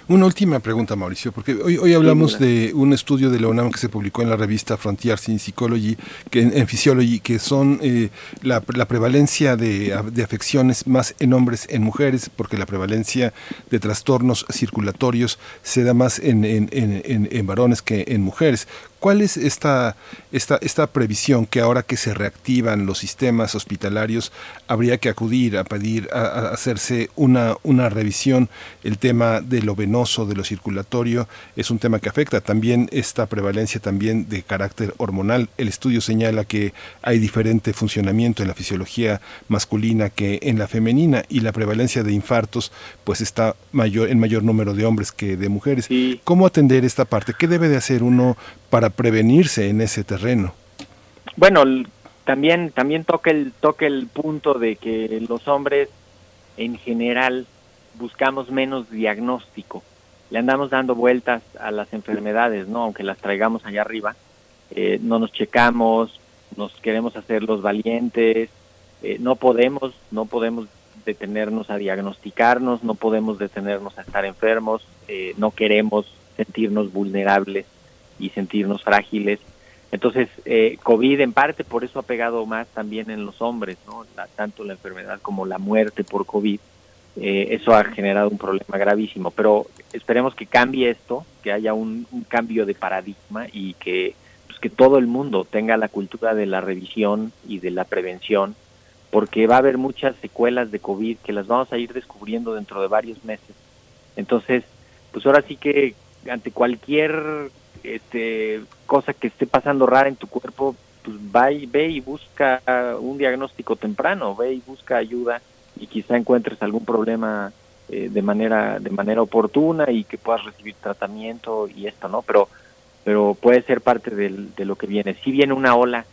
Una última pregunta, Mauricio, porque hoy, hoy hablamos de un estudio de la UNAM que se publicó en la revista Frontiers in Psychology, que, en, Physiology, que son eh, la, prevalencia de, afecciones más en hombres en mujeres, porque la prevalencia de trastornos circulatorios se da más en, en, en varones que en mujeres. ¿Cuál es esta, esta, esta previsión que ahora que se reactivan los sistemas hospitalarios habría que acudir a pedir a, hacerse una, una revisión? El tema de lo venoso, de lo circulatorio, es un tema que afecta también esta prevalencia también de carácter hormonal. El estudio señala que hay diferente funcionamiento en la fisiología masculina que en la femenina y la prevalencia de infartos pues está mayor en mayor número de hombres que de mujeres. ¿Cómo atender esta parte? ¿Qué debe de hacer uno para prevenirse en ese terreno? Bueno, también también toca el toca el punto de que los hombres en general buscamos menos diagnóstico. Le andamos dando vueltas a las enfermedades, ¿no? Aunque las traigamos allá arriba, eh, no nos checamos, nos queremos hacer los valientes, eh, no podemos, no podemos detenernos a diagnosticarnos, no podemos detenernos a estar enfermos, eh, no queremos sentirnos vulnerables y sentirnos frágiles. Entonces, eh, COVID en parte por eso ha pegado más también en los hombres, ¿no? tanto la enfermedad como la muerte por COVID. Eh, eso ha generado un problema gravísimo, pero esperemos que cambie esto, que haya un, cambio de paradigma y que, pues, que todo el mundo tenga la cultura de la revisión y de la prevención, porque va a haber muchas secuelas de COVID que las vamos a ir descubriendo dentro de varios meses. Entonces, pues ahora sí que ante cualquier este, cosa que esté pasando rara en tu cuerpo, pues va y, ve y busca un diagnóstico temprano, ve y busca ayuda y quizá encuentres algún problema eh, de manera de manera oportuna y que puedas recibir tratamiento y esto, ¿no? Pero pero puede ser parte de lo que viene. Si viene una ola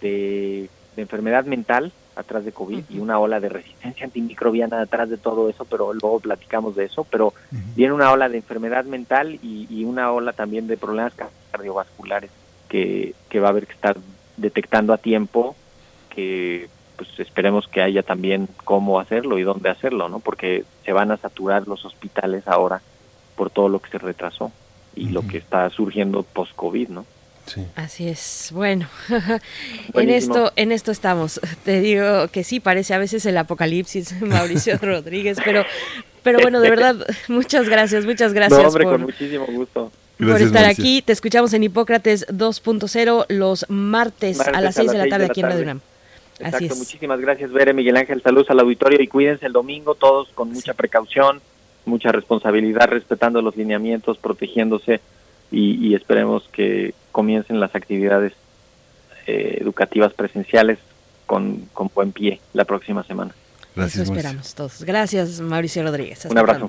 de enfermedad mental, atrás de COVID y una ola de resistencia antimicrobiana atrás de todo eso, pero luego platicamos de eso, pero viene una ola de enfermedad mental y, una ola también de problemas cardiovasculares que, que va a haber que estar detectando a tiempo, que pues esperemos que haya también cómo hacerlo y dónde hacerlo, ¿no? Porque se van a saturar los hospitales ahora por todo lo que se retrasó y lo que está surgiendo post-COVID, ¿no? Así es. Bueno, en esto, en esto estamos. Te digo que sí, parece a veces el apocalipsis, Mauricio Rodríguez, pero, pero bueno, de verdad, muchas gracias, muchas gracias. No, hombre, con muchísimo gusto. por estar aquí. Te escuchamos en Hipócrates 2.0 los martes, a las 6 de la tarde aquí en Radio UNAM. Así es. muchísimas gracias, Bere, Miguel Ángel, saludos al auditorio y cuídense el domingo todos con mucha precaución, mucha responsabilidad, respetando los lineamientos, protegiéndose y, esperemos que comiencen las actividades eh, educativas presenciales con, con, buen pie la próxima semana. Gracias. Eso esperamos todos. Gracias, Mauricio Rodríguez. un abrazo.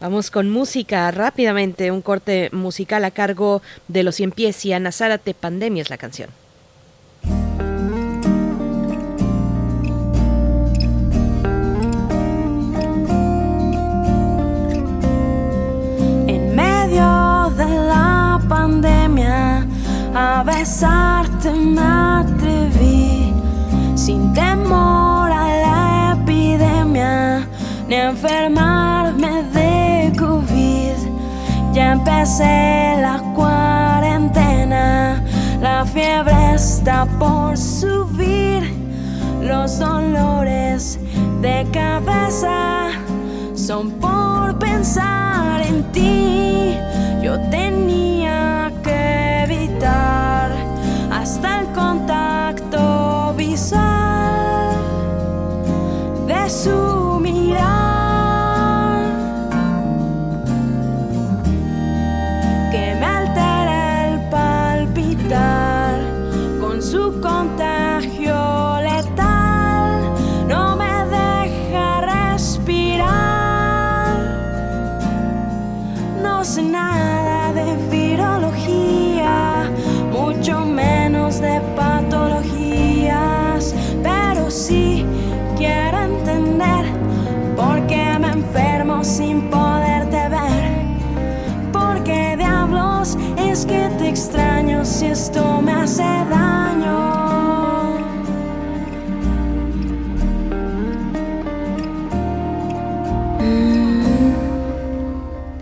Vamos con música rápidamente, un corte musical a cargo de los cien pies y Ana Zárate, Pandemia es la canción. A besarte me atreví sin temor a la epidemia ni enfermarme de COVID. Ya empecé la cuarentena, la fiebre está por subir, los dolores de cabeza son por pensar en ti. Yo tenía hasta el contacto visual de su esto me hace daño?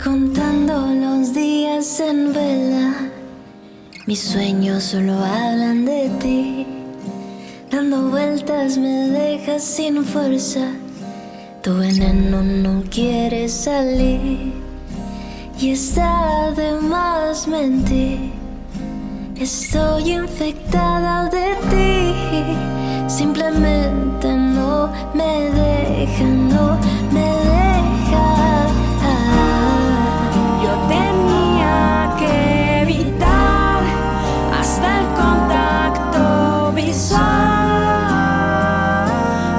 Contando los días en vela, mis sueños solo hablan de ti. Dando vueltas me dejas sin fuerza, tu veneno no quiere salir. Y está de más mentir, Estoy infectada de ti, simplemente no me deja, no me deja. Yo tenía que evitar hasta el contacto visual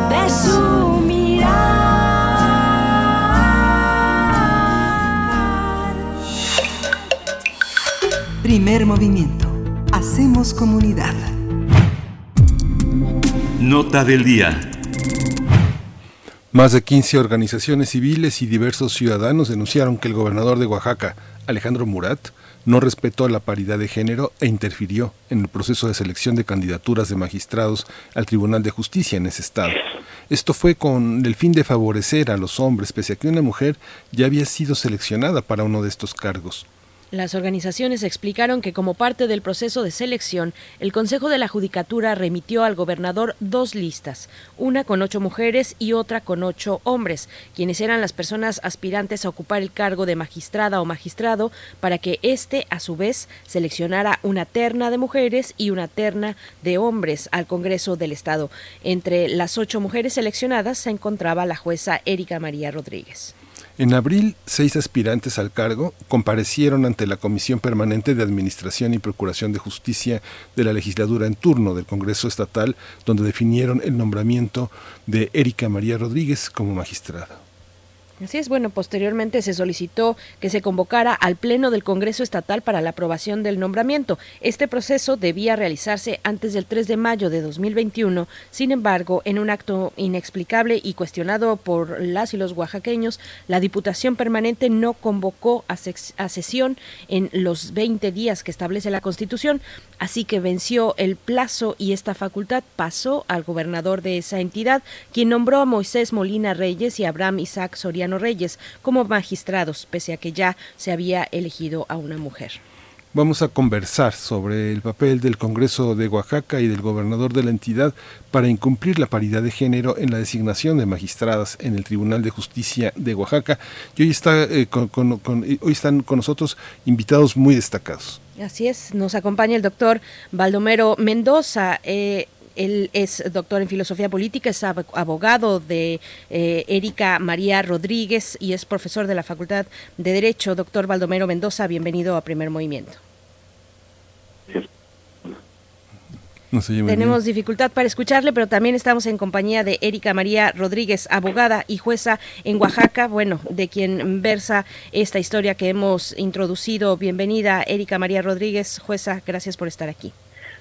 de su mirar. Primer movimiento. Hacemos comunidad. Nota del día. Más de 15 organizaciones civiles y diversos ciudadanos denunciaron que el gobernador de Oaxaca, Alejandro Murat, no respetó la paridad de género e interfirió en el proceso de selección de candidaturas de magistrados al Tribunal de Justicia en ese estado. Esto fue con el fin de favorecer a los hombres, pese a que una mujer ya había sido seleccionada para uno de estos cargos. Las organizaciones explicaron que como parte del proceso de selección, el Consejo de la Judicatura remitió al gobernador dos listas, una con ocho mujeres y otra con ocho hombres, quienes eran las personas aspirantes a ocupar el cargo de magistrada o magistrado, para que éste, a su vez, seleccionara una terna de mujeres y una terna de hombres al Congreso del Estado. Entre las ocho mujeres seleccionadas se encontraba la jueza Erika María Rodríguez. En abril, seis aspirantes al cargo comparecieron ante la Comisión Permanente de Administración y Procuración de Justicia de la legislatura en turno del Congreso Estatal, donde definieron el nombramiento de Erika María Rodríguez como magistrada. Así es, bueno, posteriormente se solicitó que se convocara al Pleno del Congreso Estatal para la aprobación del nombramiento. Este proceso debía realizarse antes del 3 de mayo de 2021. Sin embargo, en un acto inexplicable y cuestionado por las y los oaxaqueños, la Diputación Permanente no convocó a, a sesión en los 20 días que establece la Constitución, así que venció el plazo y esta facultad pasó al gobernador de esa entidad, quien nombró a Moisés Molina Reyes y Abraham Isaac Soriano Reyes como magistrados, pese a que ya se había elegido a una mujer. Vamos a conversar sobre el papel del Congreso de Oaxaca y del gobernador de la entidad para incumplir la paridad de género en la designación de magistradas en el Tribunal de Justicia de Oaxaca. Y hoy, está, eh, con- con- con- hoy están con nosotros invitados muy destacados. Así es, nos acompaña el doctor Baldomero Mendoza. eh, él es doctor en filosofía política, es ab- abogado de eh, Erika María Rodríguez y es profesor de la Facultad de Derecho. Doctor Baldomero Mendoza, bienvenido a Primer Movimiento. No bien. Tenemos dificultad para escucharle, pero también estamos en compañía de Erika María Rodríguez, abogada y jueza en Oaxaca, bueno, de quien versa esta historia que hemos introducido. Bienvenida, Erika María Rodríguez, jueza, gracias por estar aquí.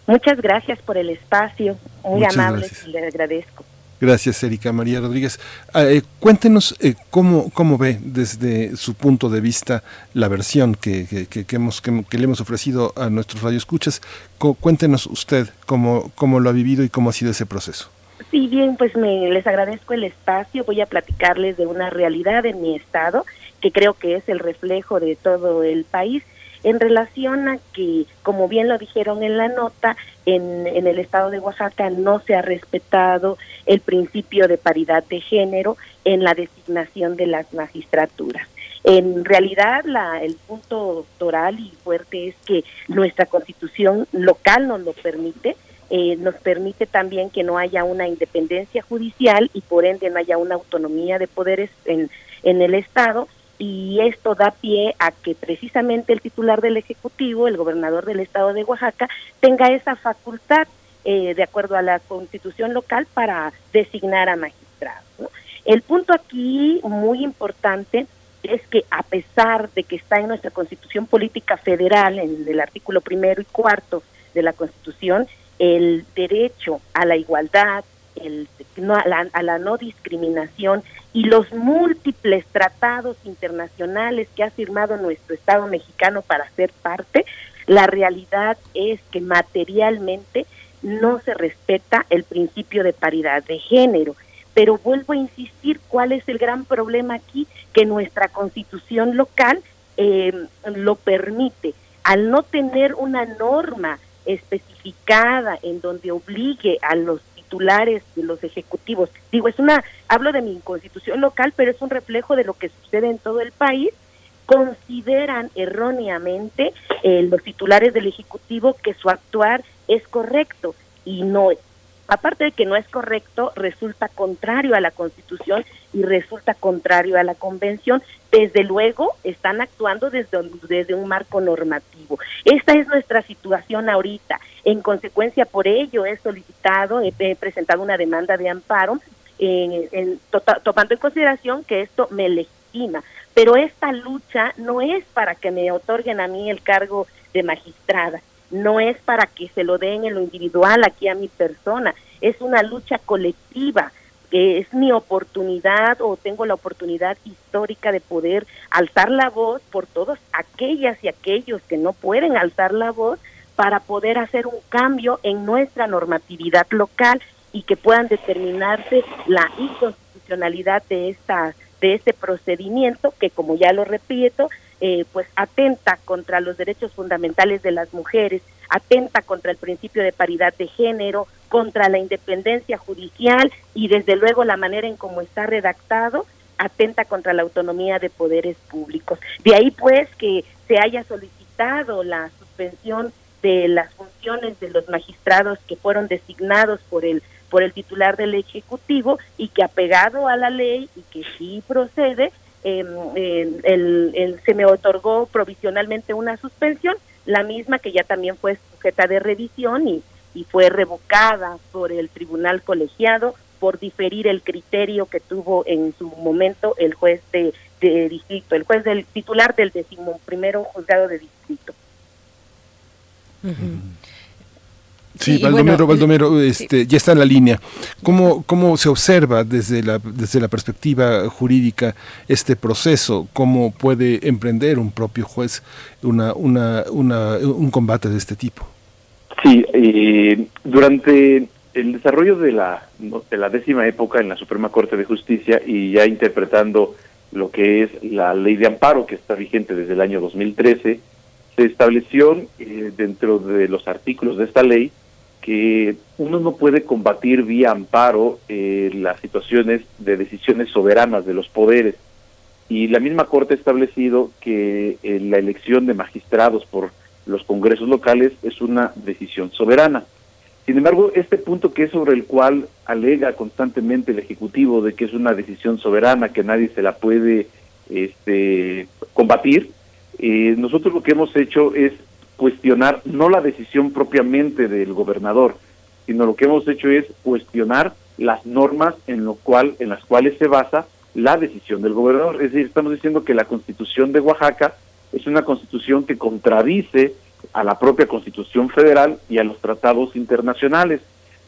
Muchas gracias por el espacio, muy Muchas amable, gracias. le agradezco. Gracias, Erika María Rodríguez. Ah, eh, cuéntenos eh, cómo, cómo ve desde su punto de vista la versión que, que- hemos, que, que le hemos ofrecido a nuestros radioescuchas. Cu- cuéntenos usted cómo, cómo lo ha vivido y cómo ha sido ese proceso. Sí, bien, pues me, les agradezco el espacio. Voy a platicarles de una realidad en mi estado, que creo que es el reflejo de todo el país, en relación a que, como bien lo dijeron en la nota, en, en el estado de Oaxaca no se ha respetado el principio de paridad de género en la designación de las magistraturas. En realidad, la, el punto doctoral y fuerte es que nuestra constitución local nos lo permite, eh, nos permite también que no haya una independencia judicial y por ende no haya una autonomía de poderes en, en el Estado y esto da pie a que precisamente el titular del Ejecutivo, el gobernador del Estado de Oaxaca, tenga esa facultad eh, de acuerdo a la constitución local para designar a magistrados. ¿no? El punto aquí muy importante es que a pesar de que está en nuestra constitución política federal, en el artículo primero y cuarto de la constitución, el derecho a la igualdad, el, no, a, la, a la no discriminación y los múltiples tratados internacionales que ha firmado nuestro Estado mexicano para ser parte, la realidad es que materialmente no se respeta el principio de paridad de género. Pero vuelvo a insistir, ¿cuál es el gran problema aquí? Que nuestra constitución local eh, lo permite. Al no tener una norma especificada en donde obligue a los titulares de los ejecutivos, digo, es una, hablo de mi constitución local, pero es un reflejo de lo que sucede en todo el país, consideran erróneamente eh, los titulares del Ejecutivo que su actuar es correcto y no aparte de que no es correcto, resulta contrario a la Constitución y resulta contrario a la Convención. Desde luego, están actuando desde, un marco normativo. Esta es nuestra situación ahorita. En consecuencia, por ello he solicitado, he, presentado una demanda de amparo, en, tomando en consideración que esto me legitima. Pero esta lucha no es para que me otorguen a mí el cargo de magistrada no es para que se lo den en lo individual aquí a mi persona, es una lucha colectiva, que es mi oportunidad o tengo la oportunidad histórica de poder alzar la voz por todos aquellas y aquellos que no pueden alzar la voz para poder hacer un cambio en nuestra normatividad local y que puedan determinarse la inconstitucionalidad de esta de este procedimiento que como ya lo repito eh, pues atenta contra los derechos fundamentales de las mujeres, atenta contra el principio de paridad de género, contra la independencia judicial y desde luego la manera en cómo está redactado atenta contra la autonomía de poderes públicos. De ahí pues que se haya solicitado la suspensión de las funciones de los magistrados que fueron designados por el por el titular del ejecutivo y que apegado a la ley y que sí procede Em, el, se me otorgó provisionalmente una suspensión, la misma que ya también fue sujeta de revisión y, y fue revocada por el tribunal colegiado por diferir el criterio que tuvo en su momento el juez de, distrito, el juez del titular del decimoprimero juzgado de distrito. Sí, Baldomero, Baldomero este, ya está en la línea. ¿Cómo, ¿Cómo se observa desde la, desde la perspectiva jurídica este proceso? ¿Cómo puede emprender un propio juez una, una, una, un combate de este tipo? Sí, eh, durante el desarrollo de la, de la décima época en la Suprema Corte de Justicia y ya interpretando lo que es la ley de amparo que está vigente desde el año 2013, se estableció eh, dentro de los artículos de esta ley que uno no puede combatir vía amparo eh, las situaciones de decisiones soberanas de los poderes. Y la misma Corte ha establecido que eh, la elección de magistrados por los congresos locales es una decisión soberana. Sin embargo, este punto que es sobre el cual alega constantemente el Ejecutivo de que es una decisión soberana, que nadie se la puede este, combatir, eh, nosotros lo que hemos hecho es cuestionar no la decisión propiamente del gobernador, sino lo que hemos hecho es cuestionar las normas en lo cual en las cuales se basa la decisión del gobernador. Es decir, estamos diciendo que la Constitución de Oaxaca es una constitución que contradice a la propia Constitución federal y a los tratados internacionales.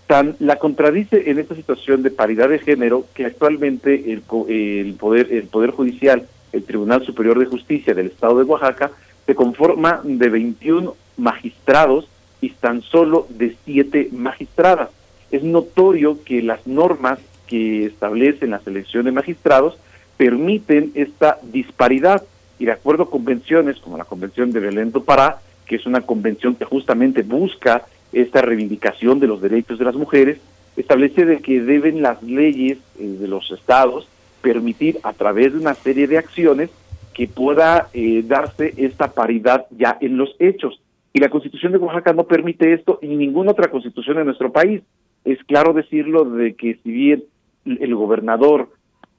Tan la contradice en esta situación de paridad de género que actualmente el, el poder el poder judicial, el Tribunal Superior de Justicia del Estado de Oaxaca se conforma de 21 magistrados y tan solo de 7 magistradas. Es notorio que las normas que establecen la selección de magistrados permiten esta disparidad y de acuerdo a convenciones como la Convención de Belén do Pará, que es una convención que justamente busca esta reivindicación de los derechos de las mujeres, establece de que deben las leyes eh, de los estados permitir a través de una serie de acciones que pueda eh, darse esta paridad ya en los hechos. Y la Constitución de Oaxaca no permite esto y ninguna otra constitución en nuestro país. Es claro decirlo de que si bien el gobernador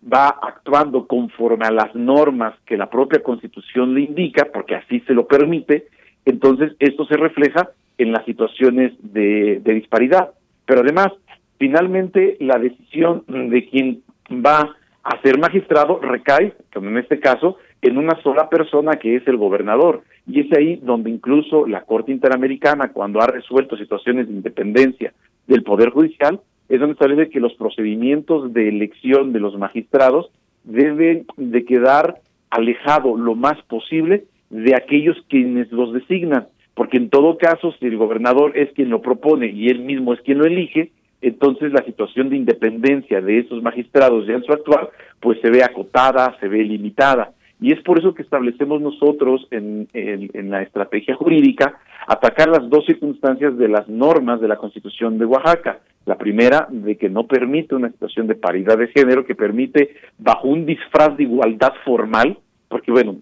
va actuando conforme a las normas que la propia Constitución le indica, porque así se lo permite, entonces esto se refleja en las situaciones de, de disparidad. Pero además, finalmente la decisión de quien va a ser magistrado recae, como en este caso, en una sola persona que es el gobernador. Y es ahí donde incluso la Corte Interamericana, cuando ha resuelto situaciones de independencia del Poder Judicial, es donde establece que los procedimientos de elección de los magistrados deben de quedar alejado lo más posible de aquellos quienes los designan, porque en todo caso, si el gobernador es quien lo propone y él mismo es quien lo elige, entonces la situación de independencia de esos magistrados ya en su actual, pues se ve acotada, se ve limitada. Y es por eso que establecemos nosotros en, en, la estrategia jurídica atacar las dos circunstancias de las normas de la Constitución de Oaxaca. La primera, de que no permite una situación de paridad de género, que permite, bajo un disfraz de igualdad formal, porque bueno,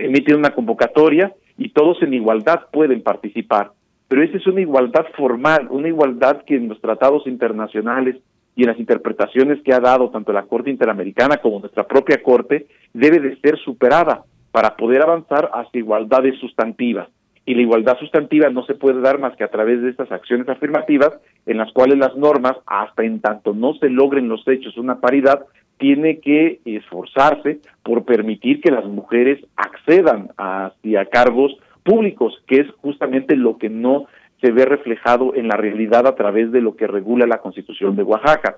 emiten una convocatoria y todos en igualdad pueden participar. Pero esa es una igualdad formal, una igualdad que en los tratados internacionales y en las interpretaciones que ha dado tanto la Corte Interamericana como nuestra propia Corte debe de ser superada para poder avanzar hacia igualdades sustantivas. Y la igualdad sustantiva no se puede dar más que a través de estas acciones afirmativas en las cuales las normas, hasta en tanto no se logren los hechos una paridad, tiene que esforzarse por permitir que las mujeres accedan hacia cargos públicos, que es justamente lo que no se ve reflejado en la realidad a través de lo que regula la Constitución de Oaxaca.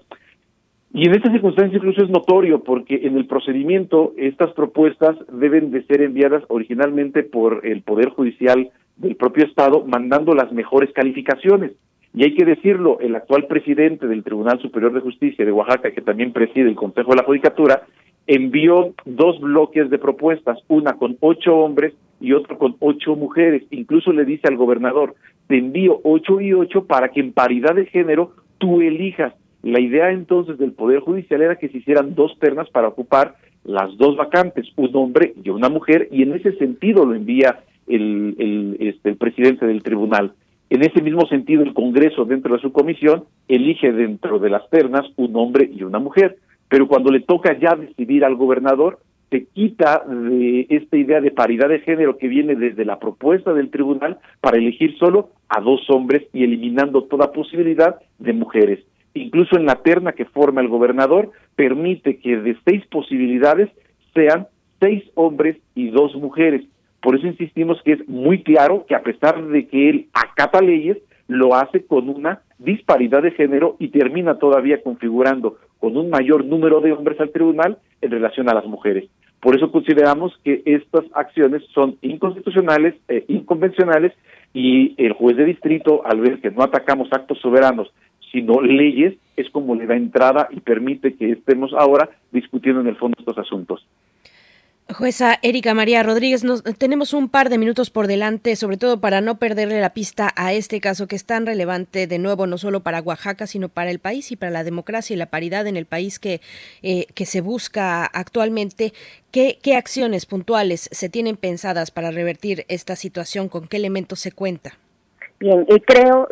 Y en esta circunstancia incluso es notorio porque en el procedimiento estas propuestas deben de ser enviadas originalmente por el Poder Judicial del propio Estado mandando las mejores calificaciones. Y hay que decirlo, el actual presidente del Tribunal Superior de Justicia de Oaxaca, que también preside el Consejo de la Judicatura, envió dos bloques de propuestas, una con ocho hombres y otro con ocho mujeres. Incluso le dice al gobernador, te envío ocho y ocho para que en paridad de género tú elijas. La idea entonces del Poder Judicial era que se hicieran dos ternas para ocupar las dos vacantes, un hombre y una mujer, y en ese sentido lo envía el, el, este, el presidente del tribunal. En ese mismo sentido, el Congreso, dentro de su comisión, elige dentro de las ternas un hombre y una mujer. Pero cuando le toca ya decidir al gobernador, se quita de esta idea de paridad de género que viene desde la propuesta del tribunal para elegir solo a dos hombres y eliminando toda posibilidad de mujeres. Incluso en la terna que forma el gobernador, permite que de seis posibilidades sean seis hombres y dos mujeres. Por eso insistimos que es muy claro que a pesar de que él acata leyes, lo hace con una disparidad de género y termina todavía configurando con un mayor número de hombres al tribunal en relación a las mujeres. Por eso consideramos que estas acciones son inconstitucionales, e inconvencionales y el juez de distrito, al ver que no atacamos actos soberanos, sino leyes, es como le da entrada y permite que estemos ahora discutiendo en el fondo estos asuntos. Jueza Erika María Rodríguez, nos, tenemos un par de minutos por delante, sobre todo para no perderle la pista a este caso que es tan relevante, de nuevo, no solo para Oaxaca, sino para el país y para la democracia y la paridad en el país que, eh, que se busca actualmente. ¿Qué, ¿Qué acciones puntuales se tienen pensadas para revertir esta situación? ¿Con qué elementos se cuenta? Bien, y creo,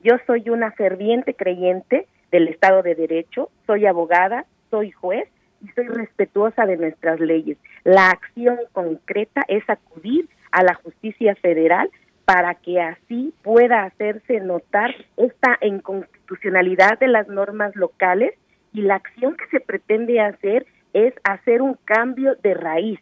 yo soy una ferviente creyente del Estado de Derecho, soy abogada, soy juez y soy respetuosa de nuestras leyes. La acción concreta es acudir a la justicia federal para que así pueda hacerse notar esta inconstitucionalidad de las normas locales y la acción que se pretende hacer es hacer un cambio de raíz.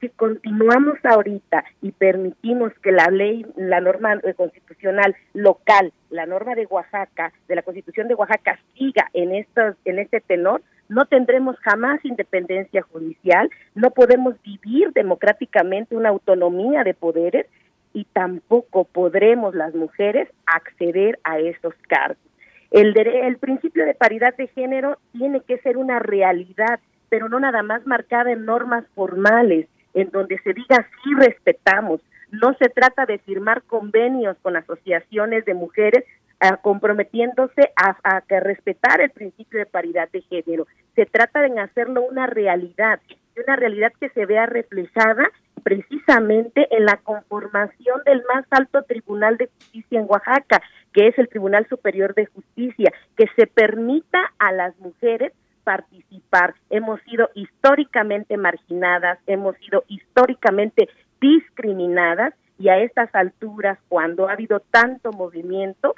Si continuamos ahorita y permitimos que la ley, la norma constitucional local, la norma de Oaxaca, de la Constitución de Oaxaca siga en estos, en este tenor, no tendremos jamás independencia judicial, no podemos vivir democráticamente una autonomía de poderes y tampoco podremos las mujeres acceder a esos cargos. El, el principio de paridad de género tiene que ser una realidad, pero no nada más marcada en normas formales, en donde se diga sí respetamos. No se trata de firmar convenios con asociaciones de mujeres comprometiéndose a, a, que respetar el principio de paridad de género. Se trata de hacerlo una realidad, una realidad que se vea reflejada precisamente en la conformación del más alto tribunal de justicia en Oaxaca, que es el Tribunal Superior de Justicia, que se permita a las mujeres participar. Hemos sido históricamente marginadas, hemos sido históricamente discriminadas y a estas alturas, cuando ha habido tanto movimiento,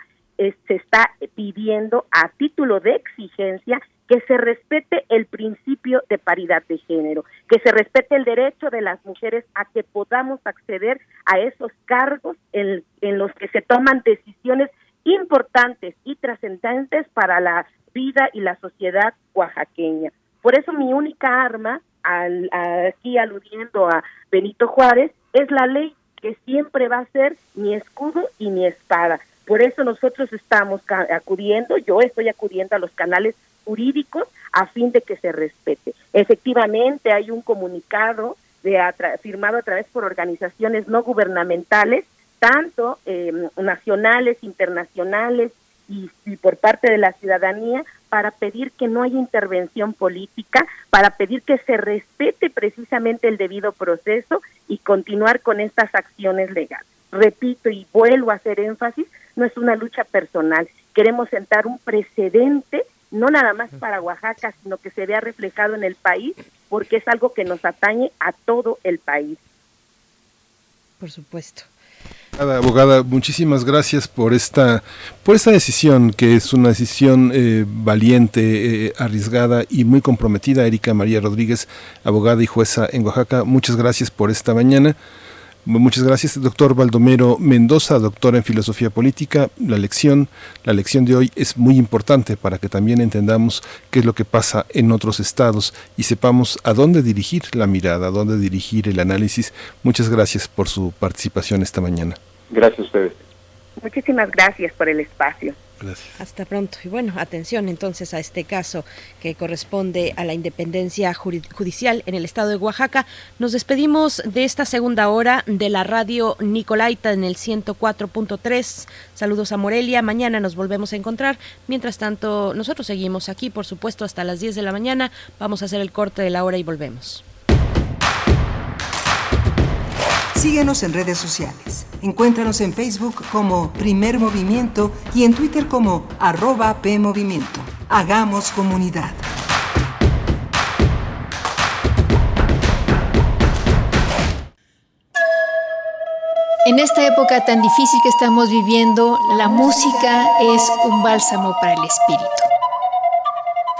se está pidiendo a título de exigencia que se respete el principio de paridad de género, que se respete el derecho de las mujeres a que podamos acceder a esos cargos en, en los que se toman decisiones importantes y trascendentes para la vida y la sociedad oaxaqueña. Por eso mi única arma, al, aquí aludiendo a Benito Juárez, es la ley que siempre va a ser mi escudo y mi espada. Por eso nosotros estamos acudiendo, yo estoy acudiendo a los canales jurídicos a fin de que se respete. Efectivamente, hay un comunicado de firmado a través por organizaciones no gubernamentales, tanto em, nacionales, internacionales y, y por parte de la ciudadanía para pedir que no haya intervención política, para pedir que se respete precisamente el debido proceso y continuar con estas acciones legales. Repito y vuelvo a hacer énfasis, no es una lucha personal, queremos sentar un precedente no nada más para Oaxaca, sino que se vea reflejado en el país, porque es algo que nos atañe a todo el país. Por supuesto. Abogada, muchísimas gracias por esta, por esta decisión, que es una decisión eh, valiente, eh, arriesgada y muy comprometida. Erika María Rodríguez, abogada y jueza en Oaxaca, muchas gracias por esta mañana. Muchas gracias, doctor Baldomero Mendoza, doctor en filosofía política. La lección, la lección de hoy es muy importante para que también entendamos qué es lo que pasa en otros estados y sepamos a dónde dirigir la mirada, a dónde dirigir el análisis. Muchas gracias por su participación esta mañana. Gracias a ustedes. Muchísimas gracias por el espacio. Gracias. Hasta pronto. Y bueno, atención entonces a este caso que corresponde a la independencia judicial en el estado de Oaxaca. Nos despedimos de esta segunda hora de la radio Nicolaita en el 104.3. Saludos a Morelia. Mañana nos volvemos a encontrar. Mientras tanto, nosotros seguimos aquí, por supuesto, hasta las 10 de la mañana. Vamos a hacer el corte de la hora y volvemos. Síguenos en redes sociales. Encuéntranos en Facebook como Primer Movimiento y en Twitter como arroba PMovimiento. Hagamos comunidad. En esta época tan difícil que estamos viviendo, la música es un bálsamo para el espíritu.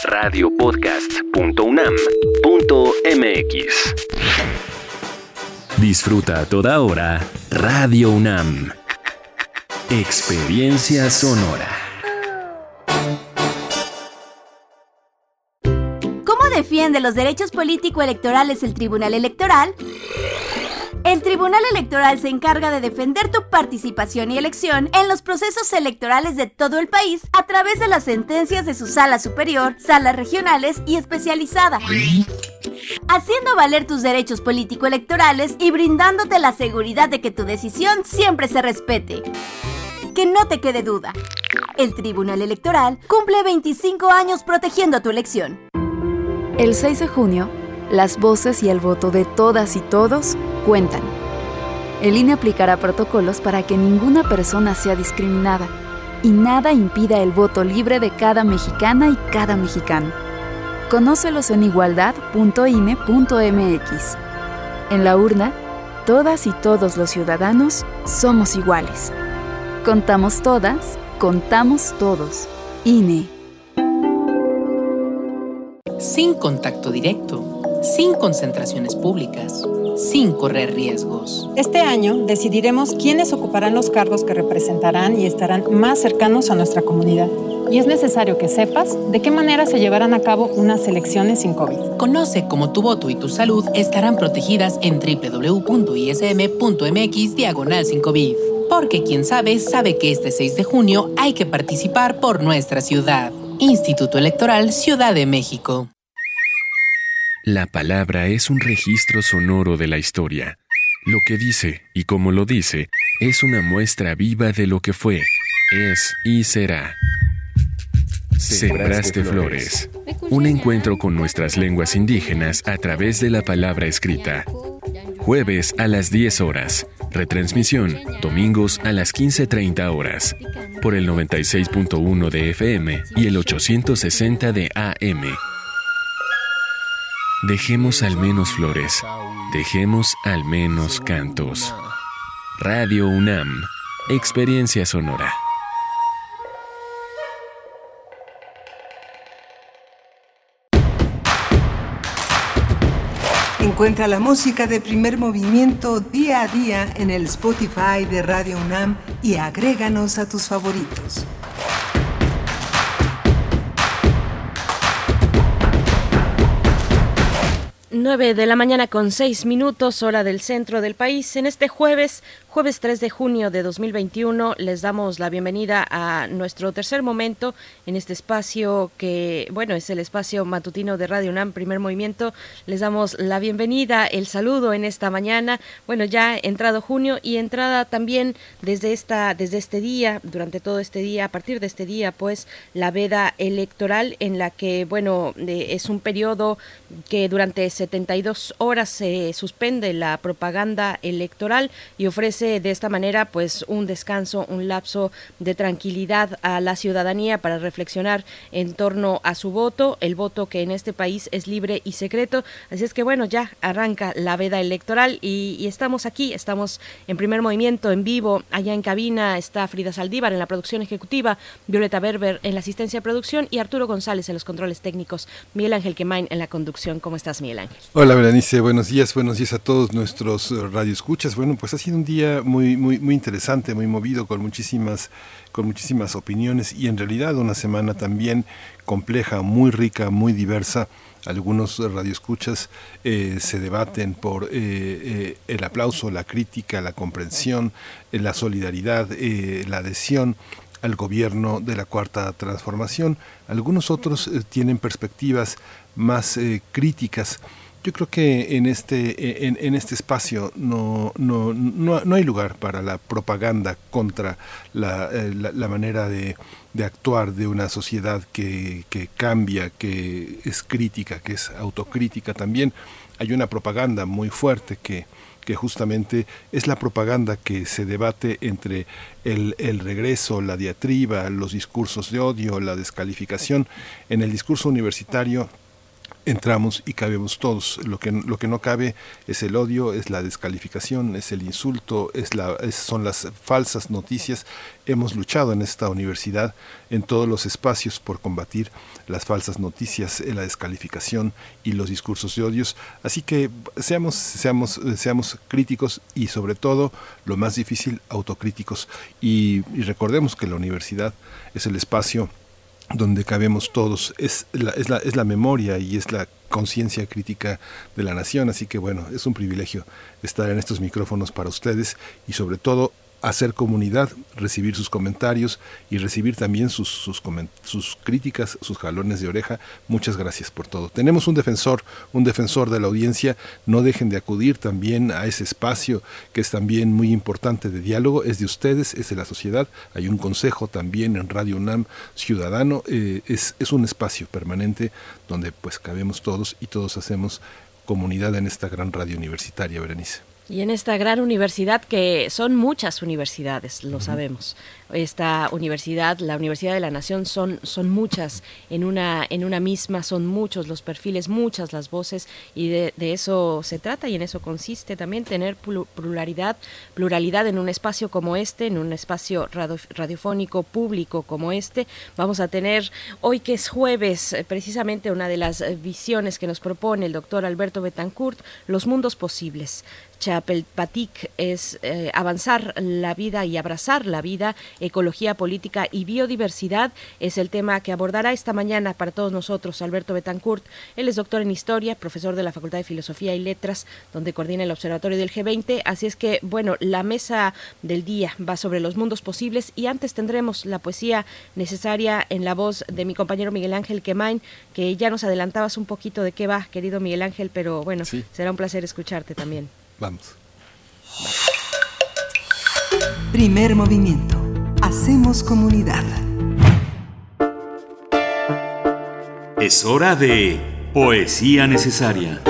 www.radiopodcast.unam.mx. Disfruta a toda hora Radio UNAM. Experiencia sonora. ¿Cómo defiende los derechos político-electorales el Tribunal Electoral? El Tribunal Electoral se encarga de defender tu participación y elección en los procesos electorales de todo el país a través de las sentencias de su sala superior, salas regionales y especializada. Haciendo valer tus derechos político-electorales y brindándote la seguridad de que tu decisión siempre se respete. Que no te quede duda. El Tribunal Electoral cumple 25 años protegiendo tu elección. El 6 de junio, las voces y el voto de todas y todos cuentan. El INE aplicará protocolos para que ninguna persona sea discriminada y nada impida el voto libre de cada mexicana y cada mexicano. Conócelos en igualdad.ine.mx. En la urna, todas y todos los ciudadanos somos iguales. Contamos todas, contamos todos. INE. Sin contacto directo, sin concentraciones públicas, sin correr riesgos. Este año decidiremos quiénes ocuparán los cargos que representarán y estarán más cercanos a nuestra comunidad. Y es necesario que sepas de qué manera se llevarán a cabo unas elecciones sin COVID. Conoce cómo tu voto y tu salud estarán protegidas en www.ism.mx diagonal sin COVID. Porque quien sabe, sabe que este 6 de junio hay que participar por nuestra ciudad. Instituto Electoral Ciudad de México. La palabra es un registro sonoro de la historia. Lo que dice y como lo dice es una muestra viva de lo que fue, es y será. Sembraste Flores. Un encuentro con nuestras lenguas indígenas a través de la palabra escrita. Jueves a las 10 horas. Retransmisión, domingos a las 15.30 horas. Por el 96.1 de FM y el 860 de AM. Dejemos al menos flores. Dejemos al menos cantos. Radio UNAM. Experiencia sonora. Encuentra la música de primer movimiento día a día en el Spotify de Radio UNAM y agréganos a tus favoritos. 9 de la mañana con 6 minutos, hora del centro del país. En este jueves, jueves 3 de junio de 2021, les damos la bienvenida a nuestro tercer momento en este espacio que, bueno, es el espacio matutino de Radio UNAM, primer movimiento. Les damos la bienvenida, el saludo en esta mañana. Bueno, ya entrado junio y entrada también desde, esta, desde este día, durante todo este día, a partir de este día, pues la veda electoral en la que, bueno, es un periodo que durante 72 horas se suspende la propaganda electoral y ofrece de esta manera pues un descanso, un lapso de tranquilidad a la ciudadanía para reflexionar en torno a su voto, el voto que en este país es libre y secreto. Así es que bueno, ya arranca la veda electoral y, estamos aquí, estamos en primer movimiento en vivo, allá en cabina está Frida Saldívar en la producción ejecutiva, Violeta Berber en la asistencia de producción y Arturo González en los controles técnicos, Miguel Ángel Quemain en la conducción. ¿Cómo estás, Miguel Ángel? Hola, Berenice, buenos días, buenos días a todos nuestros eh, radioescuchas. Bueno, pues ha sido un día muy, muy, interesante, muy movido, con muchísimas, con muchísimas opiniones y en realidad una semana también compleja, muy rica, muy diversa. Algunos radioescuchas eh, se debaten por eh, eh, el aplauso, la crítica, la comprensión, la solidaridad, la adhesión al gobierno de la cuarta transformación. Algunos otros tienen perspectivas más críticas. Yo creo que en este, en, en este espacio no, no, no, no hay lugar para la propaganda contra la, eh, la, la manera de, de actuar de una sociedad que, que cambia, que es crítica, que es autocrítica también. Hay una propaganda muy fuerte que, que justamente es la propaganda que se debate entre el, el, regreso, la diatriba, los discursos de odio, la descalificación. En el discurso universitario entramos y cabemos todos. Lo que, lo que no cabe es el odio, es la descalificación, es el insulto, es la, son las falsas noticias. Hemos luchado en esta universidad en todos los espacios por combatir las falsas noticias, la descalificación y los discursos de odios. Así que seamos, seamos, seamos críticos y sobre todo, lo más difícil, autocríticos. Y, y recordemos que la universidad es el espacio donde cabemos todos, es la, es la, es la memoria y es la conciencia crítica de la nación, así que bueno, es un privilegio estar en estos micrófonos para ustedes y sobre todo hacer comunidad, recibir sus comentarios y recibir también sus, sus, sus, críticas, sus jalones de oreja. Muchas gracias por todo. Tenemos un defensor, un defensor de la audiencia. No dejen de acudir también a ese espacio que es también muy importante de diálogo. Es de ustedes, es de la sociedad. Hay un consejo también en Radio UNAM Ciudadano. Eh, es, es un espacio permanente donde pues cabemos todos y todos hacemos comunidad en esta gran radio universitaria, Berenice. Y en esta gran universidad, que son muchas universidades, lo sabemos, esta universidad, la Universidad de la Nación, son, son muchas en una, en una misma, son muchos los perfiles, muchas las voces, y de, eso se trata y en eso consiste también tener pluralidad, pluralidad en un espacio como este, en un espacio radiofónico público como este. Vamos a tener hoy que es jueves, eh, precisamente una de las eh, visiones que nos propone el doctor Alberto Betancourt, los mundos posibles. Chapelpatic es eh, avanzar la vida y abrazar la vida, ecología política y biodiversidad es el tema que abordará esta mañana para todos nosotros Alberto Betancourt. Él es doctor en historia, profesor de la Facultad de Filosofía y Letras, donde coordina el Observatorio del G20. Así es que, bueno, la mesa del día va sobre los mundos posibles y antes tendremos la poesía necesaria en la voz de mi compañero Miguel Ángel Quemain, que ya nos adelantabas un poquito de qué va, querido Miguel Ángel, pero bueno, será un placer escucharte también. Vamos. Primer movimiento. Hacemos comunidad. Es hora de poesía necesaria.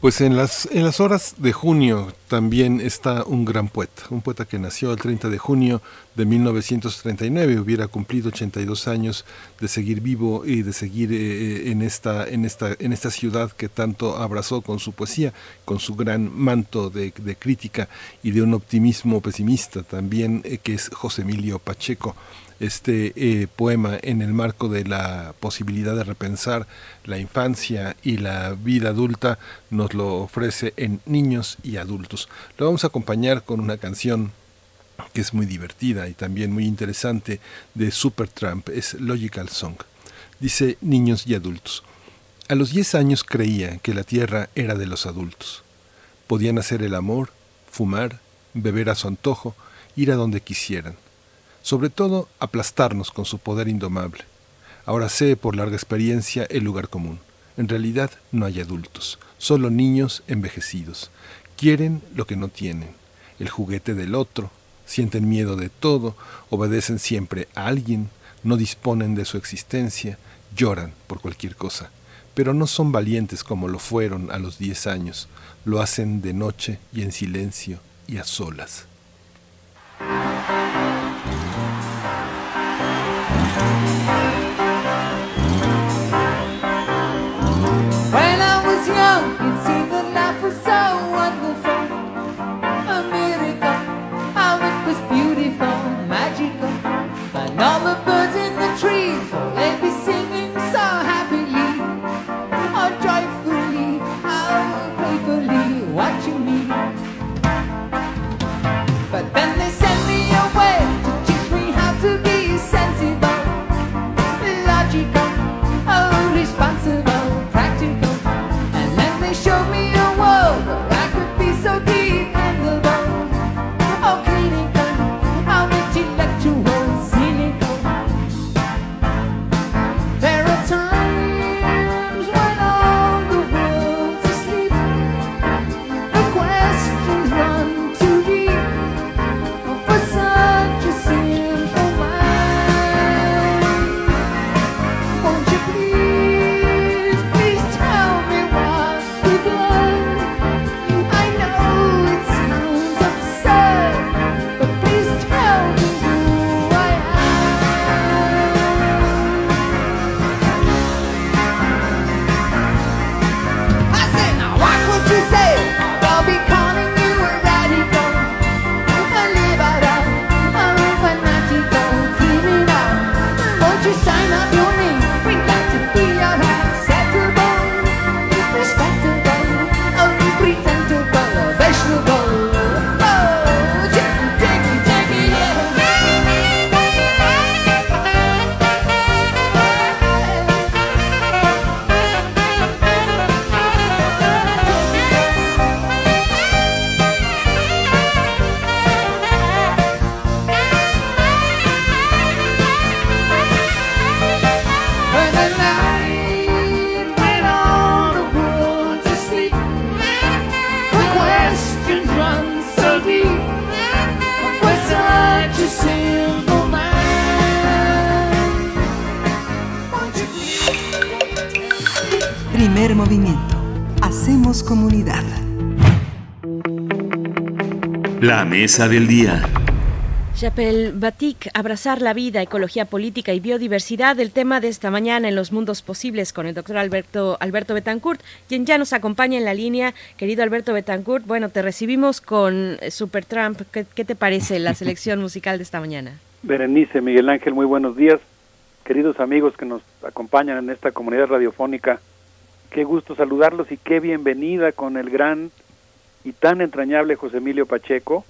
Pues en las, en las horas de junio también está un gran poeta, un poeta que nació el 30 de junio de 1939, hubiera cumplido 82 años de seguir vivo y de seguir eh, eh, en, esta, en, esta, en esta ciudad que tanto abrazó con su poesía, con su gran manto de, crítica y de un optimismo pesimista también, eh, que es José Emilio Pacheco este eh, poema en el marco de la posibilidad de repensar la infancia y la vida adulta nos lo ofrece en niños y adultos. Lo vamos a acompañar con una canción que es muy divertida y también muy interesante de Supertramp, es Logical Song. Dice niños y adultos. A los 10 años creía que la tierra era de los adultos. Podían hacer el amor, fumar, beber a su antojo, ir a donde quisieran sobre todo aplastarnos con su poder indomable. Ahora sé por larga experiencia el lugar común. En realidad no hay adultos, solo niños envejecidos. Quieren lo que no tienen, el juguete del otro, sienten miedo de todo, obedecen siempre a alguien, no disponen de su existencia, lloran por cualquier cosa, pero no son valientes como lo fueron a los diez años, lo hacen de noche y en silencio y a solas. Mesa del día. Chapel Batik, abrazar la vida, ecología política y biodiversidad, el tema de esta mañana en los mundos posibles con el doctor Alberto, Alberto Betancourt, quien ya nos acompaña en la línea. Querido Alberto Betancourt, bueno, te recibimos con Super Trump. ¿Qué, qué te parece la selección musical de esta mañana? Berenice, Miguel Ángel, muy buenos días. Queridos amigos que nos acompañan en esta comunidad radiofónica, qué gusto saludarlos y qué bienvenida con el gran y tan entrañable José Emilio Pacheco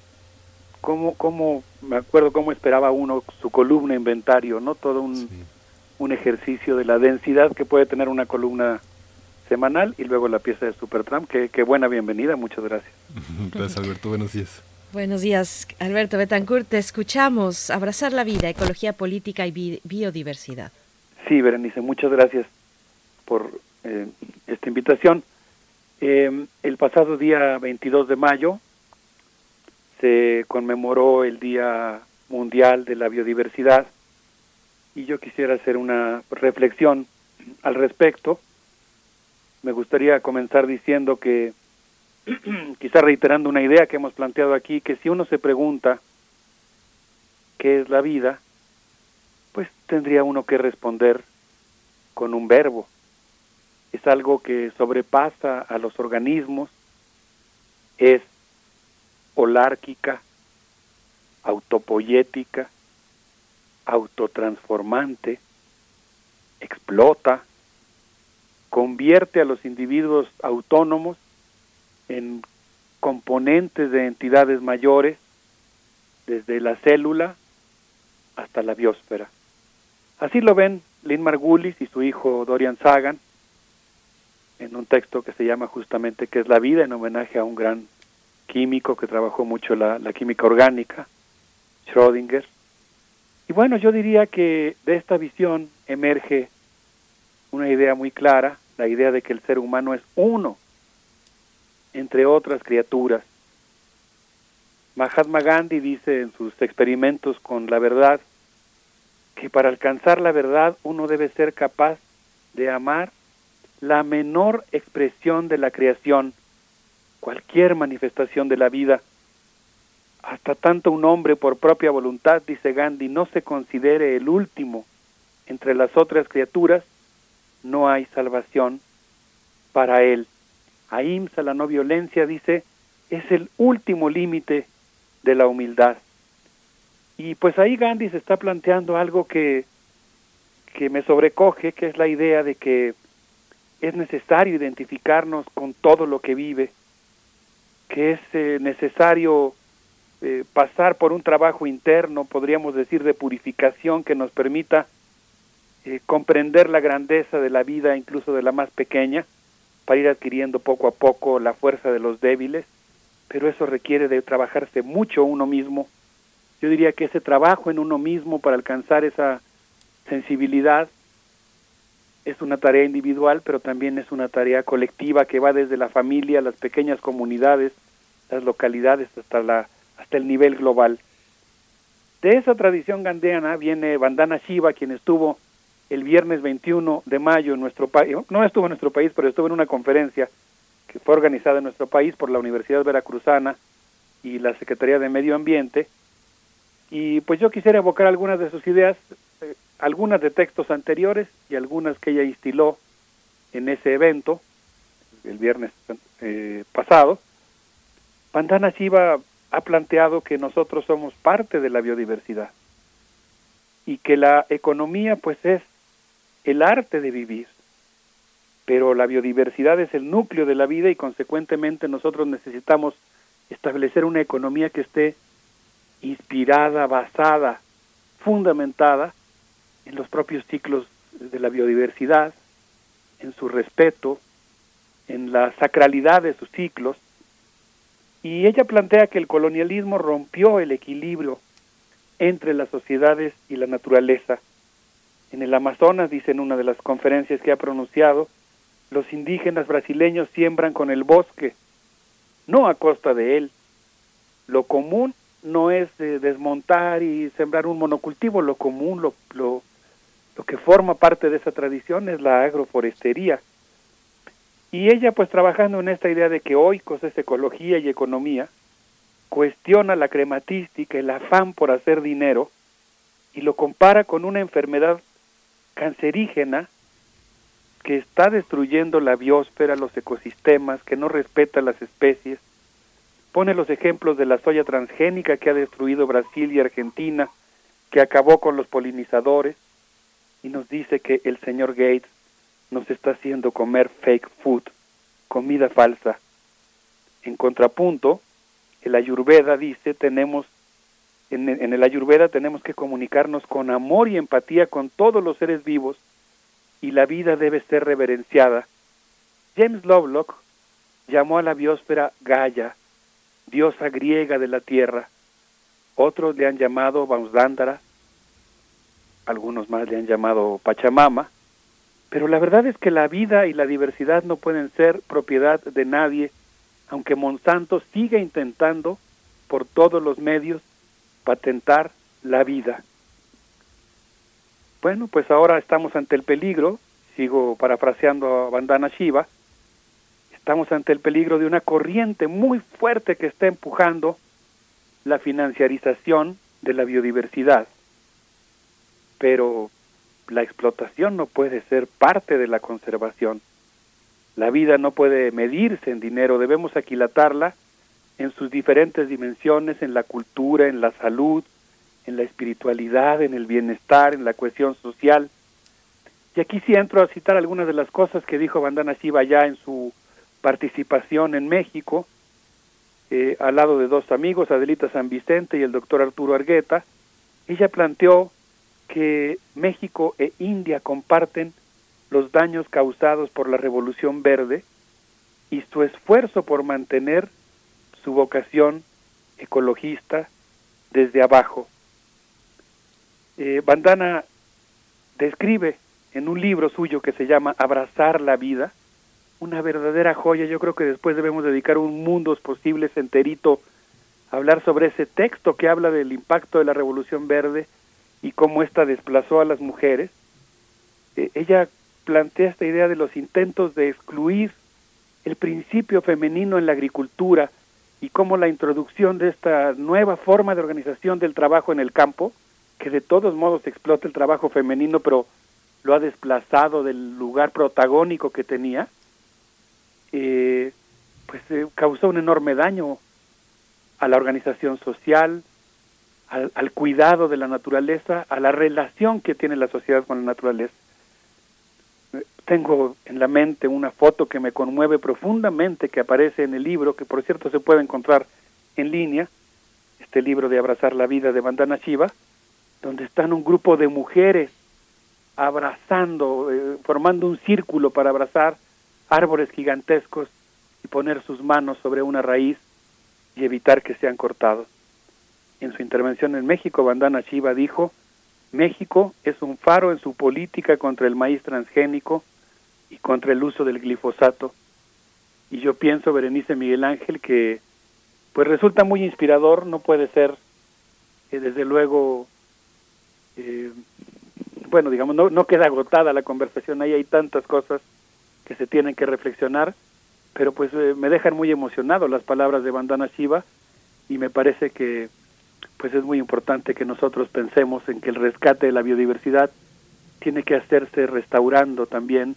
cómo, cómo, me acuerdo cómo esperaba uno su columna inventario, ¿no? Todo un, un ejercicio de la densidad que puede tener una columna semanal y luego la pieza de Supertramp. Qué, qué buena bienvenida, muchas gracias. Gracias, Alberto. Buenos días. Buenos días, Alberto Betancourt. Te escuchamos. Abrazar la vida, ecología política y bi biodiversidad. Sí, Berenice, muchas gracias por eh, esta invitación. Eh, el pasado día 22 de mayo se conmemoró el Día Mundial de la Biodiversidad y yo quisiera hacer una reflexión al respecto. Me gustaría comenzar diciendo que, quizá reiterando una idea que hemos planteado aquí, que si uno se pregunta qué es la vida, pues tendría uno que responder con un verbo. Es algo que sobrepasa a los organismos, es holárquica, autopoyética, autotransformante, explota, convierte a los individuos autónomos en componentes de entidades mayores, desde la célula hasta la biosfera. Así lo ven Lynn Margulis y su hijo Dorian Sagan en un texto que se llama justamente ¿Qué es la vida? en homenaje a un gran químico que trabajó mucho la, la química orgánica, Schrödinger. Y bueno, yo diría que de esta visión emerge una idea muy clara, la idea de que el ser humano es uno entre otras criaturas. Mahatma Gandhi dice en sus experimentos con la verdad que para alcanzar la verdad uno debe ser capaz de amar la menor expresión de la creación cualquier manifestación de la vida. Hasta tanto un hombre por propia voluntad, dice Gandhi, no se considere el último entre las otras criaturas, no hay salvación para él. Ahimsa, la no violencia, dice, es el último límite de la humildad. Y pues ahí Gandhi se está planteando algo que, que me sobrecoge, que es la idea de que es necesario identificarnos con todo lo que vive, que es eh, necesario eh, pasar por un trabajo interno, podríamos decir, de purificación que nos permita eh, comprender la grandeza de la vida, incluso de la más pequeña, para ir adquiriendo poco a poco la fuerza de los débiles, pero eso requiere de trabajarse mucho uno mismo. Yo diría que ese trabajo en uno mismo para alcanzar esa sensibilidad es una tarea individual, pero también es una tarea colectiva que va desde la familia, las pequeñas comunidades, las localidades hasta la hasta el nivel global. De esa tradición gandeana viene Bandana Shiva, quien estuvo el viernes 21 de mayo en nuestro país, no estuvo en nuestro país, pero estuvo en una conferencia que fue organizada en nuestro país por la Universidad Veracruzana y la Secretaría de Medio Ambiente. Y pues yo quisiera evocar algunas de sus ideas, algunas de textos anteriores y algunas que ella instiló en ese evento el viernes eh, pasado. Pandana Shiva ha planteado que nosotros somos parte de la biodiversidad y que la economía pues es el arte de vivir, pero la biodiversidad es el núcleo de la vida y consecuentemente nosotros necesitamos establecer una economía que esté inspirada, basada, fundamentada en los propios ciclos de la biodiversidad, en su respeto, en la sacralidad de sus ciclos. Y ella plantea que el colonialismo rompió el equilibrio entre las sociedades y la naturaleza. En el Amazonas, dice en una de las conferencias que ha pronunciado, los indígenas brasileños siembran con el bosque, no a costa de él. Lo común no es desmontar y sembrar un monocultivo, lo común, lo, lo, lo que forma parte de esa tradición es la agroforestería. Y ella pues trabajando en esta idea de que oikos es ecología y economía, cuestiona la crematística, el afán por hacer dinero, y lo compara con una enfermedad cancerígena que está destruyendo la biosfera, los ecosistemas, que no respeta las especies. Pone los ejemplos de la soya transgénica que ha destruido Brasil y Argentina, que acabó con los polinizadores, y nos dice que el señor Gates nos está haciendo comer fake food, comida falsa. En contrapunto, el Ayurveda dice tenemos en, el Ayurveda tenemos que comunicarnos con amor y empatía con todos los seres vivos y la vida debe ser reverenciada. James Lovelock llamó a la biosfera Gaia, diosa griega de la tierra. Otros le han llamado Bausdándara, algunos más le han llamado Pachamama, pero la verdad es que la vida y la diversidad no pueden ser propiedad de nadie, aunque Monsanto siga intentando por todos los medios patentar la vida. Bueno, pues ahora estamos ante el peligro, sigo parafraseando a Bandana Shiva, estamos ante el peligro de una corriente muy fuerte que está empujando la financiarización de la biodiversidad. Pero la explotación no puede ser parte de la conservación. La vida no puede medirse en dinero, debemos aquilatarla en sus diferentes dimensiones, en la cultura, en la salud, en la espiritualidad, en el bienestar, en la cohesión social. Y aquí sí entro a citar algunas de las cosas que dijo Bandana Shiva ya en su participación en México, eh, al lado de dos amigos, Adelita San Vicente y el doctor Arturo Argueta. Ella planteó que México e India comparten los daños causados por la Revolución Verde y su esfuerzo por mantener su vocación ecologista desde abajo. Eh, Bandana describe en un libro suyo que se llama Abrazar la vida, una verdadera joya. Yo creo que después debemos dedicar un mundos posibles enterito a hablar sobre ese texto que habla del impacto de la Revolución Verde y cómo ésta desplazó a las mujeres. Eh, ella plantea esta idea de los intentos de excluir el principio femenino en la agricultura y cómo la introducción de esta nueva forma de organización del trabajo en el campo que de todos modos explota el trabajo femenino, pero lo ha desplazado del lugar protagónico que tenía, eh, pues eh, causó un enorme daño a la organización social, al, al, cuidado de la naturaleza, a la relación que tiene la sociedad con la naturaleza. Tengo en la mente una foto que me conmueve profundamente, que aparece en el libro, que por cierto se puede encontrar en línea, este libro de Abrazar la Vida de Bandana Shiva, donde están un grupo de mujeres abrazando, eh, formando un círculo para abrazar árboles gigantescos y poner sus manos sobre una raíz y evitar que sean cortados. En su intervención en México, Bandana Shiva dijo, México es un faro en su política contra el maíz transgénico y contra el uso del glifosato. Y yo pienso, Berenice Miguel Ángel, que pues resulta muy inspirador, no puede ser, eh, desde luego, eh, bueno, digamos, no, queda agotada la conversación, ahí hay tantas cosas que se tienen que reflexionar, pero pues eh, me dejan muy emocionado las palabras de Bandana Shiva y me parece que pues es muy importante que nosotros pensemos en que el rescate de la biodiversidad tiene que hacerse restaurando también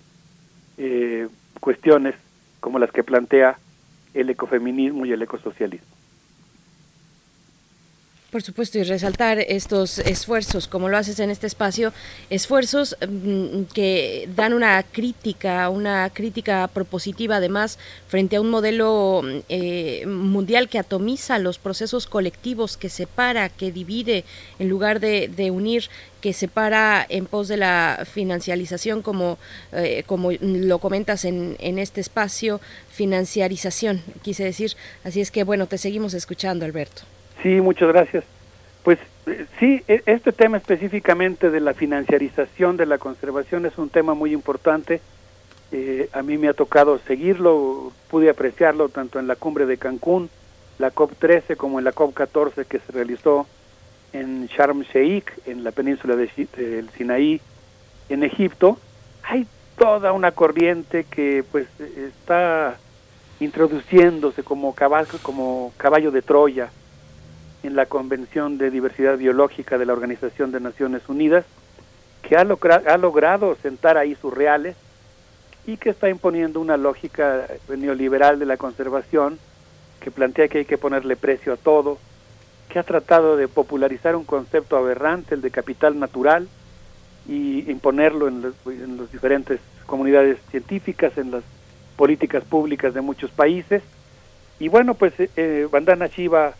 eh, cuestiones como las que plantea el ecofeminismo y el ecosocialismo. Por supuesto, y resaltar estos esfuerzos, como lo haces en este espacio, esfuerzos mm, que dan una crítica, una crítica propositiva además frente a un modelo eh, mundial que atomiza los procesos colectivos, que separa, que divide, en lugar de, unir que separa en pos de la financialización, como, eh, como lo comentas en, en este espacio, financiarización, quise decir. Así es que, bueno, te seguimos escuchando, Alberto. Sí, muchas gracias. Pues eh, sí, e, este tema específicamente de la financiarización de la conservación es un tema muy importante. Eh, a mí me ha tocado seguirlo, pude apreciarlo tanto en la cumbre de Cancún, la COP13, como en la COP14 que se realizó en Sharm Sheikh, en la península del Sinaí, en Egipto. Hay toda una corriente que pues está introduciéndose como caballo, como caballo de Troya en la Convención de Diversidad Biológica de la Organización de Naciones Unidas, que ha, ha logrado sentar ahí sus reales y que está imponiendo una lógica neoliberal de la conservación que plantea que hay que ponerle precio a todo, que ha tratado de popularizar un concepto aberrante, el de capital natural, y imponerlo en, las diferentes comunidades científicas, en las políticas públicas de muchos países. Y bueno, pues eh, Bandana Shiva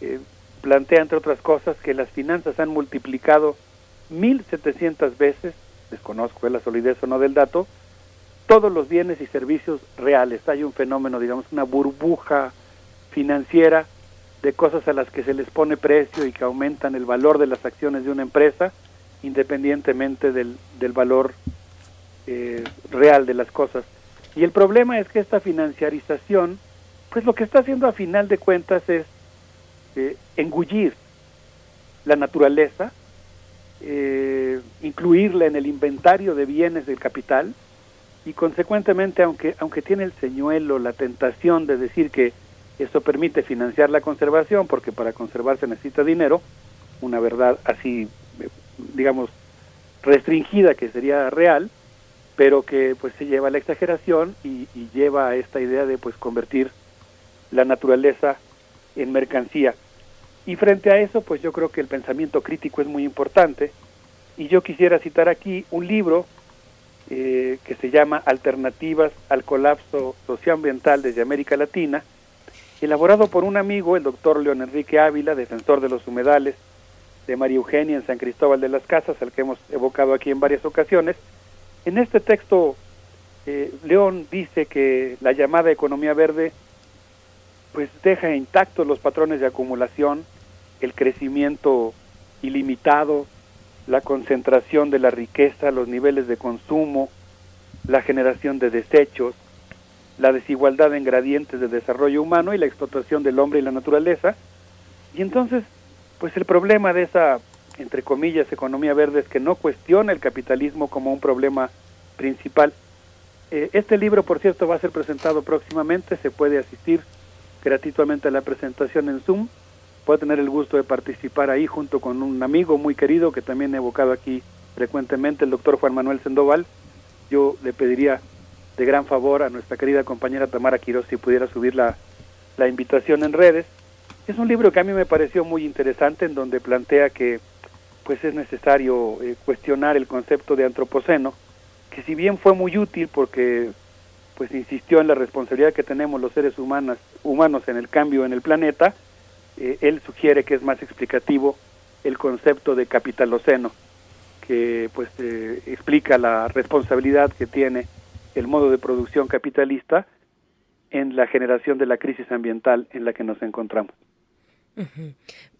eh, plantea, entre otras cosas, que las finanzas han multiplicado 1.700 veces, desconozco la solidez o no del dato, todos los bienes y servicios reales. Hay un fenómeno, digamos, una burbuja financiera de cosas a las que se les pone precio y que aumentan el valor de las acciones de una empresa, independientemente del, del valor eh, real de las cosas. Y el problema es que esta financiarización, pues lo que está haciendo a final de cuentas es eh, engullir la naturaleza, eh, incluirla en el inventario de bienes del capital y consecuentemente, aunque, aunque tiene el señuelo, la tentación de decir que eso permite financiar la conservación, porque para conservarse necesita dinero, una verdad así, digamos, restringida que sería real, pero que pues se lleva a la exageración y, y lleva a esta idea de pues convertir la naturaleza en mercancía. Y frente a eso, pues yo creo que el pensamiento crítico es muy importante. Y yo quisiera citar aquí un libro eh, que se llama Alternativas al colapso socioambiental desde América Latina, elaborado por un amigo, el doctor León Enrique Ávila, defensor de los humedales de María Eugenia en San Cristóbal de las Casas, al que hemos evocado aquí en varias ocasiones. En este texto, eh, León dice que la llamada economía verde pues deja intactos los patrones de acumulación, el crecimiento ilimitado, la concentración de la riqueza, los niveles de consumo, la generación de desechos, la desigualdad en gradientes de desarrollo humano y la explotación del hombre y la naturaleza. Y entonces, pues el problema de esa, entre comillas, economía verde es que no cuestiona el capitalismo como un problema principal. Eh, este libro, por cierto, va a ser presentado próximamente, se puede asistir gratuitamente la presentación en Zoom. Puedo tener el gusto de participar ahí junto con un amigo muy querido que también he evocado aquí frecuentemente, el doctor Juan Manuel Sendoval. Yo le pediría de gran favor a nuestra querida compañera Tamara Quiroz si pudiera subir la, la invitación en redes. Es un libro que a mí me pareció muy interesante en donde plantea que pues es necesario eh, cuestionar el concepto de antropoceno, que si bien fue muy útil porque pues insistió en la responsabilidad que tenemos los seres humanos, humanos en el cambio en el planeta, eh, él sugiere que es más explicativo el concepto de capitaloceno, que pues eh, explica la responsabilidad que tiene el modo de producción capitalista en la generación de la crisis ambiental en la que nos encontramos.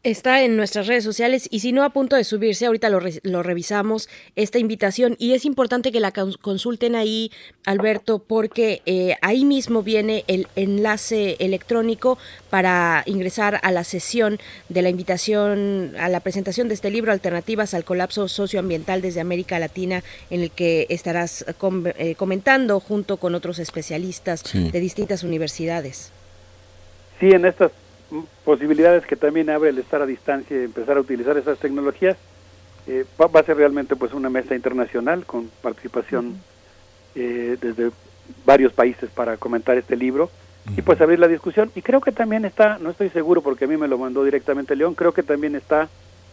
Está en nuestras redes sociales y si no a punto de subirse, ahorita lo, lo revisamos, esta invitación. Y es importante que la consulten ahí, Alberto, porque eh, ahí mismo viene el enlace electrónico para ingresar a la sesión de la invitación a la presentación de este libro, Alternativas al Colapso Socioambiental desde América Latina, en el que estarás eh, comentando junto con otros especialistas de distintas universidades. Sí, en estas posibilidades que también abre el estar a distancia y empezar a utilizar esas tecnologías. Eh, va, a ser realmente pues una mesa internacional con participación eh, desde varios países para comentar este libro y pues abrir la discusión. Y creo que también está, no estoy seguro porque a mí me lo mandó directamente León, creo que también está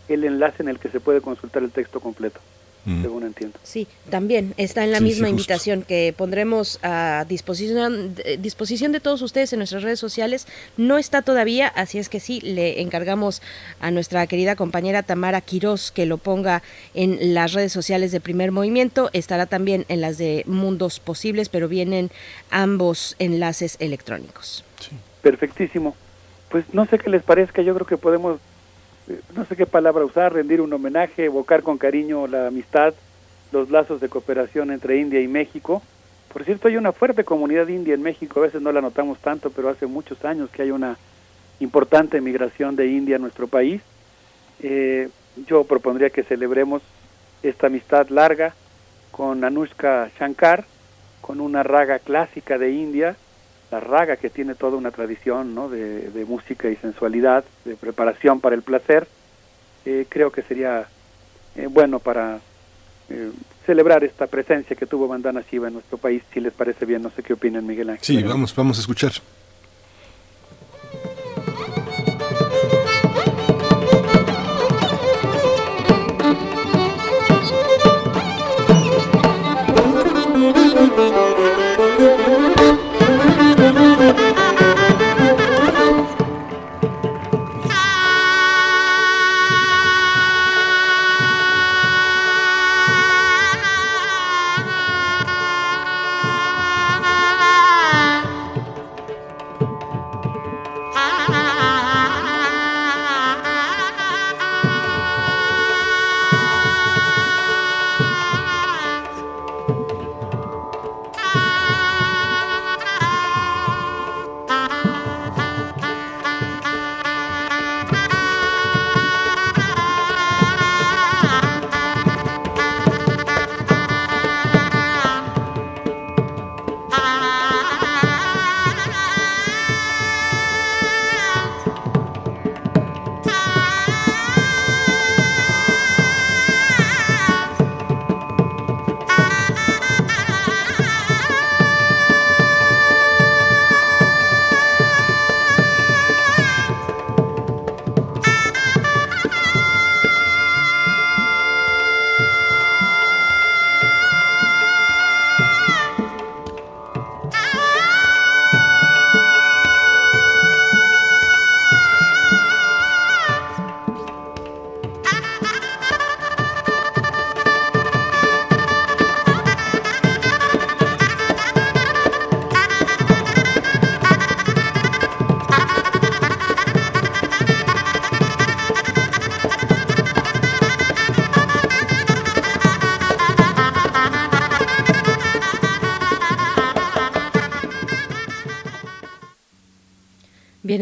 el enlace en el que se puede consultar el texto completo según entiendo. Sí, también está en la misma invitación que pondremos a disposición, disposición de todos ustedes en nuestras redes sociales. No está todavía, así es que sí, le encargamos a nuestra querida compañera Tamara Quiroz que lo ponga en las redes sociales de Primer Movimiento. Estará también en las de Mundos Posibles, pero vienen ambos enlaces electrónicos. Perfectísimo. Pues no sé qué les parezca, yo creo que podemos no sé qué palabra usar, rendir un homenaje, evocar con cariño la amistad, los lazos de cooperación entre India y México. Por cierto, hay una fuerte comunidad india en México, a veces no la notamos tanto, pero hace muchos años que hay una importante migración de India a nuestro país. Eh, yo propondría que celebremos esta amistad larga, con Anushka Shankar, con una raga clásica de India, la raga que tiene toda una tradición ¿no? de, música y sensualidad, de preparación para el placer, eh, creo que sería eh, bueno para eh, celebrar esta presencia que tuvo Bandana Shiva en nuestro país, si les parece bien, no sé qué opinan Miguel Ángel. Sí, vamos, vamos a escuchar.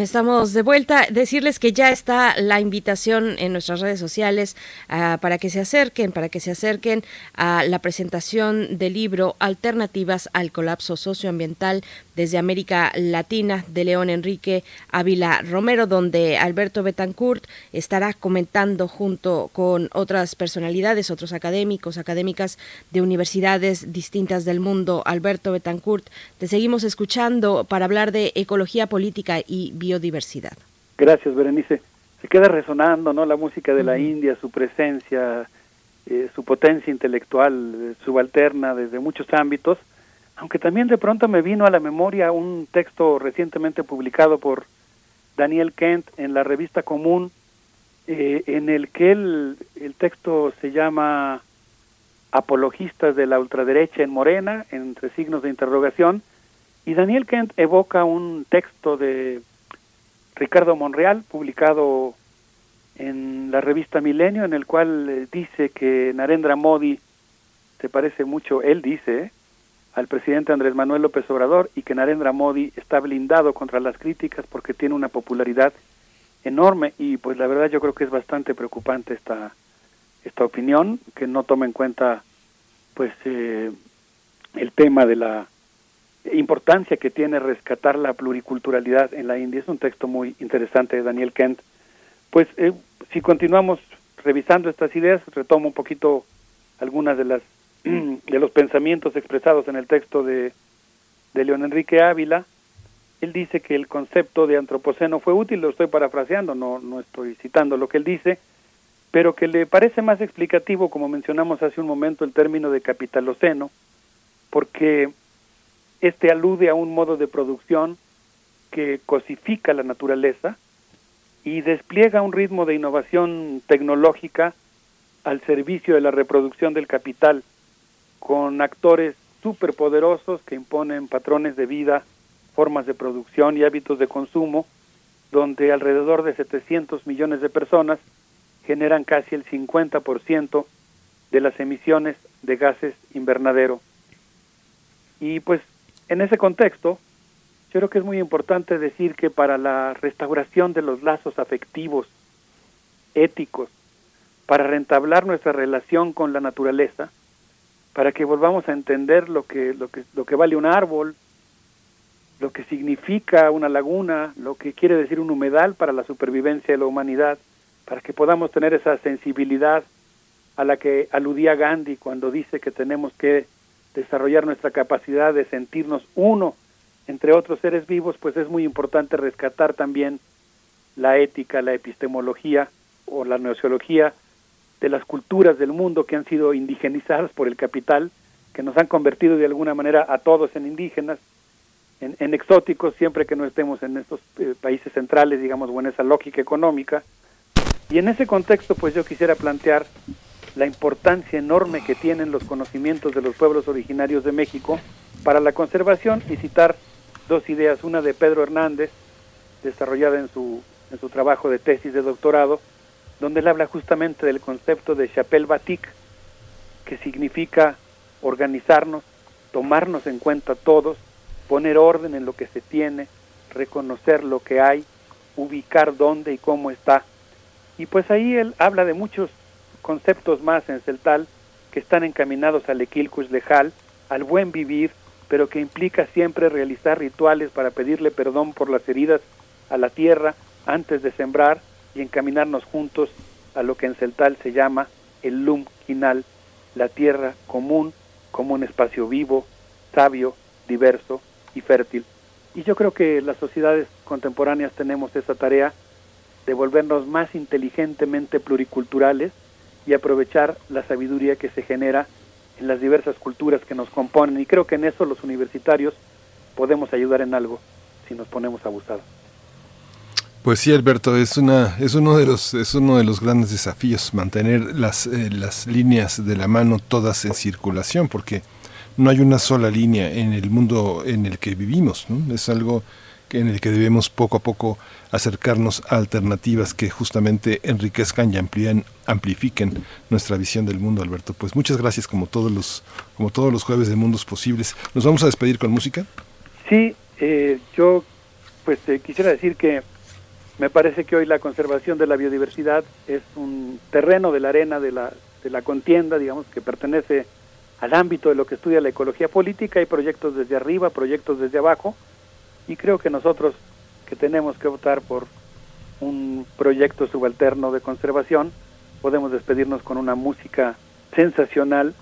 Estamos de vuelta. Decirles que ya está la invitación en nuestras redes sociales para que se acerquen, para que se acerquen a la presentación del libro Alternativas al colapso socioambiental desde América Latina de León Enrique Ávila Romero, donde Alberto Betancourt estará comentando junto con otras personalidades, otros académicos, académicas de universidades distintas del mundo. Alberto Betancourt, te seguimos escuchando para hablar de ecología política y biodiversidad. Gracias, Berenice. Se queda resonando, ¿no? La música de la uh -huh. India, su presencia, eh, su potencia intelectual eh, subalterna desde muchos ámbitos, aunque también de pronto me vino a la memoria un texto recientemente publicado por Daniel Kent en la revista Común, eh, en el que el, el texto se llama Apologistas de la ultraderecha en Morena, entre signos de interrogación, y Daniel Kent evoca un texto de Ricardo Monreal, publicado en la revista Milenio, en el cual eh, dice que Narendra Modi se parece mucho, él dice, eh, al presidente Andrés Manuel López Obrador y que Narendra Modi está blindado contra las críticas porque tiene una popularidad enorme. Y pues la verdad yo creo que es bastante preocupante esta esta opinión que no toma en cuenta pues eh, el tema de la importancia que tiene rescatar la pluriculturalidad en la India. Es un texto muy interesante de Daniel Kent. Pues eh, si continuamos revisando estas ideas, retomo un poquito algunas de las de los pensamientos expresados en el texto de, de León Enrique Ávila. Él dice que el concepto de antropoceno fue útil, lo estoy parafraseando, no, no estoy citando lo que él dice, pero que le parece más explicativo, como mencionamos hace un momento, el término de capitaloceno, porque este alude a un modo de producción que cosifica la naturaleza y despliega un ritmo de innovación tecnológica al servicio de la reproducción del capital, con actores superpoderosos que imponen patrones de vida, formas de producción y hábitos de consumo, donde alrededor de 700 millones de personas generan casi el 50% de las emisiones de gases invernadero. Y pues en ese contexto, yo creo que es muy importante decir que para la restauración de los lazos afectivos, éticos, para rentablar nuestra relación con la naturaleza, para que volvamos a entender lo que, lo que, lo que vale un árbol, lo que significa una laguna, lo que quiere decir un humedal para la supervivencia de la humanidad, para que podamos tener esa sensibilidad a la que aludía Gandhi cuando dice que tenemos que desarrollar nuestra capacidad de sentirnos uno entre otros seres vivos, pues es muy importante rescatar también la ética, la epistemología o la neociología de las culturas del mundo que han sido indigenizadas por el capital, que nos han convertido de alguna manera a todos en indígenas, en, exóticos, siempre que no estemos en estos eh, países centrales, digamos, o en esa lógica económica. Y en ese contexto, pues yo quisiera plantear la importancia enorme que tienen los conocimientos de los pueblos originarios de México para la conservación y citar dos ideas, una de Pedro Hernández, desarrollada en su, en su trabajo de tesis de doctorado, donde él habla justamente del concepto de chapelle batik, que significa organizarnos, tomarnos en cuenta todos, poner orden en lo que se tiene, reconocer lo que hay, ubicar dónde y cómo está. Y pues ahí él habla de muchos conceptos más en Celtal que están encaminados al equilcus lejal, al buen vivir, pero que implica siempre realizar rituales para pedirle perdón por las heridas a la tierra antes de sembrar y encaminarnos juntos a lo que en Celtal se llama el Lum Quinal, la tierra común como un espacio vivo, sabio, diverso y fértil. Y yo creo que las sociedades contemporáneas tenemos esa tarea de volvernos más inteligentemente pluriculturales y aprovechar la sabiduría que se genera en las diversas culturas que nos componen. Y creo que en eso los universitarios podemos ayudar en algo si nos ponemos abusados. Pues sí, Alberto, es una es uno de los es uno de los grandes desafíos mantener las eh, las líneas de la mano todas en circulación, porque no hay una sola línea en el mundo en el que vivimos, ¿no? Es algo en el que debemos poco a poco acercarnos a alternativas que justamente enriquezcan y amplíen, amplifiquen nuestra visión del mundo, Alberto. Pues muchas gracias como todos los, como todos los jueves de Mundos Posibles. ¿Nos vamos a despedir con música? Sí, eh, yo pues eh, quisiera decir que me parece que hoy la conservación de la biodiversidad es un terreno de la arena de la, de la contienda, digamos, que pertenece al ámbito de lo que estudia la ecología política. Hay proyectos desde arriba, proyectos desde abajo, y creo que nosotros que tenemos que optar por un proyecto subalterno de conservación, podemos despedirnos con una música sensacional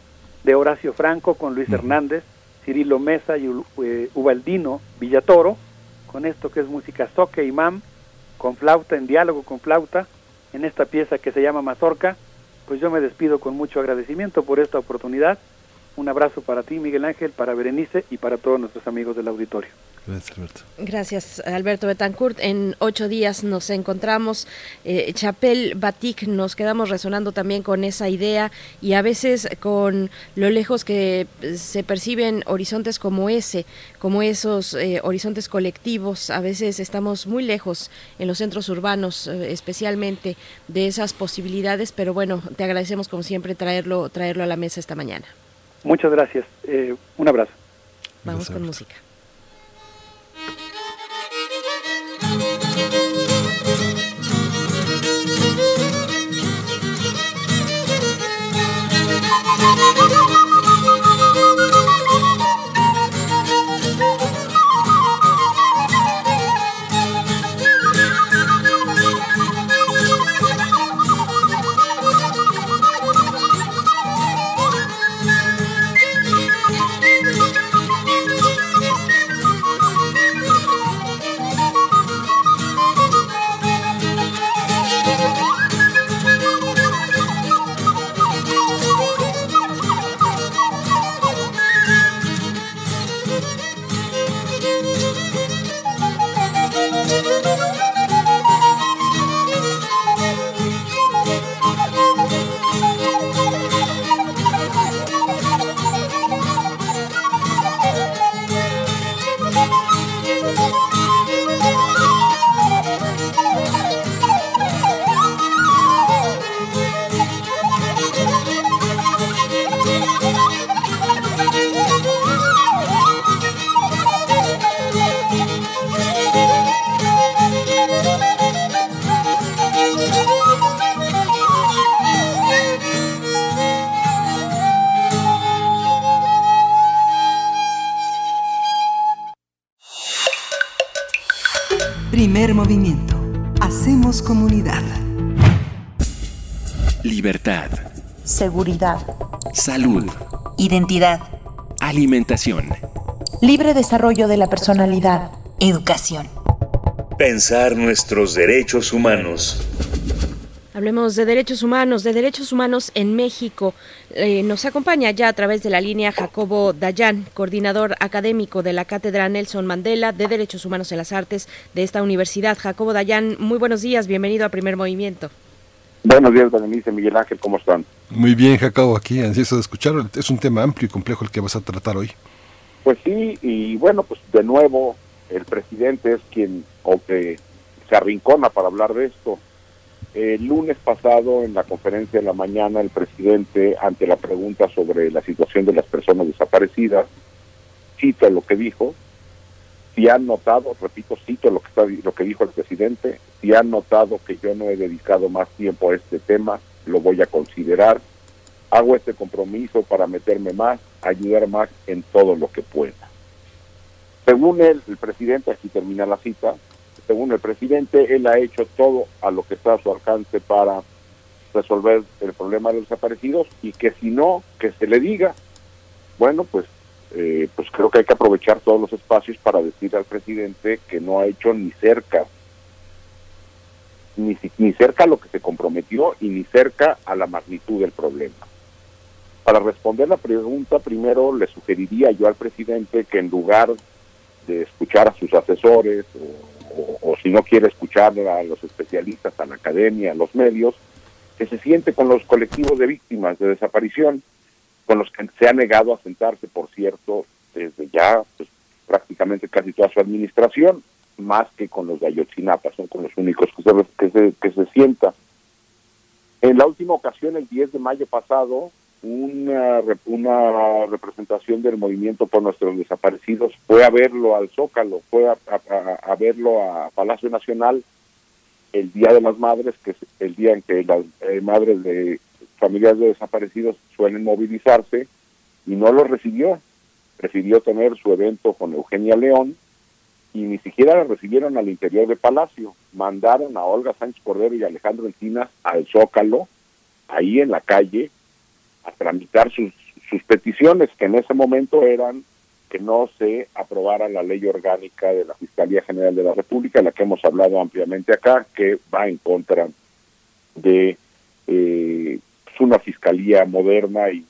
de Horacio Franco con Luis Hernández, Cirilo Mesa y eh, Ubaldino Villatoro, con esto que es música soque y mam, con flauta, en diálogo con flauta, en esta pieza que se llama Mazorca, pues yo me despido con mucho agradecimiento por esta oportunidad. Un abrazo para ti, Miguel Ángel, para Berenice y para todos nuestros amigos del auditorio. Gracias, Alberto. Gracias, Alberto Betancourt. En ocho días nos encontramos. Eh, Chapel Batik, nos quedamos resonando también con esa idea y a veces con lo lejos que se perciben horizontes como ese, como esos eh, horizontes colectivos. A veces estamos muy lejos en los centros urbanos, eh, especialmente de esas posibilidades, pero bueno, te agradecemos como siempre traerlo, traerlo a la mesa esta mañana. Muchas gracias. un abrazo. Vamos con música. Libertad. Seguridad. Salud. Identidad. Alimentación. Libre desarrollo de la personalidad. Educación. Pensar nuestros derechos humanos. Hablemos de derechos humanos, de derechos humanos en México. Eh, nos acompaña ya a través de la línea Jacobo Dayan, coordinador académico de la Cátedra Nelson Mandela de Derechos Humanos en las Artes de esta universidad. Jacobo Dayan, muy buenos días, bienvenido a Primer Movimiento. Buenos días, Berenice, Miguel Ángel, ¿cómo están? Muy bien, Jacobo, aquí ansioso de escucharlo. Es un tema amplio y complejo el que vas a tratar hoy. Pues sí, y bueno, pues de nuevo el presidente es quien o que se arrincona para hablar de esto. El lunes pasado, en la conferencia de la mañana, el presidente, ante la pregunta sobre la situación de las personas desaparecidas, cita lo que dijo. Si han notado, repito, cito lo que, está, lo que dijo el presidente, si han notado que yo no he dedicado más tiempo a este tema, lo voy a considerar. Hago este compromiso para meterme más, ayudar más en todo lo que pueda. Según él, el presidente, aquí termina la cita, según el presidente, él ha hecho todo a lo que está a su alcance para resolver el problema de los desaparecidos y que si no, que se le diga, bueno, pues, eh, pues creo que hay que aprovechar todos los espacios para decir al presidente que no ha hecho ni cerca, ni, cerca a lo que se comprometió y ni cerca a la magnitud del problema. Para responder la pregunta, primero le sugeriría yo al presidente que en lugar de escuchar a sus asesores o, o, si no quiere escuchar a los especialistas, a la academia, a los medios, que se siente con los colectivos de víctimas de desaparición, con los que se ha negado a sentarse, por cierto, desde ya pues, prácticamente casi toda su administración, más que con los de Ayotzinapa, son con los únicos que se, que se, que se sienta. En la última ocasión, el 10 de mayo pasado, una, una representación del movimiento por nuestros desaparecidos fue a verlo al Zócalo, fue a, a, verlo a Palacio Nacional el Día de las Madres, que es el día en que las eh, madres de familias de desaparecidos suelen movilizarse, y no lo recibió. Prefirió tener su evento con Eugenia León y ni siquiera la recibieron al interior de Palacio. Mandaron a Olga Sánchez Cordero y Alejandro Encinas al Zócalo, ahí en la calle, a tramitar sus, peticiones, que en ese momento eran que no se aprobara la ley orgánica de la Fiscalía General de la República, la que hemos hablado ampliamente acá, que va en contra de eh, una fiscalía moderna y,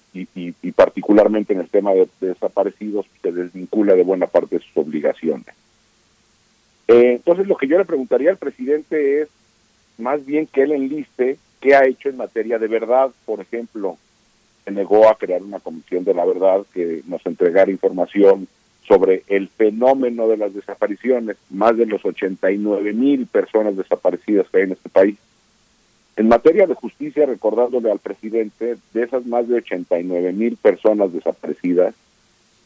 particularmente en el tema de, de, desaparecidos se desvincula de buena parte de sus obligaciones. Eh, entonces lo que yo le preguntaría al presidente es más bien que él enliste qué ha hecho en materia de verdad, por ejemplo, se negó a crear una comisión de la verdad que nos entregara información sobre el fenómeno de las desapariciones, más de los 89 mil personas desaparecidas que hay en este país. En materia de justicia, recordándole al presidente, de esas más de 89 mil personas desaparecidas,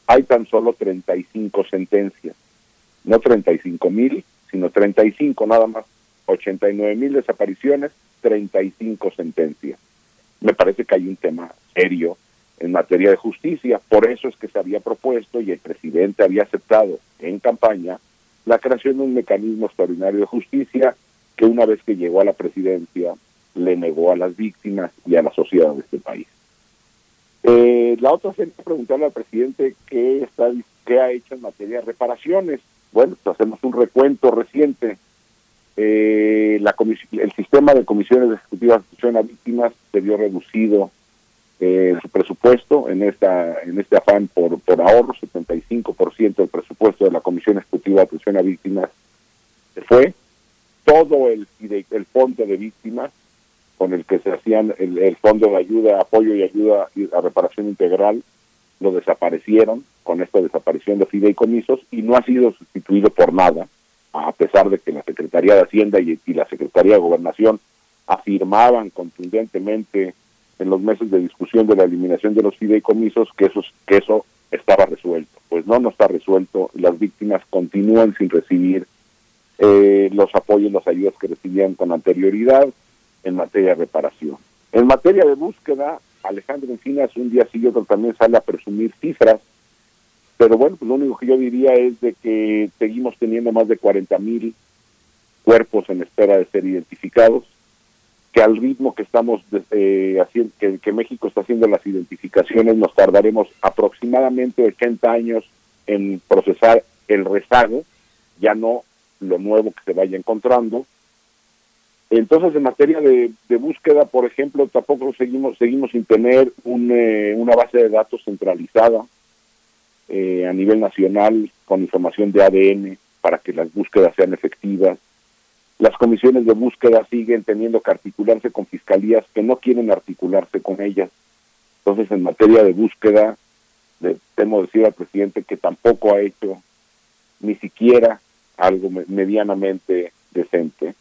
hay tan solo 35 sentencias. No 35 mil, sino 35 nada más. 89 mil desapariciones, 35 sentencias. Me parece que hay un tema serio en materia de justicia. Por eso es que se había propuesto y el presidente había aceptado en campaña la creación de un mecanismo extraordinario de justicia que una vez que llegó a la presidencia le negó a las víctimas y a la sociedad de este país. Eh, la otra sería preguntarle al presidente qué, está, qué ha hecho en materia de reparaciones. Bueno, pues hacemos un recuento reciente. Eh, la el sistema de comisiones ejecutivas de atención a víctimas se vio reducido eh, su presupuesto en esta en este afán por, por ahorro, 75% del presupuesto de la Comisión Ejecutiva de Atención a Víctimas se fue. Todo el, el fondo de víctimas con el que se hacían el, el fondo de ayuda, apoyo y ayuda a reparación integral, lo desaparecieron con esta desaparición de fideicomisos y no ha sido sustituido por nada, a pesar de que la Secretaría de Hacienda y, la Secretaría de Gobernación afirmaban contundentemente en los meses de discusión de la eliminación de los fideicomisos que eso, que eso estaba resuelto. Pues no, no está resuelto. Las víctimas continúan sin recibir eh, los apoyos, las ayudas que recibían con anterioridad en materia de reparación. En materia de búsqueda, Alejandro Encinas un día sí y otro también sale a presumir cifras, pero bueno, pues lo único que yo diría es de que seguimos teniendo más de 40 mil cuerpos en espera de ser identificados, que al ritmo que estamos eh, haciendo, que, que, México está haciendo las identificaciones, nos tardaremos aproximadamente 80 años en procesar el rezago, ya no lo nuevo que se vaya encontrando. Entonces, en materia de, búsqueda, por ejemplo, tampoco seguimos seguimos sin tener un, eh, una base de datos centralizada eh, a nivel nacional con información de ADN para que las búsquedas sean efectivas. Las comisiones de búsqueda siguen teniendo que articularse con fiscalías que no quieren articularse con ellas. Entonces, en materia de búsqueda, le temo decir al presidente que tampoco ha hecho ni siquiera algo medianamente decente.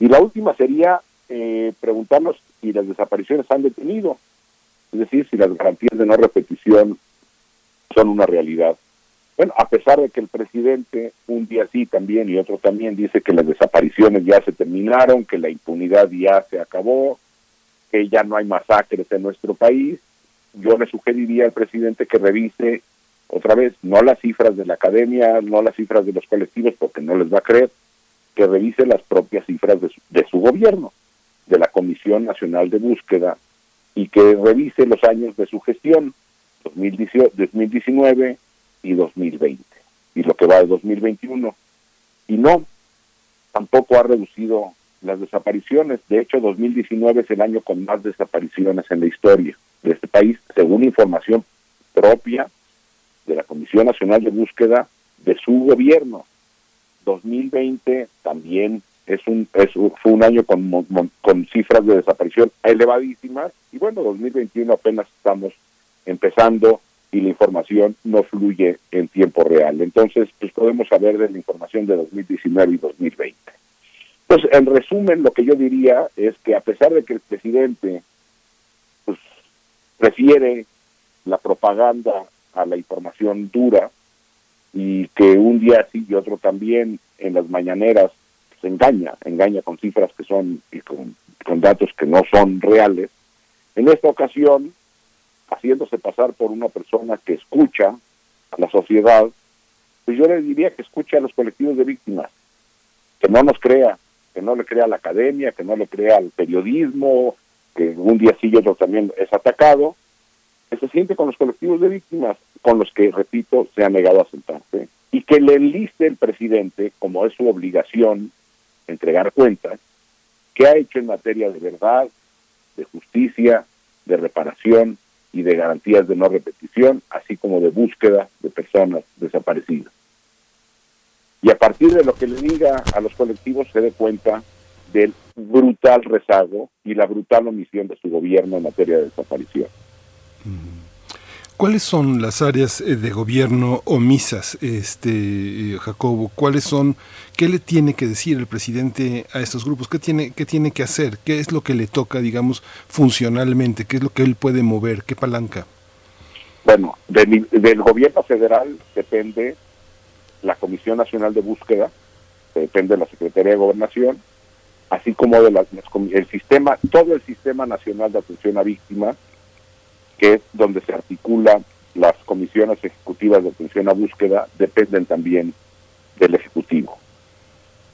Y la última sería eh, preguntarnos si las desapariciones han detenido, es decir, si las garantías de no repetición son una realidad. Bueno, a pesar de que el presidente un día sí también y otro también dice que las desapariciones ya se terminaron, que la impunidad ya se acabó, que ya no hay masacres en nuestro país, yo le sugeriría al presidente que revise otra vez, no las cifras de la academia, no las cifras de los colectivos, porque no les va a creer, que revise las propias cifras de su, de su gobierno, de la Comisión Nacional de Búsqueda, y que revise los años de su gestión, 2019 y 2020, y lo que va de 2021. Y no, tampoco ha reducido las desapariciones. De hecho, 2019 es el año con más desapariciones en la historia de este país, según información propia de la Comisión Nacional de Búsqueda de su gobierno. 2020 también es un, es, fue un año con, con cifras de desaparición elevadísimas y bueno, 2021 apenas estamos empezando y la información no fluye en tiempo real. Entonces, pues podemos saber de la información de 2019 y 2020. Pues en resumen, lo que yo diría es que a pesar de que el presidente pues, prefiere la propaganda a la información dura y que un día sí y otro también en las mañaneras se engaña, engaña con cifras que son y con, con datos que no son reales, en esta ocasión haciéndose pasar por una persona que escucha a la sociedad, pues yo le diría que escuche a los colectivos de víctimas, que no nos crea, que no le crea a la academia, que no le crea al periodismo, que un día sí y otro también es atacado, que se siente con los colectivos de víctimas, con los que, repito, se ha negado a sentarse, y que le enliste el presidente, como es su obligación, entregar cuentas, que ha hecho en materia de verdad, de justicia, de reparación y de garantías de no repetición, así como de búsqueda de personas desaparecidas. Y a partir de lo que le diga a los colectivos se dé cuenta del brutal rezago y la brutal omisión de su gobierno en materia de desaparición. ¿Cuáles son las áreas eh, de gobierno omisas, este eh, Jacobo? ¿Cuáles son? ¿Qué le tiene que decir el presidente a estos grupos? ¿Qué tiene, qué tiene que hacer? ¿Qué es lo que le toca, digamos, funcionalmente? ¿Qué es lo que él puede mover? ¿Qué palanca? Bueno, del, gobierno federal depende la Comisión Nacional de Búsqueda, depende de la Secretaría de Gobernación, así como de el sistema, todo el sistema nacional de atención a víctimas, que es donde se articula las comisiones ejecutivas de atención a búsqueda, dependen también del Ejecutivo.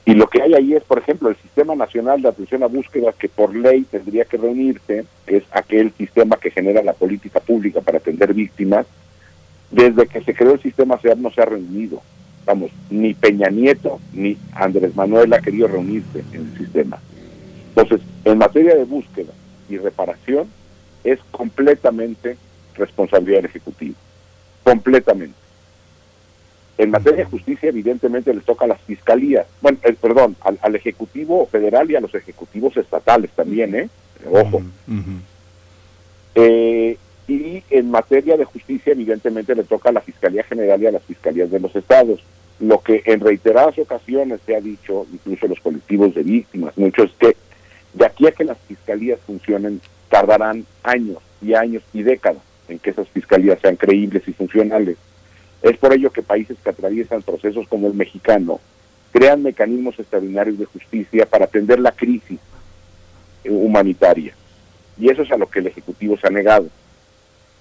Y lo que hay ahí es, por ejemplo, el Sistema Nacional de Atención a Búsqueda, que por ley tendría que reunirse, es aquel sistema que genera la política pública para atender víctimas. Desde que se creó el sistema SEAR no se ha reunido. Vamos, ni Peña Nieto ni Andrés Manuel ha querido reunirse en el sistema. Entonces, en materia de búsqueda y reparación, es completamente responsabilidad del Ejecutivo. Completamente. En materia de justicia, evidentemente, les toca a las fiscalías, bueno, eh, perdón, al, Ejecutivo federal y a los ejecutivos estatales también, ¿eh? Ojo. Eh, y en materia de justicia, evidentemente, le toca a la Fiscalía General y a las fiscalías de los estados. Lo que en reiteradas ocasiones se ha dicho, incluso los colectivos de víctimas, muchos, es que de aquí a que las fiscalías funcionen, tardarán años y años y décadas en que esas fiscalías sean creíbles y funcionales. Es por ello que países que atraviesan procesos como el mexicano crean mecanismos extraordinarios de justicia para atender la crisis humanitaria. Y eso es a lo que el Ejecutivo se ha negado.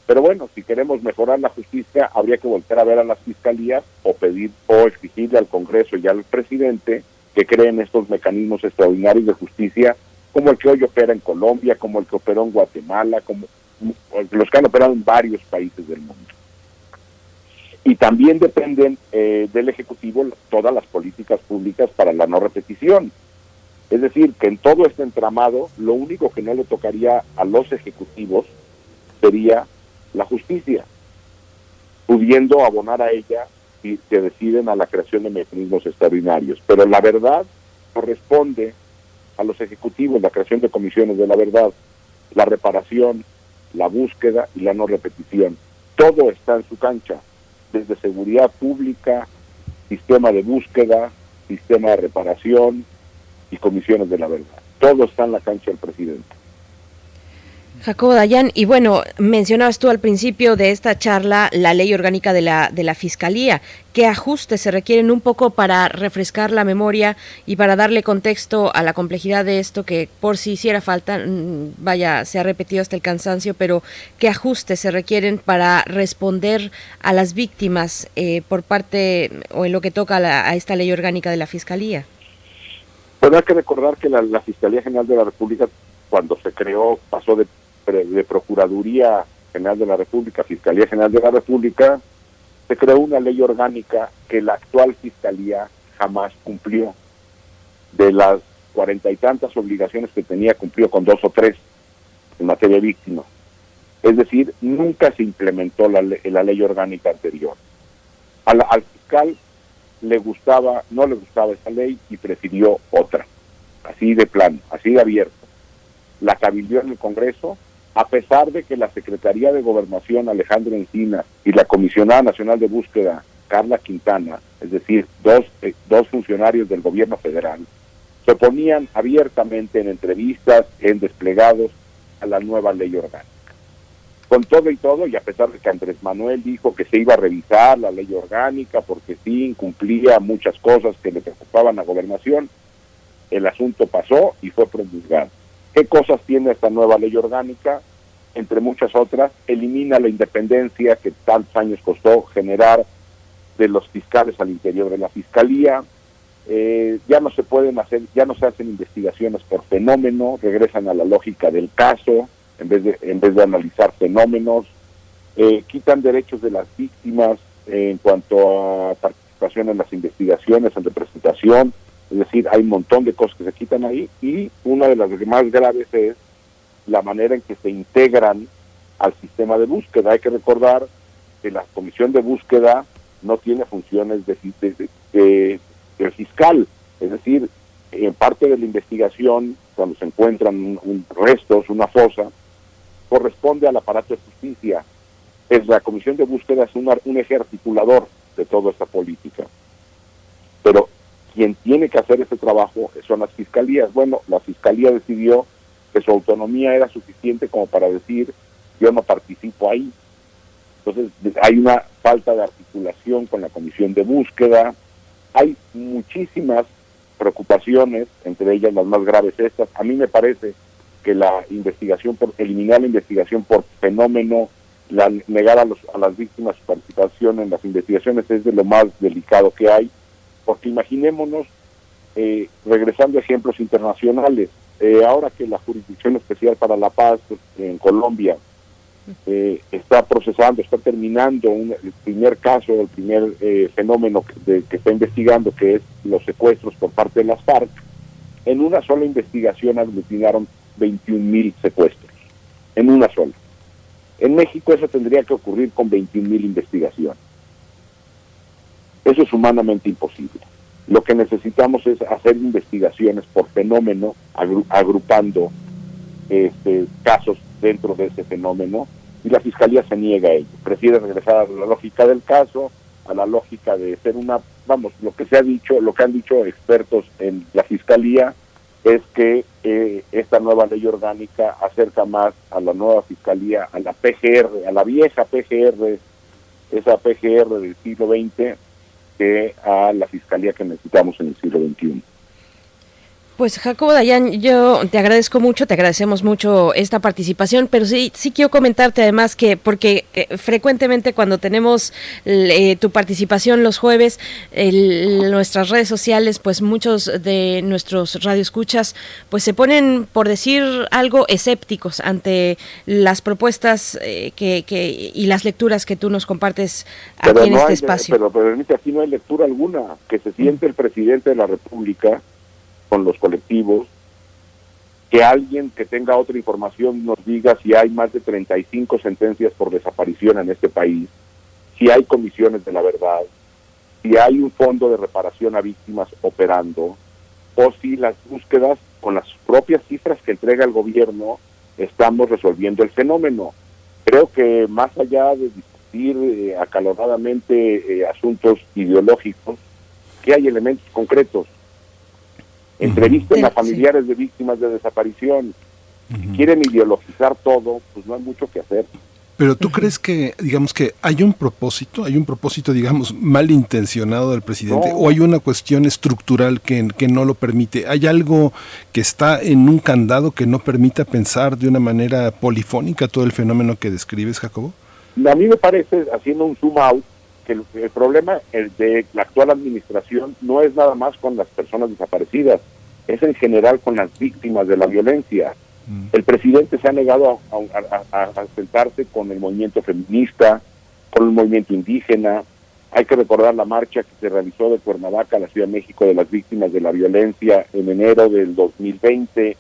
Pero bueno, si queremos mejorar la justicia, habría que volver a ver a las fiscalías o pedir o exigirle al Congreso y al presidente que creen estos mecanismos extraordinarios de justicia, como el que hoy opera en Colombia, como el que operó en Guatemala, como los que han operado en varios países del mundo. Y también dependen eh, del Ejecutivo todas las políticas públicas para la no repetición. Es decir, que en todo este entramado, lo único que no le tocaría a los ejecutivos sería la justicia, pudiendo abonar a ella si se deciden a la creación de mecanismos extraordinarios. Pero la verdad corresponde a los ejecutivos, la creación de comisiones de la verdad, la reparación, la búsqueda y la no repetición. Todo está en su cancha desde seguridad pública, sistema de búsqueda, sistema de reparación y comisiones de la verdad. Todo está en la cancha del presidente. Jacobo Dayan, y bueno, mencionabas tú al principio de esta charla la ley orgánica de la, de la Fiscalía. ¿Qué ajustes se requieren un poco para refrescar la memoria y para darle contexto a la complejidad de esto que por si hiciera falta, mm, vaya, se ha repetido hasta el cansancio, pero qué ajustes se requieren para responder a las víctimas eh, por parte o en lo que toca a, esta ley orgánica de la Fiscalía? Pues hay que recordar que la Fiscalía General de la República cuando se creó pasó de de Procuraduría General de la República, Fiscalía General de la República, se creó una ley orgánica que la actual Fiscalía jamás cumplió. De las cuarenta y tantas obligaciones que tenía, cumplió con dos o tres en materia de víctimas. Es decir, nunca se implementó la, la ley orgánica anterior. Al, al fiscal le gustaba, no le gustaba esa ley y prefirió otra, así de plano, así de abierto. La cabildió en el Congreso a pesar de que la Secretaría de Gobernación Alejandro Encina y la Comisionada Nacional de Búsqueda Carla Quintana, es decir, dos, eh, dos funcionarios del gobierno federal, se oponían abiertamente en entrevistas, en desplegados a la nueva ley orgánica. Con todo y todo, y a pesar de que Andrés Manuel dijo que se iba a revisar la ley orgánica porque sí incumplía muchas cosas que le preocupaban a gobernación, el asunto pasó y fue promulgado. ¿Qué cosas tiene esta nueva ley orgánica? Entre muchas otras, elimina la independencia que tantos años costó generar de los fiscales al interior de la fiscalía. Eh, ya no se pueden hacer, ya no se hacen investigaciones por fenómeno, regresan a la lógica del caso en vez de, en vez de analizar fenómenos, eh, quitan derechos de las víctimas en cuanto a participación en las investigaciones, en representación, es decir, hay un montón de cosas que se quitan ahí y una de las más graves es la manera en que se integran al sistema de búsqueda. Hay que recordar que la comisión de búsqueda no tiene funciones de, de, fiscal, es decir, en parte de la investigación, cuando se encuentran restos, una fosa, corresponde al aparato de justicia. Es la comisión de búsqueda es un eje articulador de toda esta política. Pero quien tiene que hacer ese trabajo son las fiscalías. Bueno, la fiscalía decidió que su autonomía era suficiente como para decir yo no participo ahí. Entonces hay una falta de articulación con la comisión de búsqueda, hay muchísimas preocupaciones, entre ellas las más graves estas. A mí me parece que la investigación por eliminar la investigación por fenómeno, la, negar a, los, a las víctimas su participación en las investigaciones es de lo más delicado que hay porque imaginémonos, eh, regresando a ejemplos internacionales, eh, ahora que la Jurisdicción Especial para la Paz en Colombia eh, está procesando, está terminando el primer caso, el primer fenómeno que, que, está investigando, que es los secuestros por parte de las FARC, en una sola investigación aglutinaron 21 mil secuestros, en una sola. En México eso tendría que ocurrir con 21 mil investigaciones. Eso es humanamente imposible. Lo que necesitamos es hacer investigaciones por fenómeno, agrupando este, casos dentro de ese fenómeno, y la Fiscalía se niega a ello. Prefiere regresar a la lógica del caso, a la lógica de ser una, vamos, lo que se ha dicho, lo que han dicho expertos en la Fiscalía es que eh, esta nueva ley orgánica acerca más a la nueva Fiscalía, a la PGR, a la vieja PGR, esa PGR del siglo XX, que a la fiscalía que necesitamos en el siglo XXI. Pues Jacobo Dayan, yo te agradezco mucho, te agradecemos mucho esta participación, pero sí, sí quiero comentarte además que, porque eh, frecuentemente cuando tenemos eh, tu participación los jueves, en nuestras redes sociales, pues muchos de nuestros radioescuchas, pues se ponen, por decir algo, escépticos ante las propuestas eh, que, que, y las lecturas que tú nos compartes aquí en este espacio. Pero, pero permite, aquí no hay lectura alguna, que se siente el presidente de la República con los colectivos, que alguien que tenga otra información nos diga si hay más de 35 sentencias por desaparición en este país, si hay comisiones de la verdad, si hay un fondo de reparación a víctimas operando, o si las búsquedas con las propias cifras que entrega el gobierno estamos resolviendo el fenómeno. Creo que más allá de discutir eh, acaloradamente eh, asuntos ideológicos, que hay elementos concretos entrevisten a familiares de víctimas de desaparición. Si quieren ideologizar todo, pues no hay mucho que hacer. Pero tú crees que, digamos que hay un propósito, hay un propósito, digamos, malintencionado del presidente, o hay una cuestión estructural que, que no lo permite. ¿Hay algo que está en un candado que no permita pensar de una manera polifónica todo el fenómeno que describes, Jacobo? A mí me parece, haciendo un zoom out, que el, el problema el de la actual administración no es nada más con las personas desaparecidas, es en general con las víctimas de la violencia. El presidente se ha negado a, a, sentarse con el movimiento feminista, con el movimiento indígena. Hay que recordar la marcha que se realizó de Cuernavaca a la Ciudad de México de las víctimas de la violencia en enero del 2020,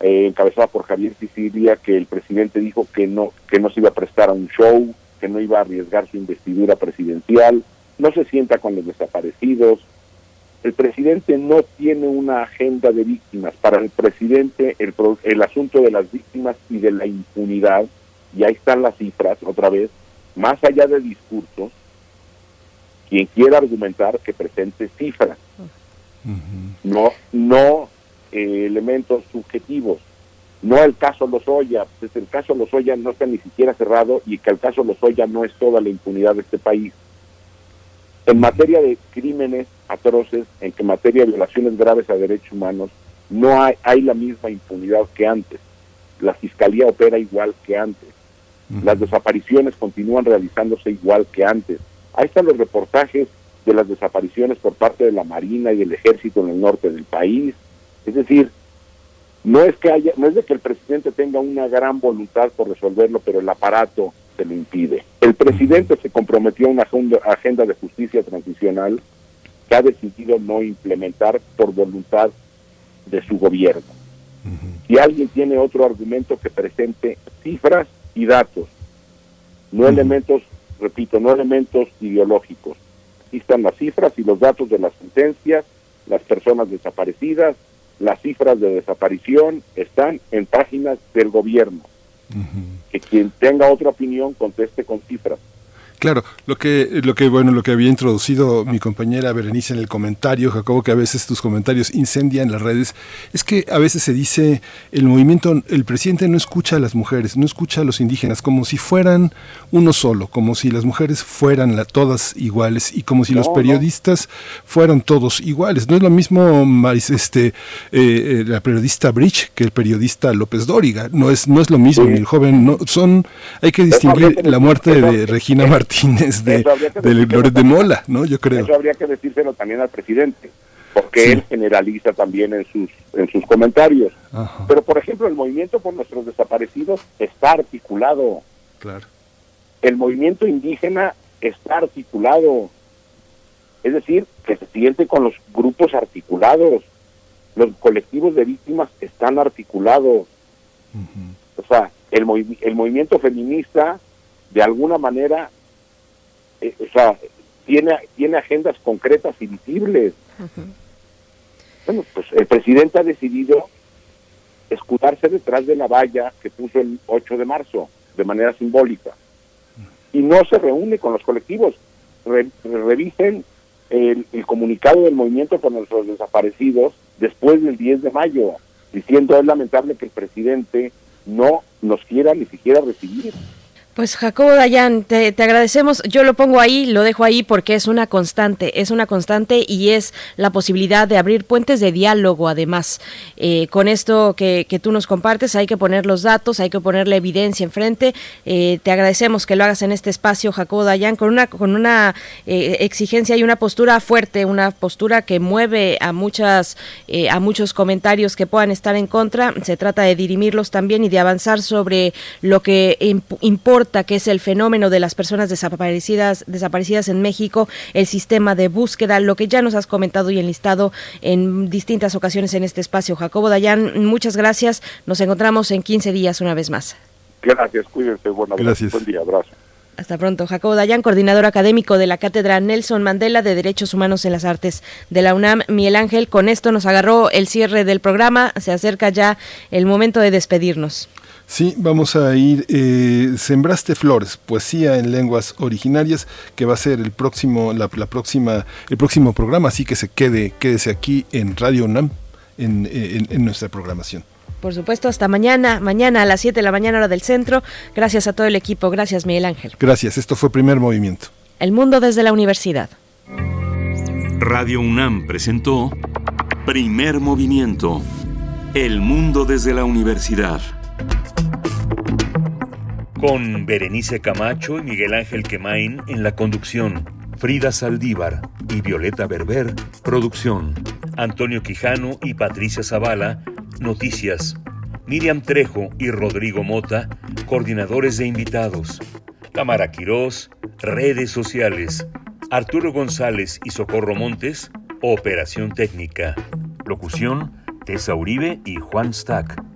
eh, encabezada por Javier Sicilia, que el presidente dijo que no, que no se iba a prestar a un show, que no iba a arriesgar su investidura presidencial, no se sienta con los desaparecidos, el presidente no tiene una agenda de víctimas. Para el presidente el, el asunto de las víctimas y de la impunidad, y ahí están las cifras otra vez, más allá de discursos, quien quiera argumentar que presente cifras, no, no eh, elementos subjetivos. No el caso Lozoya, pues el caso Lozoya no está ni siquiera cerrado y que el caso Lozoya no es toda la impunidad de este país. En materia de crímenes atroces, en que materia de violaciones graves a derechos humanos, no hay, hay la misma impunidad que antes. La fiscalía opera igual que antes. Las desapariciones continúan realizándose igual que antes. Ahí están los reportajes de las desapariciones por parte de la Marina y del Ejército en el norte del país. Es decir, no es que haya, no es de que el presidente tenga una gran voluntad por resolverlo, pero el aparato se lo impide. El presidente se comprometió a una agenda de justicia transicional que ha decidido no implementar por voluntad de su gobierno. Si alguien tiene otro argumento que presente cifras y datos, no elementos, repito, no elementos ideológicos. Aquí están las cifras y los datos de las sentencias, las personas desaparecidas, las cifras de desaparición están en páginas del gobierno que quien tenga otra opinión conteste con cifras. Claro, lo que, lo que, bueno, lo que había introducido mi compañera Berenice en el comentario, Jacobo, que a veces tus comentarios incendian las redes, es que a veces se dice el movimiento, el presidente no escucha a las mujeres, no escucha a los indígenas, como si fueran uno solo, como si las mujeres fueran la, todas iguales y como si los periodistas fueran todos iguales. No es lo mismo este, eh, eh, la periodista Bridge que el periodista López Dóriga, no es, no es lo mismo, el joven, no, son, hay que distinguir la muerte de Regina Martínez de, Loret de Mola, ¿no? Yo creo. Eso habría que decírselo también al presidente, porque él generaliza también en sus, en sus comentarios. Pero, por ejemplo, el movimiento por nuestros desaparecidos está articulado. Claro. El movimiento indígena está articulado. Es decir, que se siente con los grupos articulados. Los colectivos de víctimas están articulados. O sea, el, el movimiento feminista, de alguna manera, eh, o sea, tiene, tiene agendas concretas y visibles. Bueno, pues el presidente ha decidido escudarse detrás de la valla que puso el 8 de marzo de manera simbólica y no se reúne con los colectivos. revisen el, el, comunicado del movimiento por nuestros desaparecidos después del 10 de mayo, diciendo es lamentable que el presidente no nos quiera ni siquiera recibir. Pues Jacobo Dayan, te, agradecemos. Yo lo pongo ahí, lo dejo ahí porque es una constante, es una constante y es la posibilidad de abrir puentes de diálogo. Además, eh, con esto que, tú nos compartes, hay que poner los datos, hay que poner la evidencia enfrente. Eh, te agradecemos que lo hagas en este espacio, Jacobo Dayan, con una con una eh, exigencia y una postura fuerte, una postura que mueve a muchas a muchos comentarios que puedan estar en contra. Se trata de dirimirlos también y de avanzar sobre lo que importa que es el fenómeno de las personas desaparecidas, desaparecidas en México, el sistema de búsqueda, lo que ya nos has comentado y enlistado en distintas ocasiones en este espacio. Jacobo Dayan, muchas gracias. Nos encontramos en 15 días una vez más. Gracias, cuídense. Bueno, gracias. Buen día, abrazo. Hasta pronto. Jacobo Dayan, coordinador académico de la Cátedra Nelson Mandela de Derechos Humanos en las Artes de la UNAM. Miguel Ángel, con esto nos agarró el cierre del programa. Se acerca ya el momento de despedirnos. Sí, vamos a ir. Eh, Sembraste flores, poesía en lenguas originarias, que va a ser el próximo, la, próxima, el próximo programa, así que se quede, quédese aquí en Radio UNAM, en, en nuestra programación. Por supuesto, hasta mañana, mañana a las 7 de la mañana hora del centro. Gracias a todo el equipo, gracias Miguel Ángel. Gracias, esto fue Primer Movimiento. El mundo desde la universidad. Radio UNAM presentó Primer Movimiento. El mundo desde la universidad con Berenice Camacho y Miguel Ángel Quemain en la conducción, Frida Saldívar y Violeta Berber, producción, Antonio Quijano y Patricia Zavala, noticias, Miriam Trejo y Rodrigo Mota, coordinadores de invitados, Tamara Quirós, redes sociales, Arturo González y Socorro Montes, operación técnica, locución, Tessa Uribe y Juan Stack.